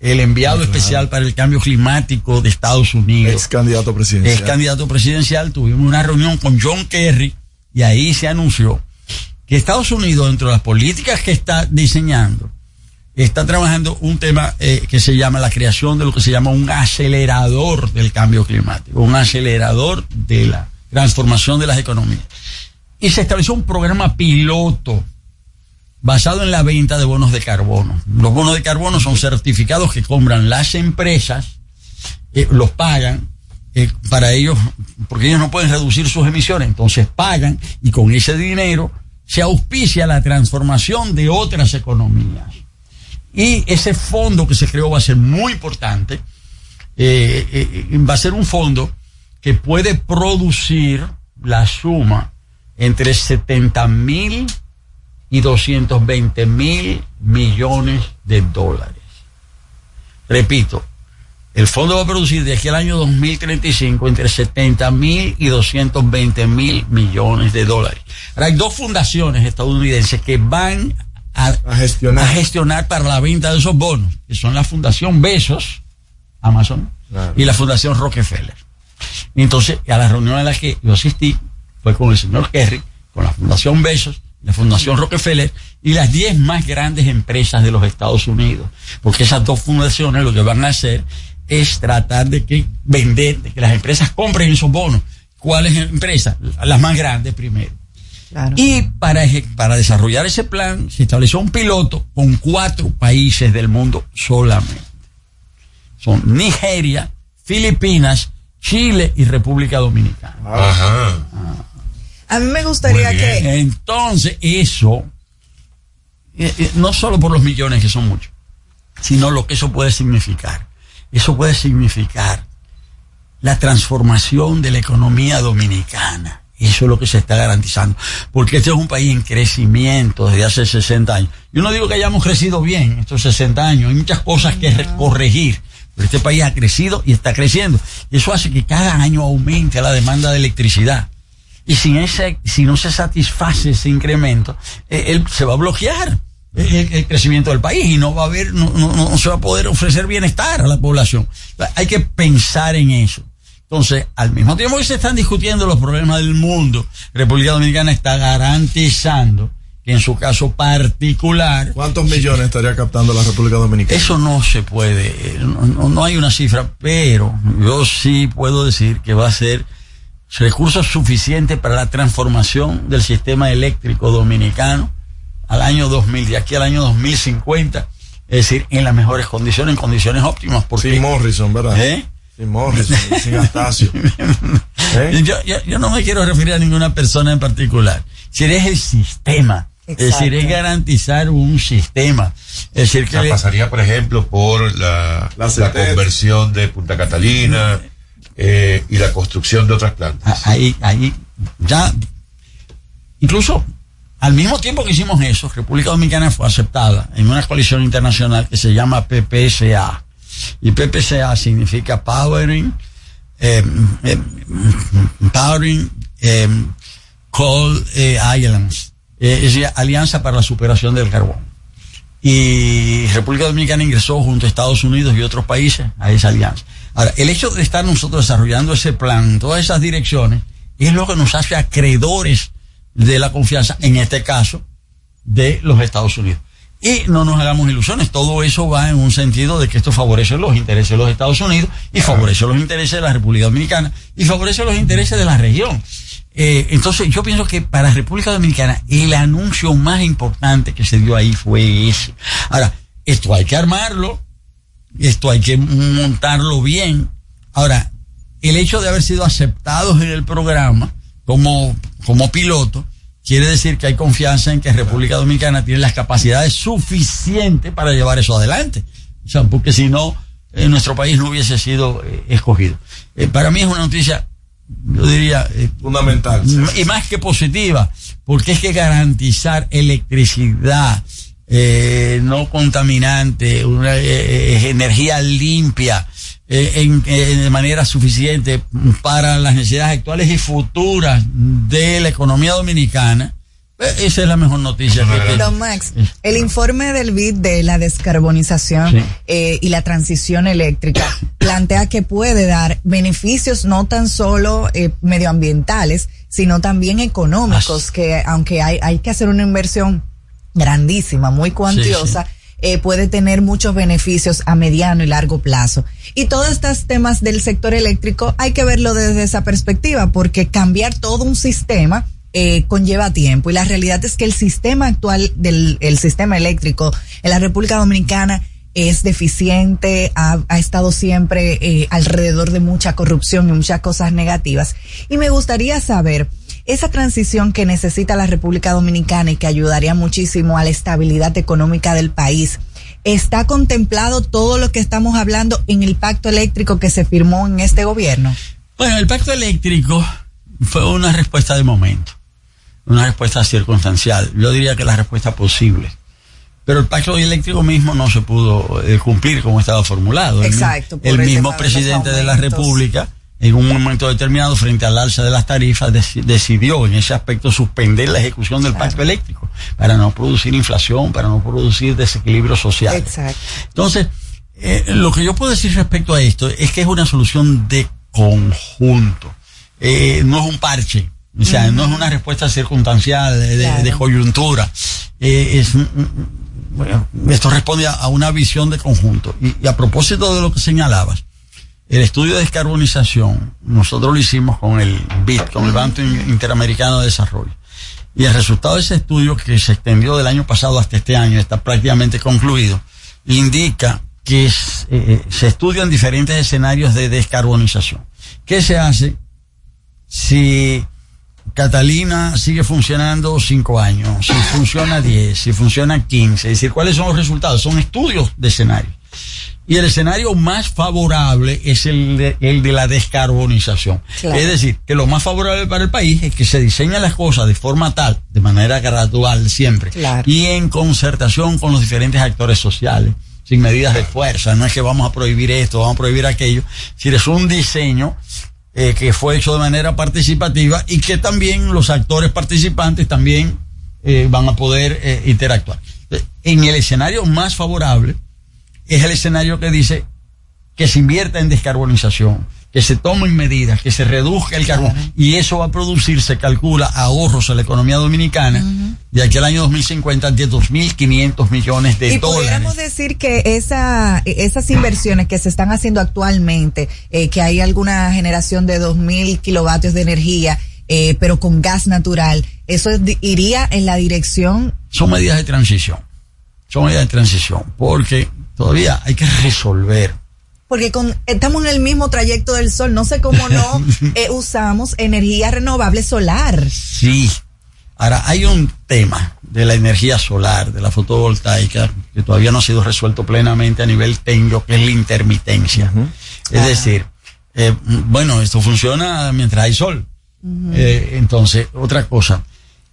el enviado especial para el cambio climático de Estados Unidos. Ex candidato presidencial. Es candidato presidencial. Tuvimos una reunión con John Kerry y ahí se anunció que Estados Unidos, dentro de las políticas que está diseñando, está trabajando un tema eh, que se llama la creación de lo que se llama un acelerador del cambio climático, un acelerador de la transformación de las economías. Y se estableció un programa piloto basado en la venta de bonos de carbono. Los bonos de carbono son certificados que compran las empresas, eh, los pagan eh, para ellos, porque ellos no pueden reducir sus emisiones, entonces pagan y con ese dinero se auspicia la transformación de otras economías. Y ese fondo que se creó va a ser muy importante, eh, va a ser un fondo que puede producir la suma entre 70 mil y 220 mil millones de dólares. Repito, el fondo va a producir de aquí al año 2035 entre 70 mil y 220 mil millones de dólares. Ahora, hay dos fundaciones estadounidenses que van a, gestionar. a gestionar para la venta de esos bonos, que son la Fundación Besos, Amazon, Claro. y la Fundación Rockefeller. Entonces, a la reunión a la que yo asistí fue con el señor Kerry, con la Fundación Besos, la Fundación Rockefeller y las 10 más grandes empresas de los Estados Unidos. Porque esas dos fundaciones lo que van a hacer es tratar de que vender, de que las empresas compren esos bonos. ¿Cuáles empresas? Las más grandes primero. Y para, para desarrollar ese plan se estableció un piloto con cuatro países del mundo solamente. Son Nigeria, Filipinas, Chile y República Dominicana. Ajá. A mí me gustaría que Entonces, eso, eh, eh, no solo por los millones que son muchos, sino lo que eso puede significar. Eso puede significar la transformación de la economía dominicana. Eso es lo que se está garantizando. Porque este es un país en crecimiento desde hace 60 años. Yo no digo que hayamos crecido bien estos 60 años. Hay muchas cosas que re- corregir. Pero este país ha crecido y está creciendo. Y eso hace que cada año aumente la demanda de electricidad. Y sin ese, si no se satisface ese incremento, eh, él se va a bloquear el, el crecimiento del país y no va a haber, no, no, no se va a poder ofrecer bienestar a la población. Hay que pensar en eso. Entonces, al mismo tiempo que se están discutiendo los problemas del mundo, República Dominicana está garantizando que en su caso particular, ¿Cuántos millones estaría captando la República Dominicana? eso no se puede, eh, no, no- no hay una cifra, pero yo sí puedo decir que va a ser recursos suficientes para la transformación del sistema eléctrico dominicano al año 2000, de aquí al año 2050, es decir, en las mejores condiciones, en condiciones óptimas. Porque, Sin Morrison, ¿verdad? ¿Eh? Sin Morrison, <laughs> sin Astacio. ¿Eh? Yo, yo- yo no me quiero referir a ninguna persona en particular. Si es el sistema, es decir, es Exacto. garantizar un sistema. Es decir, O sea, que pasaría, por ejemplo, por la, la, conversión de Punta Catalina eh, y la construcción de otras plantas. Ah, ahí, ahí, ya, incluso al mismo tiempo que hicimos eso, República Dominicana fue aceptada en una coalición internacional que se llama PPSA. Y PPSA significa Powering, eh, eh, Powering Coal Islands. Es decir, Alianza para la Superación del Carbón. Y República Dominicana ingresó junto a Estados Unidos y otros países a esa alianza. Ahora, el hecho de estar nosotros desarrollando ese plan en todas esas direcciones es lo que nos hace acreedores de la confianza, en este caso, de los Estados Unidos. Y no nos hagamos ilusiones, todo eso va en un sentido de que esto favorece los intereses de los Estados Unidos y favorece los intereses de la República Dominicana y favorece los intereses de la región. Eh, entonces yo pienso que para República Dominicana el anuncio más importante que se dio ahí fue ese. Ahora, esto hay que armarlo, esto hay que montarlo bien. Ahora, el hecho de haber sido aceptados en el programa como, como piloto, quiere decir que hay confianza en que República Dominicana tiene las capacidades suficientes para llevar eso adelante. O sea, porque si no, eh, nuestro país no hubiese sido eh, escogido. Eh, para mí es una noticia, yo diría, eh, fundamental. Y más que positiva, porque es que garantizar electricidad eh, no contaminante, una eh, eh, energía limpia, eh, en, de manera suficiente para las necesidades actuales y futuras de la economía dominicana, eh, esa es la mejor noticia que Don. Max, el informe del BID de la descarbonización Sí. eh, y la transición eléctrica plantea que puede dar beneficios no tan solo eh, medioambientales, sino también económicos, que aunque hay, hay que hacer una inversión grandísima, muy cuantiosa, eh, puede tener muchos beneficios a mediano y largo plazo. Y todos estos temas del sector eléctrico hay que verlo desde esa perspectiva, porque cambiar todo un sistema eh, conlleva tiempo. Y la realidad es que el sistema actual del el sistema eléctrico en la República Dominicana es deficiente, ha, ha estado siempre eh, alrededor de mucha corrupción y muchas cosas negativas. Y me gustaría saber esa transición que necesita la República Dominicana y que ayudaría muchísimo a la estabilidad económica del país. ¿Está contemplado todo lo que estamos hablando en el pacto eléctrico que se firmó en este gobierno? Bueno, el pacto eléctrico fue una respuesta de momento, una respuesta circunstancial. Yo diría que la respuesta posible. Pero el pacto eléctrico mismo no se pudo eh, cumplir como estaba formulado. Exacto, El, el mismo presidente de la. República, en un momento determinado, frente al alza de las tarifas, deci- decidió en ese aspecto suspender la ejecución del pacto eléctrico para no producir inflación, para no producir desequilibrio social. Exacto. Entonces, eh, lo que yo puedo decir respecto a esto es que es una solución de conjunto. Eh, no es un parche. O sea, no es una respuesta circunstancial de, coyuntura. Eh, es, bueno, esto responde a, a una visión de conjunto. Y, y a propósito de lo que señalabas, el estudio de descarbonización, nosotros lo hicimos con el BID, con el Banco In- Interamericano de Desarrollo. Y el resultado de ese estudio, que se extendió del año pasado hasta este año, está prácticamente concluido, indica que es, eh, se estudian diferentes escenarios de descarbonización. ¿Qué se hace si Catalina sigue funcionando cinco años, si funciona 10, si funciona 15? Es decir, ¿cuáles son los resultados? Son estudios de escenarios. Y el escenario más favorable es el de, el de la descarbonización. Claro. Es decir, que lo más favorable para el país es que se diseñan las cosas de forma tal, de manera gradual siempre, y en concertación con los diferentes actores sociales, sin medidas de fuerza. No es que vamos a prohibir esto, vamos a prohibir aquello. Decir, es un diseño eh, que fue hecho de manera participativa y que también los actores participantes también eh, van a poder eh, interactuar. En el escenario más favorable, es el escenario que dice que se invierta en descarbonización, que se tomen medidas, que se reduzca el carbón. Y eso va a producir, se calcula, ahorros a la economía dominicana de aquí al año 2050 de 2.500 millones de y dólares. podríamos decir que esa, esas inversiones que se están haciendo actualmente, eh, que hay alguna generación de 2.000 kilovatios de energía, eh, pero con gas natural, eso iría en la dirección Son medidas de transición. Son medidas de transición. Porque todavía hay que resolver Porque con, estamos en el mismo trayecto del sol. No sé cómo no <laughs> eh, usamos energía renovable solar. Sí. Ahora, hay un tema de la energía solar, de la fotovoltaica, que todavía no ha sido resuelto plenamente a nivel técnico, que es la intermitencia. Es decir, eh, bueno, esto funciona mientras hay sol. Eh, entonces, otra cosa.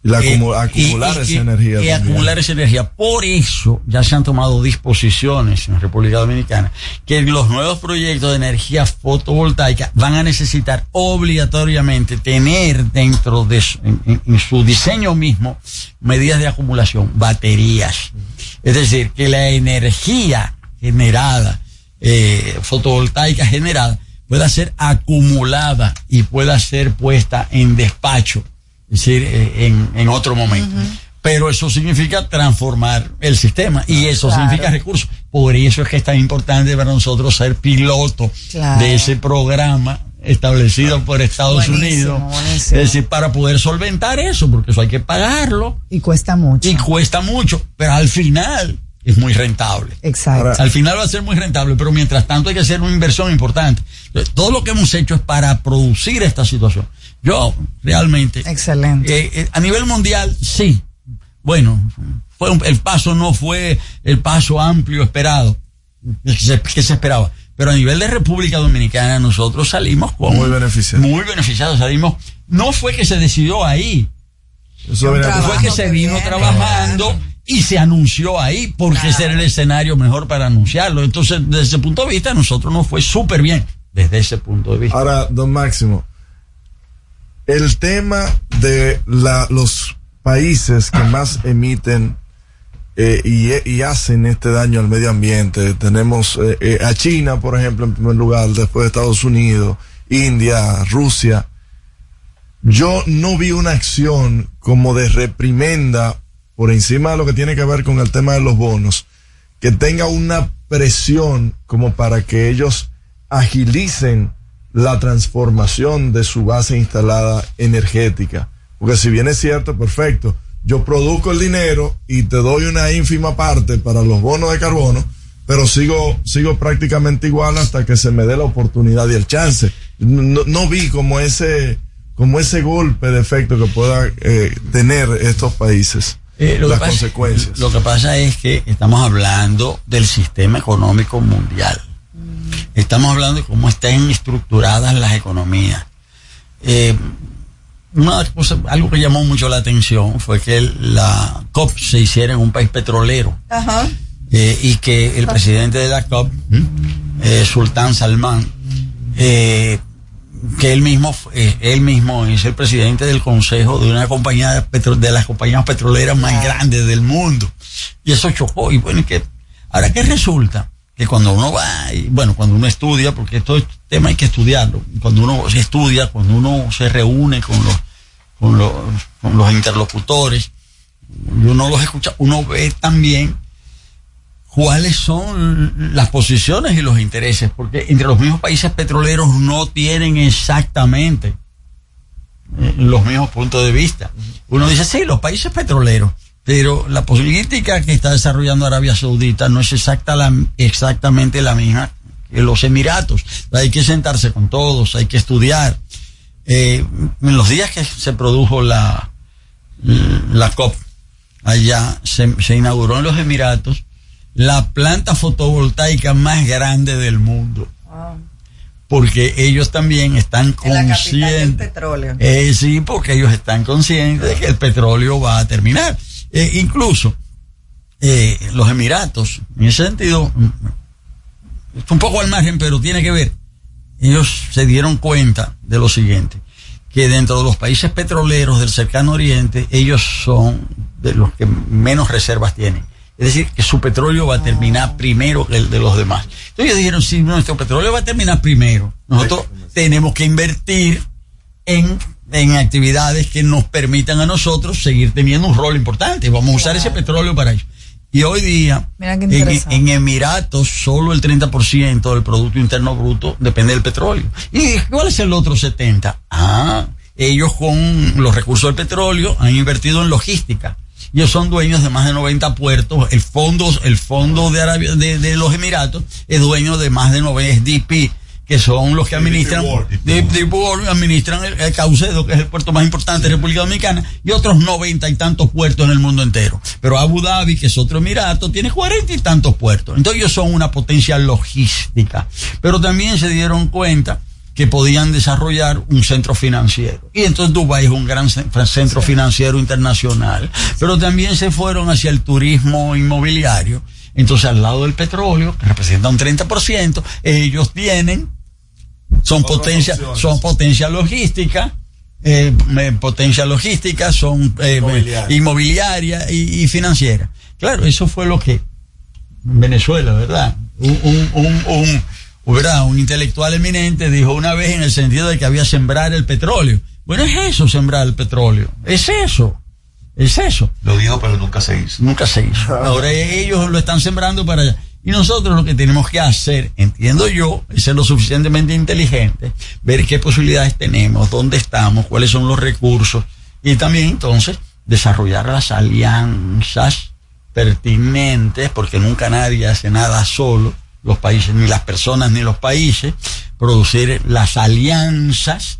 La Eh, acumu- acumular esa energía Y acumular esa energía. Por eso ya se han tomado disposiciones en República Dominicana que los nuevos proyectos de energía fotovoltaica van a necesitar obligatoriamente tener dentro de su, en, en- en su diseño mismo medidas de acumulación, baterías. Es decir, que la energía generada, eh, fotovoltaica generada, pueda ser acumulada y pueda ser puesta en despacho es decir, eh, en, en otro momento. Pero eso significa transformar el sistema y eso Claro. significa recursos. Por eso es que es tan importante para nosotros ser piloto Claro. de ese programa establecido por Estados Buenísimo, Unidos. buenísimo. Es decir, para poder solventar eso, porque eso hay que pagarlo. Y cuesta mucho. Y cuesta mucho, pero al final es muy rentable. Exacto. Al final va a ser muy rentable, pero mientras tanto hay que hacer una inversión importante. Entonces, todo lo que hemos hecho es para producir esta situación. Yo realmente... Excelente. eh, eh, a nivel mundial, sí. Bueno, fue un- el paso no fue el paso amplio esperado, que se, que se esperaba. Pero a nivel de República Dominicana nosotros salimos con... Muy beneficiados. Muy beneficiados, salimos. No fue que se decidió ahí. Eso fue que se vino trabajando y se anunció ahí porque ese era el escenario mejor para anunciarlo. Entonces, desde ese punto de vista, nosotros nos fue súper bien. Desde ese punto de vista. Ahora, don Máximo, el tema de la, los países que más emiten eh, y, hacen este daño al medio ambiente, tenemos eh, eh, a China, por ejemplo, en primer lugar, después de Estados Unidos, India, Rusia. Yo no vi una acción como de reprimenda por encima de lo que tiene que ver con el tema de los bonos que tenga una presión como para que ellos agilicen la transformación de su base instalada energética. Porque si bien es cierto, perfecto, yo produzco el dinero y te doy una ínfima parte para los bonos de carbono, pero sigo, sigo prácticamente igual hasta que se me dé la oportunidad y el chance. No, no vi como ese, como ese golpe de efecto que pueda eh, tener estos países. Eh, lo, las que pasa, consecuencias. lo que pasa es que estamos hablando del sistema económico mundial. Estamos hablando de cómo están estructuradas las economías. Eh, una cosa, algo que llamó mucho la atención fue que la COP se hiciera en un país petrolero Ajá. eh, y que el presidente de la COP, eh, Sultán Salman, eh, que él mismo, eh, él mismo es el presidente del consejo de una compañía de, petro- de las compañías petroleras más grandes del mundo. Y eso chocó. Y bueno, ¿y ¿qué? ahora qué resulta? Cuando uno va, y, bueno, cuando uno estudia, porque esto es tema hay que estudiarlo, cuando uno se estudia, cuando uno se reúne con los, con los, con los interlocutores, y uno los escucha, uno ve también cuáles son las posiciones y los intereses, porque entre los mismos países petroleros no tienen exactamente eh, los mismos puntos de vista. Uno dice, sí, los países petroleros, pero la política que está desarrollando Arabia Saudita no es exacta la, exactamente la misma que los Emiratos. Hay que sentarse con todos, hay que estudiar. Eh, en los días que se produjo la, la COP, allá se, se inauguró en los Emiratos la planta fotovoltaica más grande del mundo. Porque ellos también están En la capital del conscientes. petróleo. Eh, sí, porque ellos están conscientes de que el petróleo va a terminar. Eh, incluso eh, los Emiratos, en ese sentido, es un poco al margen, pero tiene que ver. Ellos se dieron cuenta de lo siguiente, que dentro de los países petroleros del cercano oriente, ellos son de los que menos reservas tienen. Es decir, que su petróleo va a terminar primero que el de los demás. Entonces ellos dijeron, si nuestro petróleo va a terminar primero, nosotros tenemos que invertir en, en actividades que nos permitan a nosotros seguir teniendo un rol importante. Vamos a usar ese petróleo para ello. Y hoy día, en, en Emiratos, solo el 30% del Producto Interno Bruto depende del petróleo. ¿Y cuál es el otro 70%? Ah, ellos con los recursos del petróleo han invertido en logística. Ellos son dueños de más de 90 puertos. El fondo, el fondo de Arabia, de, de los Emiratos es dueño de más de 90 es DP, que son los que administran, Deep- Deep World, administran el, el Caucedo, que es el puerto más importante de República Dominicana, y otros noventa y tantos puertos en el mundo entero. Pero Abu Dhabi, que es otro emirato, tiene cuarenta y tantos puertos. Entonces ellos son una potencia logística. Pero también se dieron cuenta que podían desarrollar un centro financiero. Y entonces Dubái es un gran ce- centro financiero internacional. Pero también se fueron hacia el turismo inmobiliario. Entonces al lado del petróleo, que representa un 30%, ellos tienen, son potencia, son potencia logística, eh, eh, potencia logística, son eh, Inmobiliaria. inmobiliaria y, y financiera. Claro, eso fue lo que en Venezuela, ¿verdad? Un, un, un, un, ¿verdad? un intelectual eminente dijo una vez en el sentido de que había sembrar el petróleo. Bueno, es eso, sembrar el petróleo. Es eso. Es eso. Lo dijo, pero nunca se hizo. Nunca se hizo. Ahora ellos lo están sembrando para allá. Y nosotros lo que tenemos que hacer, entiendo yo, es ser lo suficientemente inteligente, ver qué posibilidades tenemos, dónde estamos, cuáles son los recursos, y también entonces desarrollar las alianzas pertinentes, porque nunca nadie hace nada solo, los países, ni las personas ni los países, producir las alianzas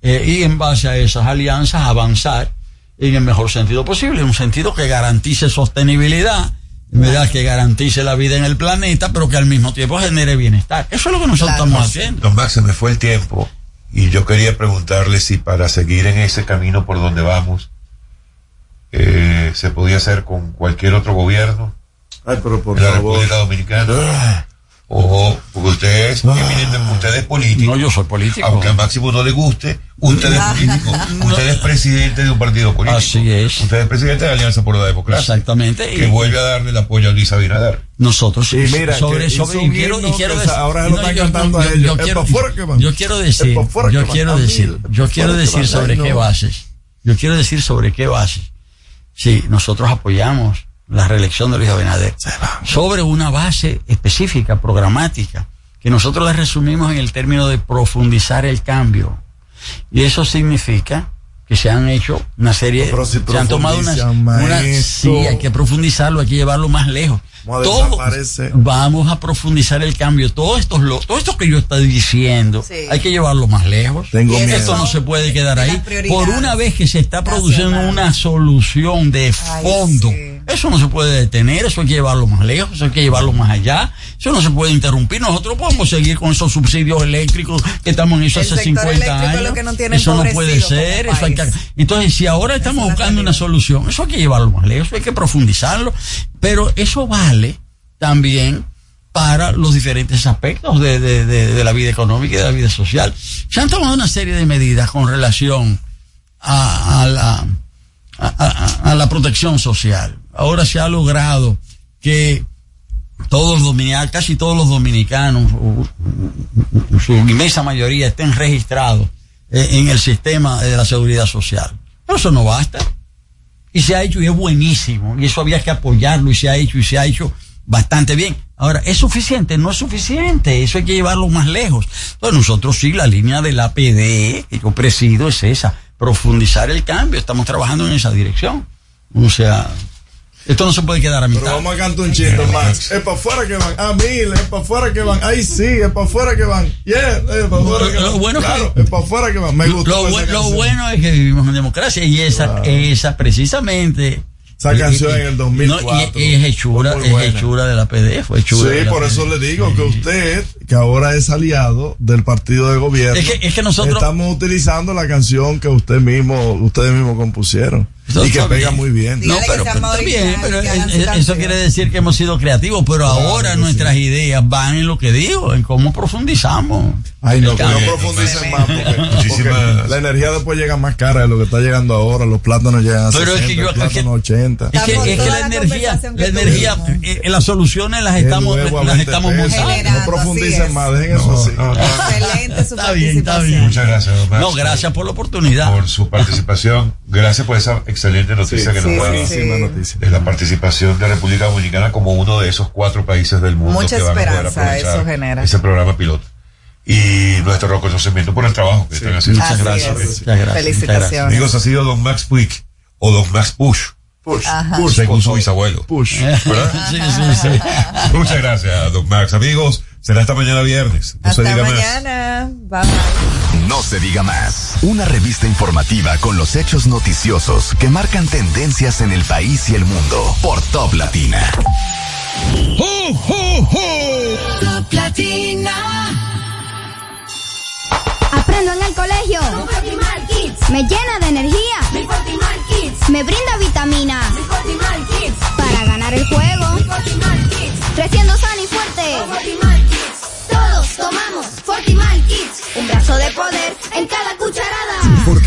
eh, y en base a esas alianzas avanzar en el mejor sentido posible, en un sentido que garantice sostenibilidad, ¿verdad? que garantice la vida en el planeta, pero que al mismo tiempo genere bienestar. Eso es lo que nosotros estamos haciendo. Don Max, se me fue el tiempo y yo quería preguntarle si para seguir en ese camino por donde vamos eh, se podía hacer con cualquier otro gobierno Ay, pero por de la favor. República Dominicana. O porque usted es eminente, usted es político. No, yo soy político. Aunque a Máximo no le guste, usted es político. <laughs> Usted es presidente de un partido político. Así es. Usted es presidente de Alianza por la Democracia. Exactamente. Que Y- vuelve a darle el apoyo a Luis Abinader. Nosotros Y mira, sobre, y quiero, y quiero decir, ahora lo no, están yo- cantando a ellos. yo quiero- decir, yo quiero decir, yo quiero decir sobre qué no. bases. Yo quiero decir sobre qué bases. Sí, nosotros apoyamos la reelección de Luis Abinader, sobre una base específica, programática, que nosotros la resumimos en el término de profundizar el cambio. Y eso significa que se han hecho una serie, Pero si se han tomado una, una- sí, hay que profundizarlo, hay que llevarlo más lejos. Vamos a Todo- desaparecer. vamos a profundizar el cambio. Todo esto, lo, todo esto que yo estoy diciendo, Sí. hay que llevarlo más lejos. Tengo esto no se puede quedar ahí. Por una vez que se está produciendo una solución de Ay, fondo, sí. Eso no se puede detener, eso hay que llevarlo más lejos, eso hay que llevarlo más allá, eso no se puede interrumpir. Nosotros podemos seguir con esos subsidios eléctricos que estamos en eso El hace sector 50 eléctrico es años. lo que eso no puede ser, eso hay que- entonces, si ahora estamos es buscando una solución, eso hay que llevarlo más lejos, eso hay que profundizarlo, pero eso vale también para los diferentes aspectos de, de- de- de la vida económica y de la vida social. Se han tomado una serie de medidas con relación a, a la, a, a- a la protección social. Ahora se ha logrado que todos los dominicanos, casi todos los dominicanos, su inmensa mayoría, estén registrados eh, en el sistema de la seguridad social. Pero eso no basta. Y se ha hecho y es buenísimo. Y eso había que apoyarlo y se ha hecho y se ha hecho bastante bien. Ahora, ¿es suficiente? No es suficiente. Eso hay que llevarlo más lejos. Entonces nosotros sí, la línea de la PD que yo presido es esa, profundizar el cambio. Estamos trabajando en esa dirección. O sea, esto no se puede quedar a mitad. Pero vamos a cantar un chiste, Max. Es para afuera que van. A mil, es para afuera que van. Ahí sí, es para afuera que van. Yeah, es para afuera que van. bueno claro, es para afuera que van. Me gustó. lo, esa lo bueno es que vivimos en democracia y esa, esa precisamente. Esa canción y- en el 2004 No, y, y es hechura, es hechura de la PD, fue hechura. Sí, la por eso le digo que usted, que ahora es aliado del partido de gobierno, Es que- es que nosotros- estamos utilizando la canción que usted mismo, ustedes mismos compusieron Eso y que pega bien. muy bien. No, pero, pero está bien, pero es- eso quiere decir que hemos sido creativos, pero ahora nuestras ideas van en lo que digo, en cómo profundizamos. Ay, no, que no profundicen más porque, <laughs> Muchísimas- porque la energía después llega más cara de lo que está llegando ahora. Los plátanos llegan a Pero es 60, que yo- el es que- plátano 80. Es que, es la la energía, la energía, eh, eh, las soluciones las estamos, las 20 estamos montando. No profundicen así es. más, dejen eso así. Excelente su Está bien, está participación. bien. Muchas gracias, don Max, No, gracias por la oportunidad. por su participación. Gracias por esa excelente noticia que sí, nos da. Buenísima sí. noticia. Es la participación de República Dominicana como uno de esos cuatro países del mundo Mucha que van a poder esperanza eso genera. ese programa piloto. Y nuestro reconocimiento por el trabajo que están haciendo. Muchas gracias. es. Muchas gracias. Felicitaciones. Amigos, ha sido Don Max Puig o Don Max Push, Push, Ajá. push, según su bisabuelo. Push. ¿Verdad? Sí, sí, sí. <laughs> Muchas gracias, Don Max. Amigos, será hasta mañana viernes. No se diga más. mañana. Bye bye. No se diga más. Una revista informativa con los hechos noticiosos que marcan tendencias en el país y el mundo por Top Latina. ¡Ho, ho, ho! Top Latina. Aprendo en el colegio. Me llena de energía. Me brinda vitamina. Para ganar el juego. Creciendo sano y fuerte. Un brazo de poder en cada cucharada.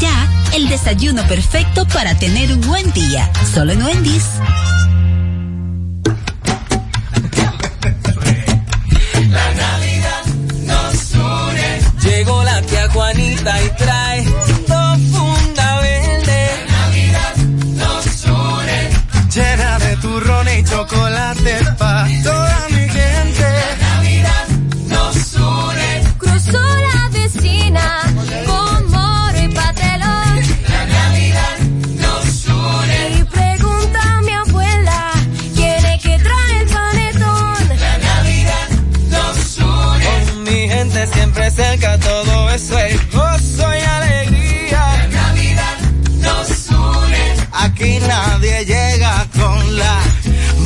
ya. El desayuno perfecto para tener un buen día. Solo en Wendy's. La Navidad nos une. Llegó la tía Juanita y trae dos funda verde. La Navidad nos une. Llena de turrón y chocolate pa' toda mi gente.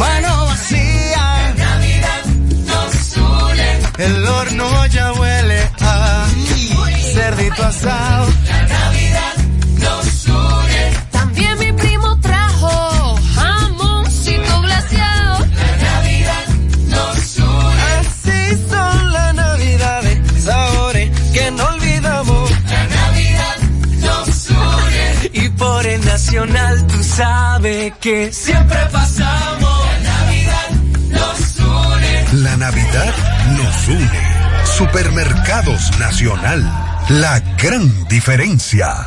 mano vacía. Navidad nos une. El horno ya huele a cerdito asado. La Navidad nos une. También mi primo trajo jamoncito glaciado. La Navidad nos une. Así son las Navidades, sabores que no olvidamos. La Navidad nos une. Y por el nacional tú sabes que siempre pasamos. La Navidad nos une. Supermercados Nacional. La gran diferencia.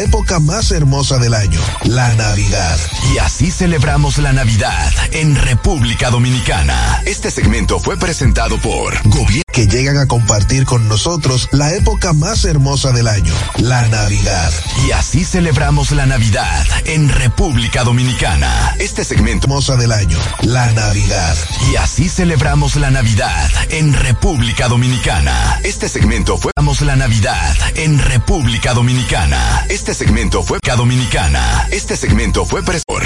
época más hermosa del año, la Navidad. Y así celebramos la Navidad en República Dominicana. Este segmento fue presentado por Gobierno que llegan a compartir con nosotros la época más hermosa del año, la Navidad. Y así celebramos la Navidad en República Dominicana. Este segmento hermosa del año, la Navidad. Y así celebramos la Navidad en República Dominicana. Este segmento fue la Navidad en República Dominicana. Este segmento fue Dominicana. Este segmento fue presor.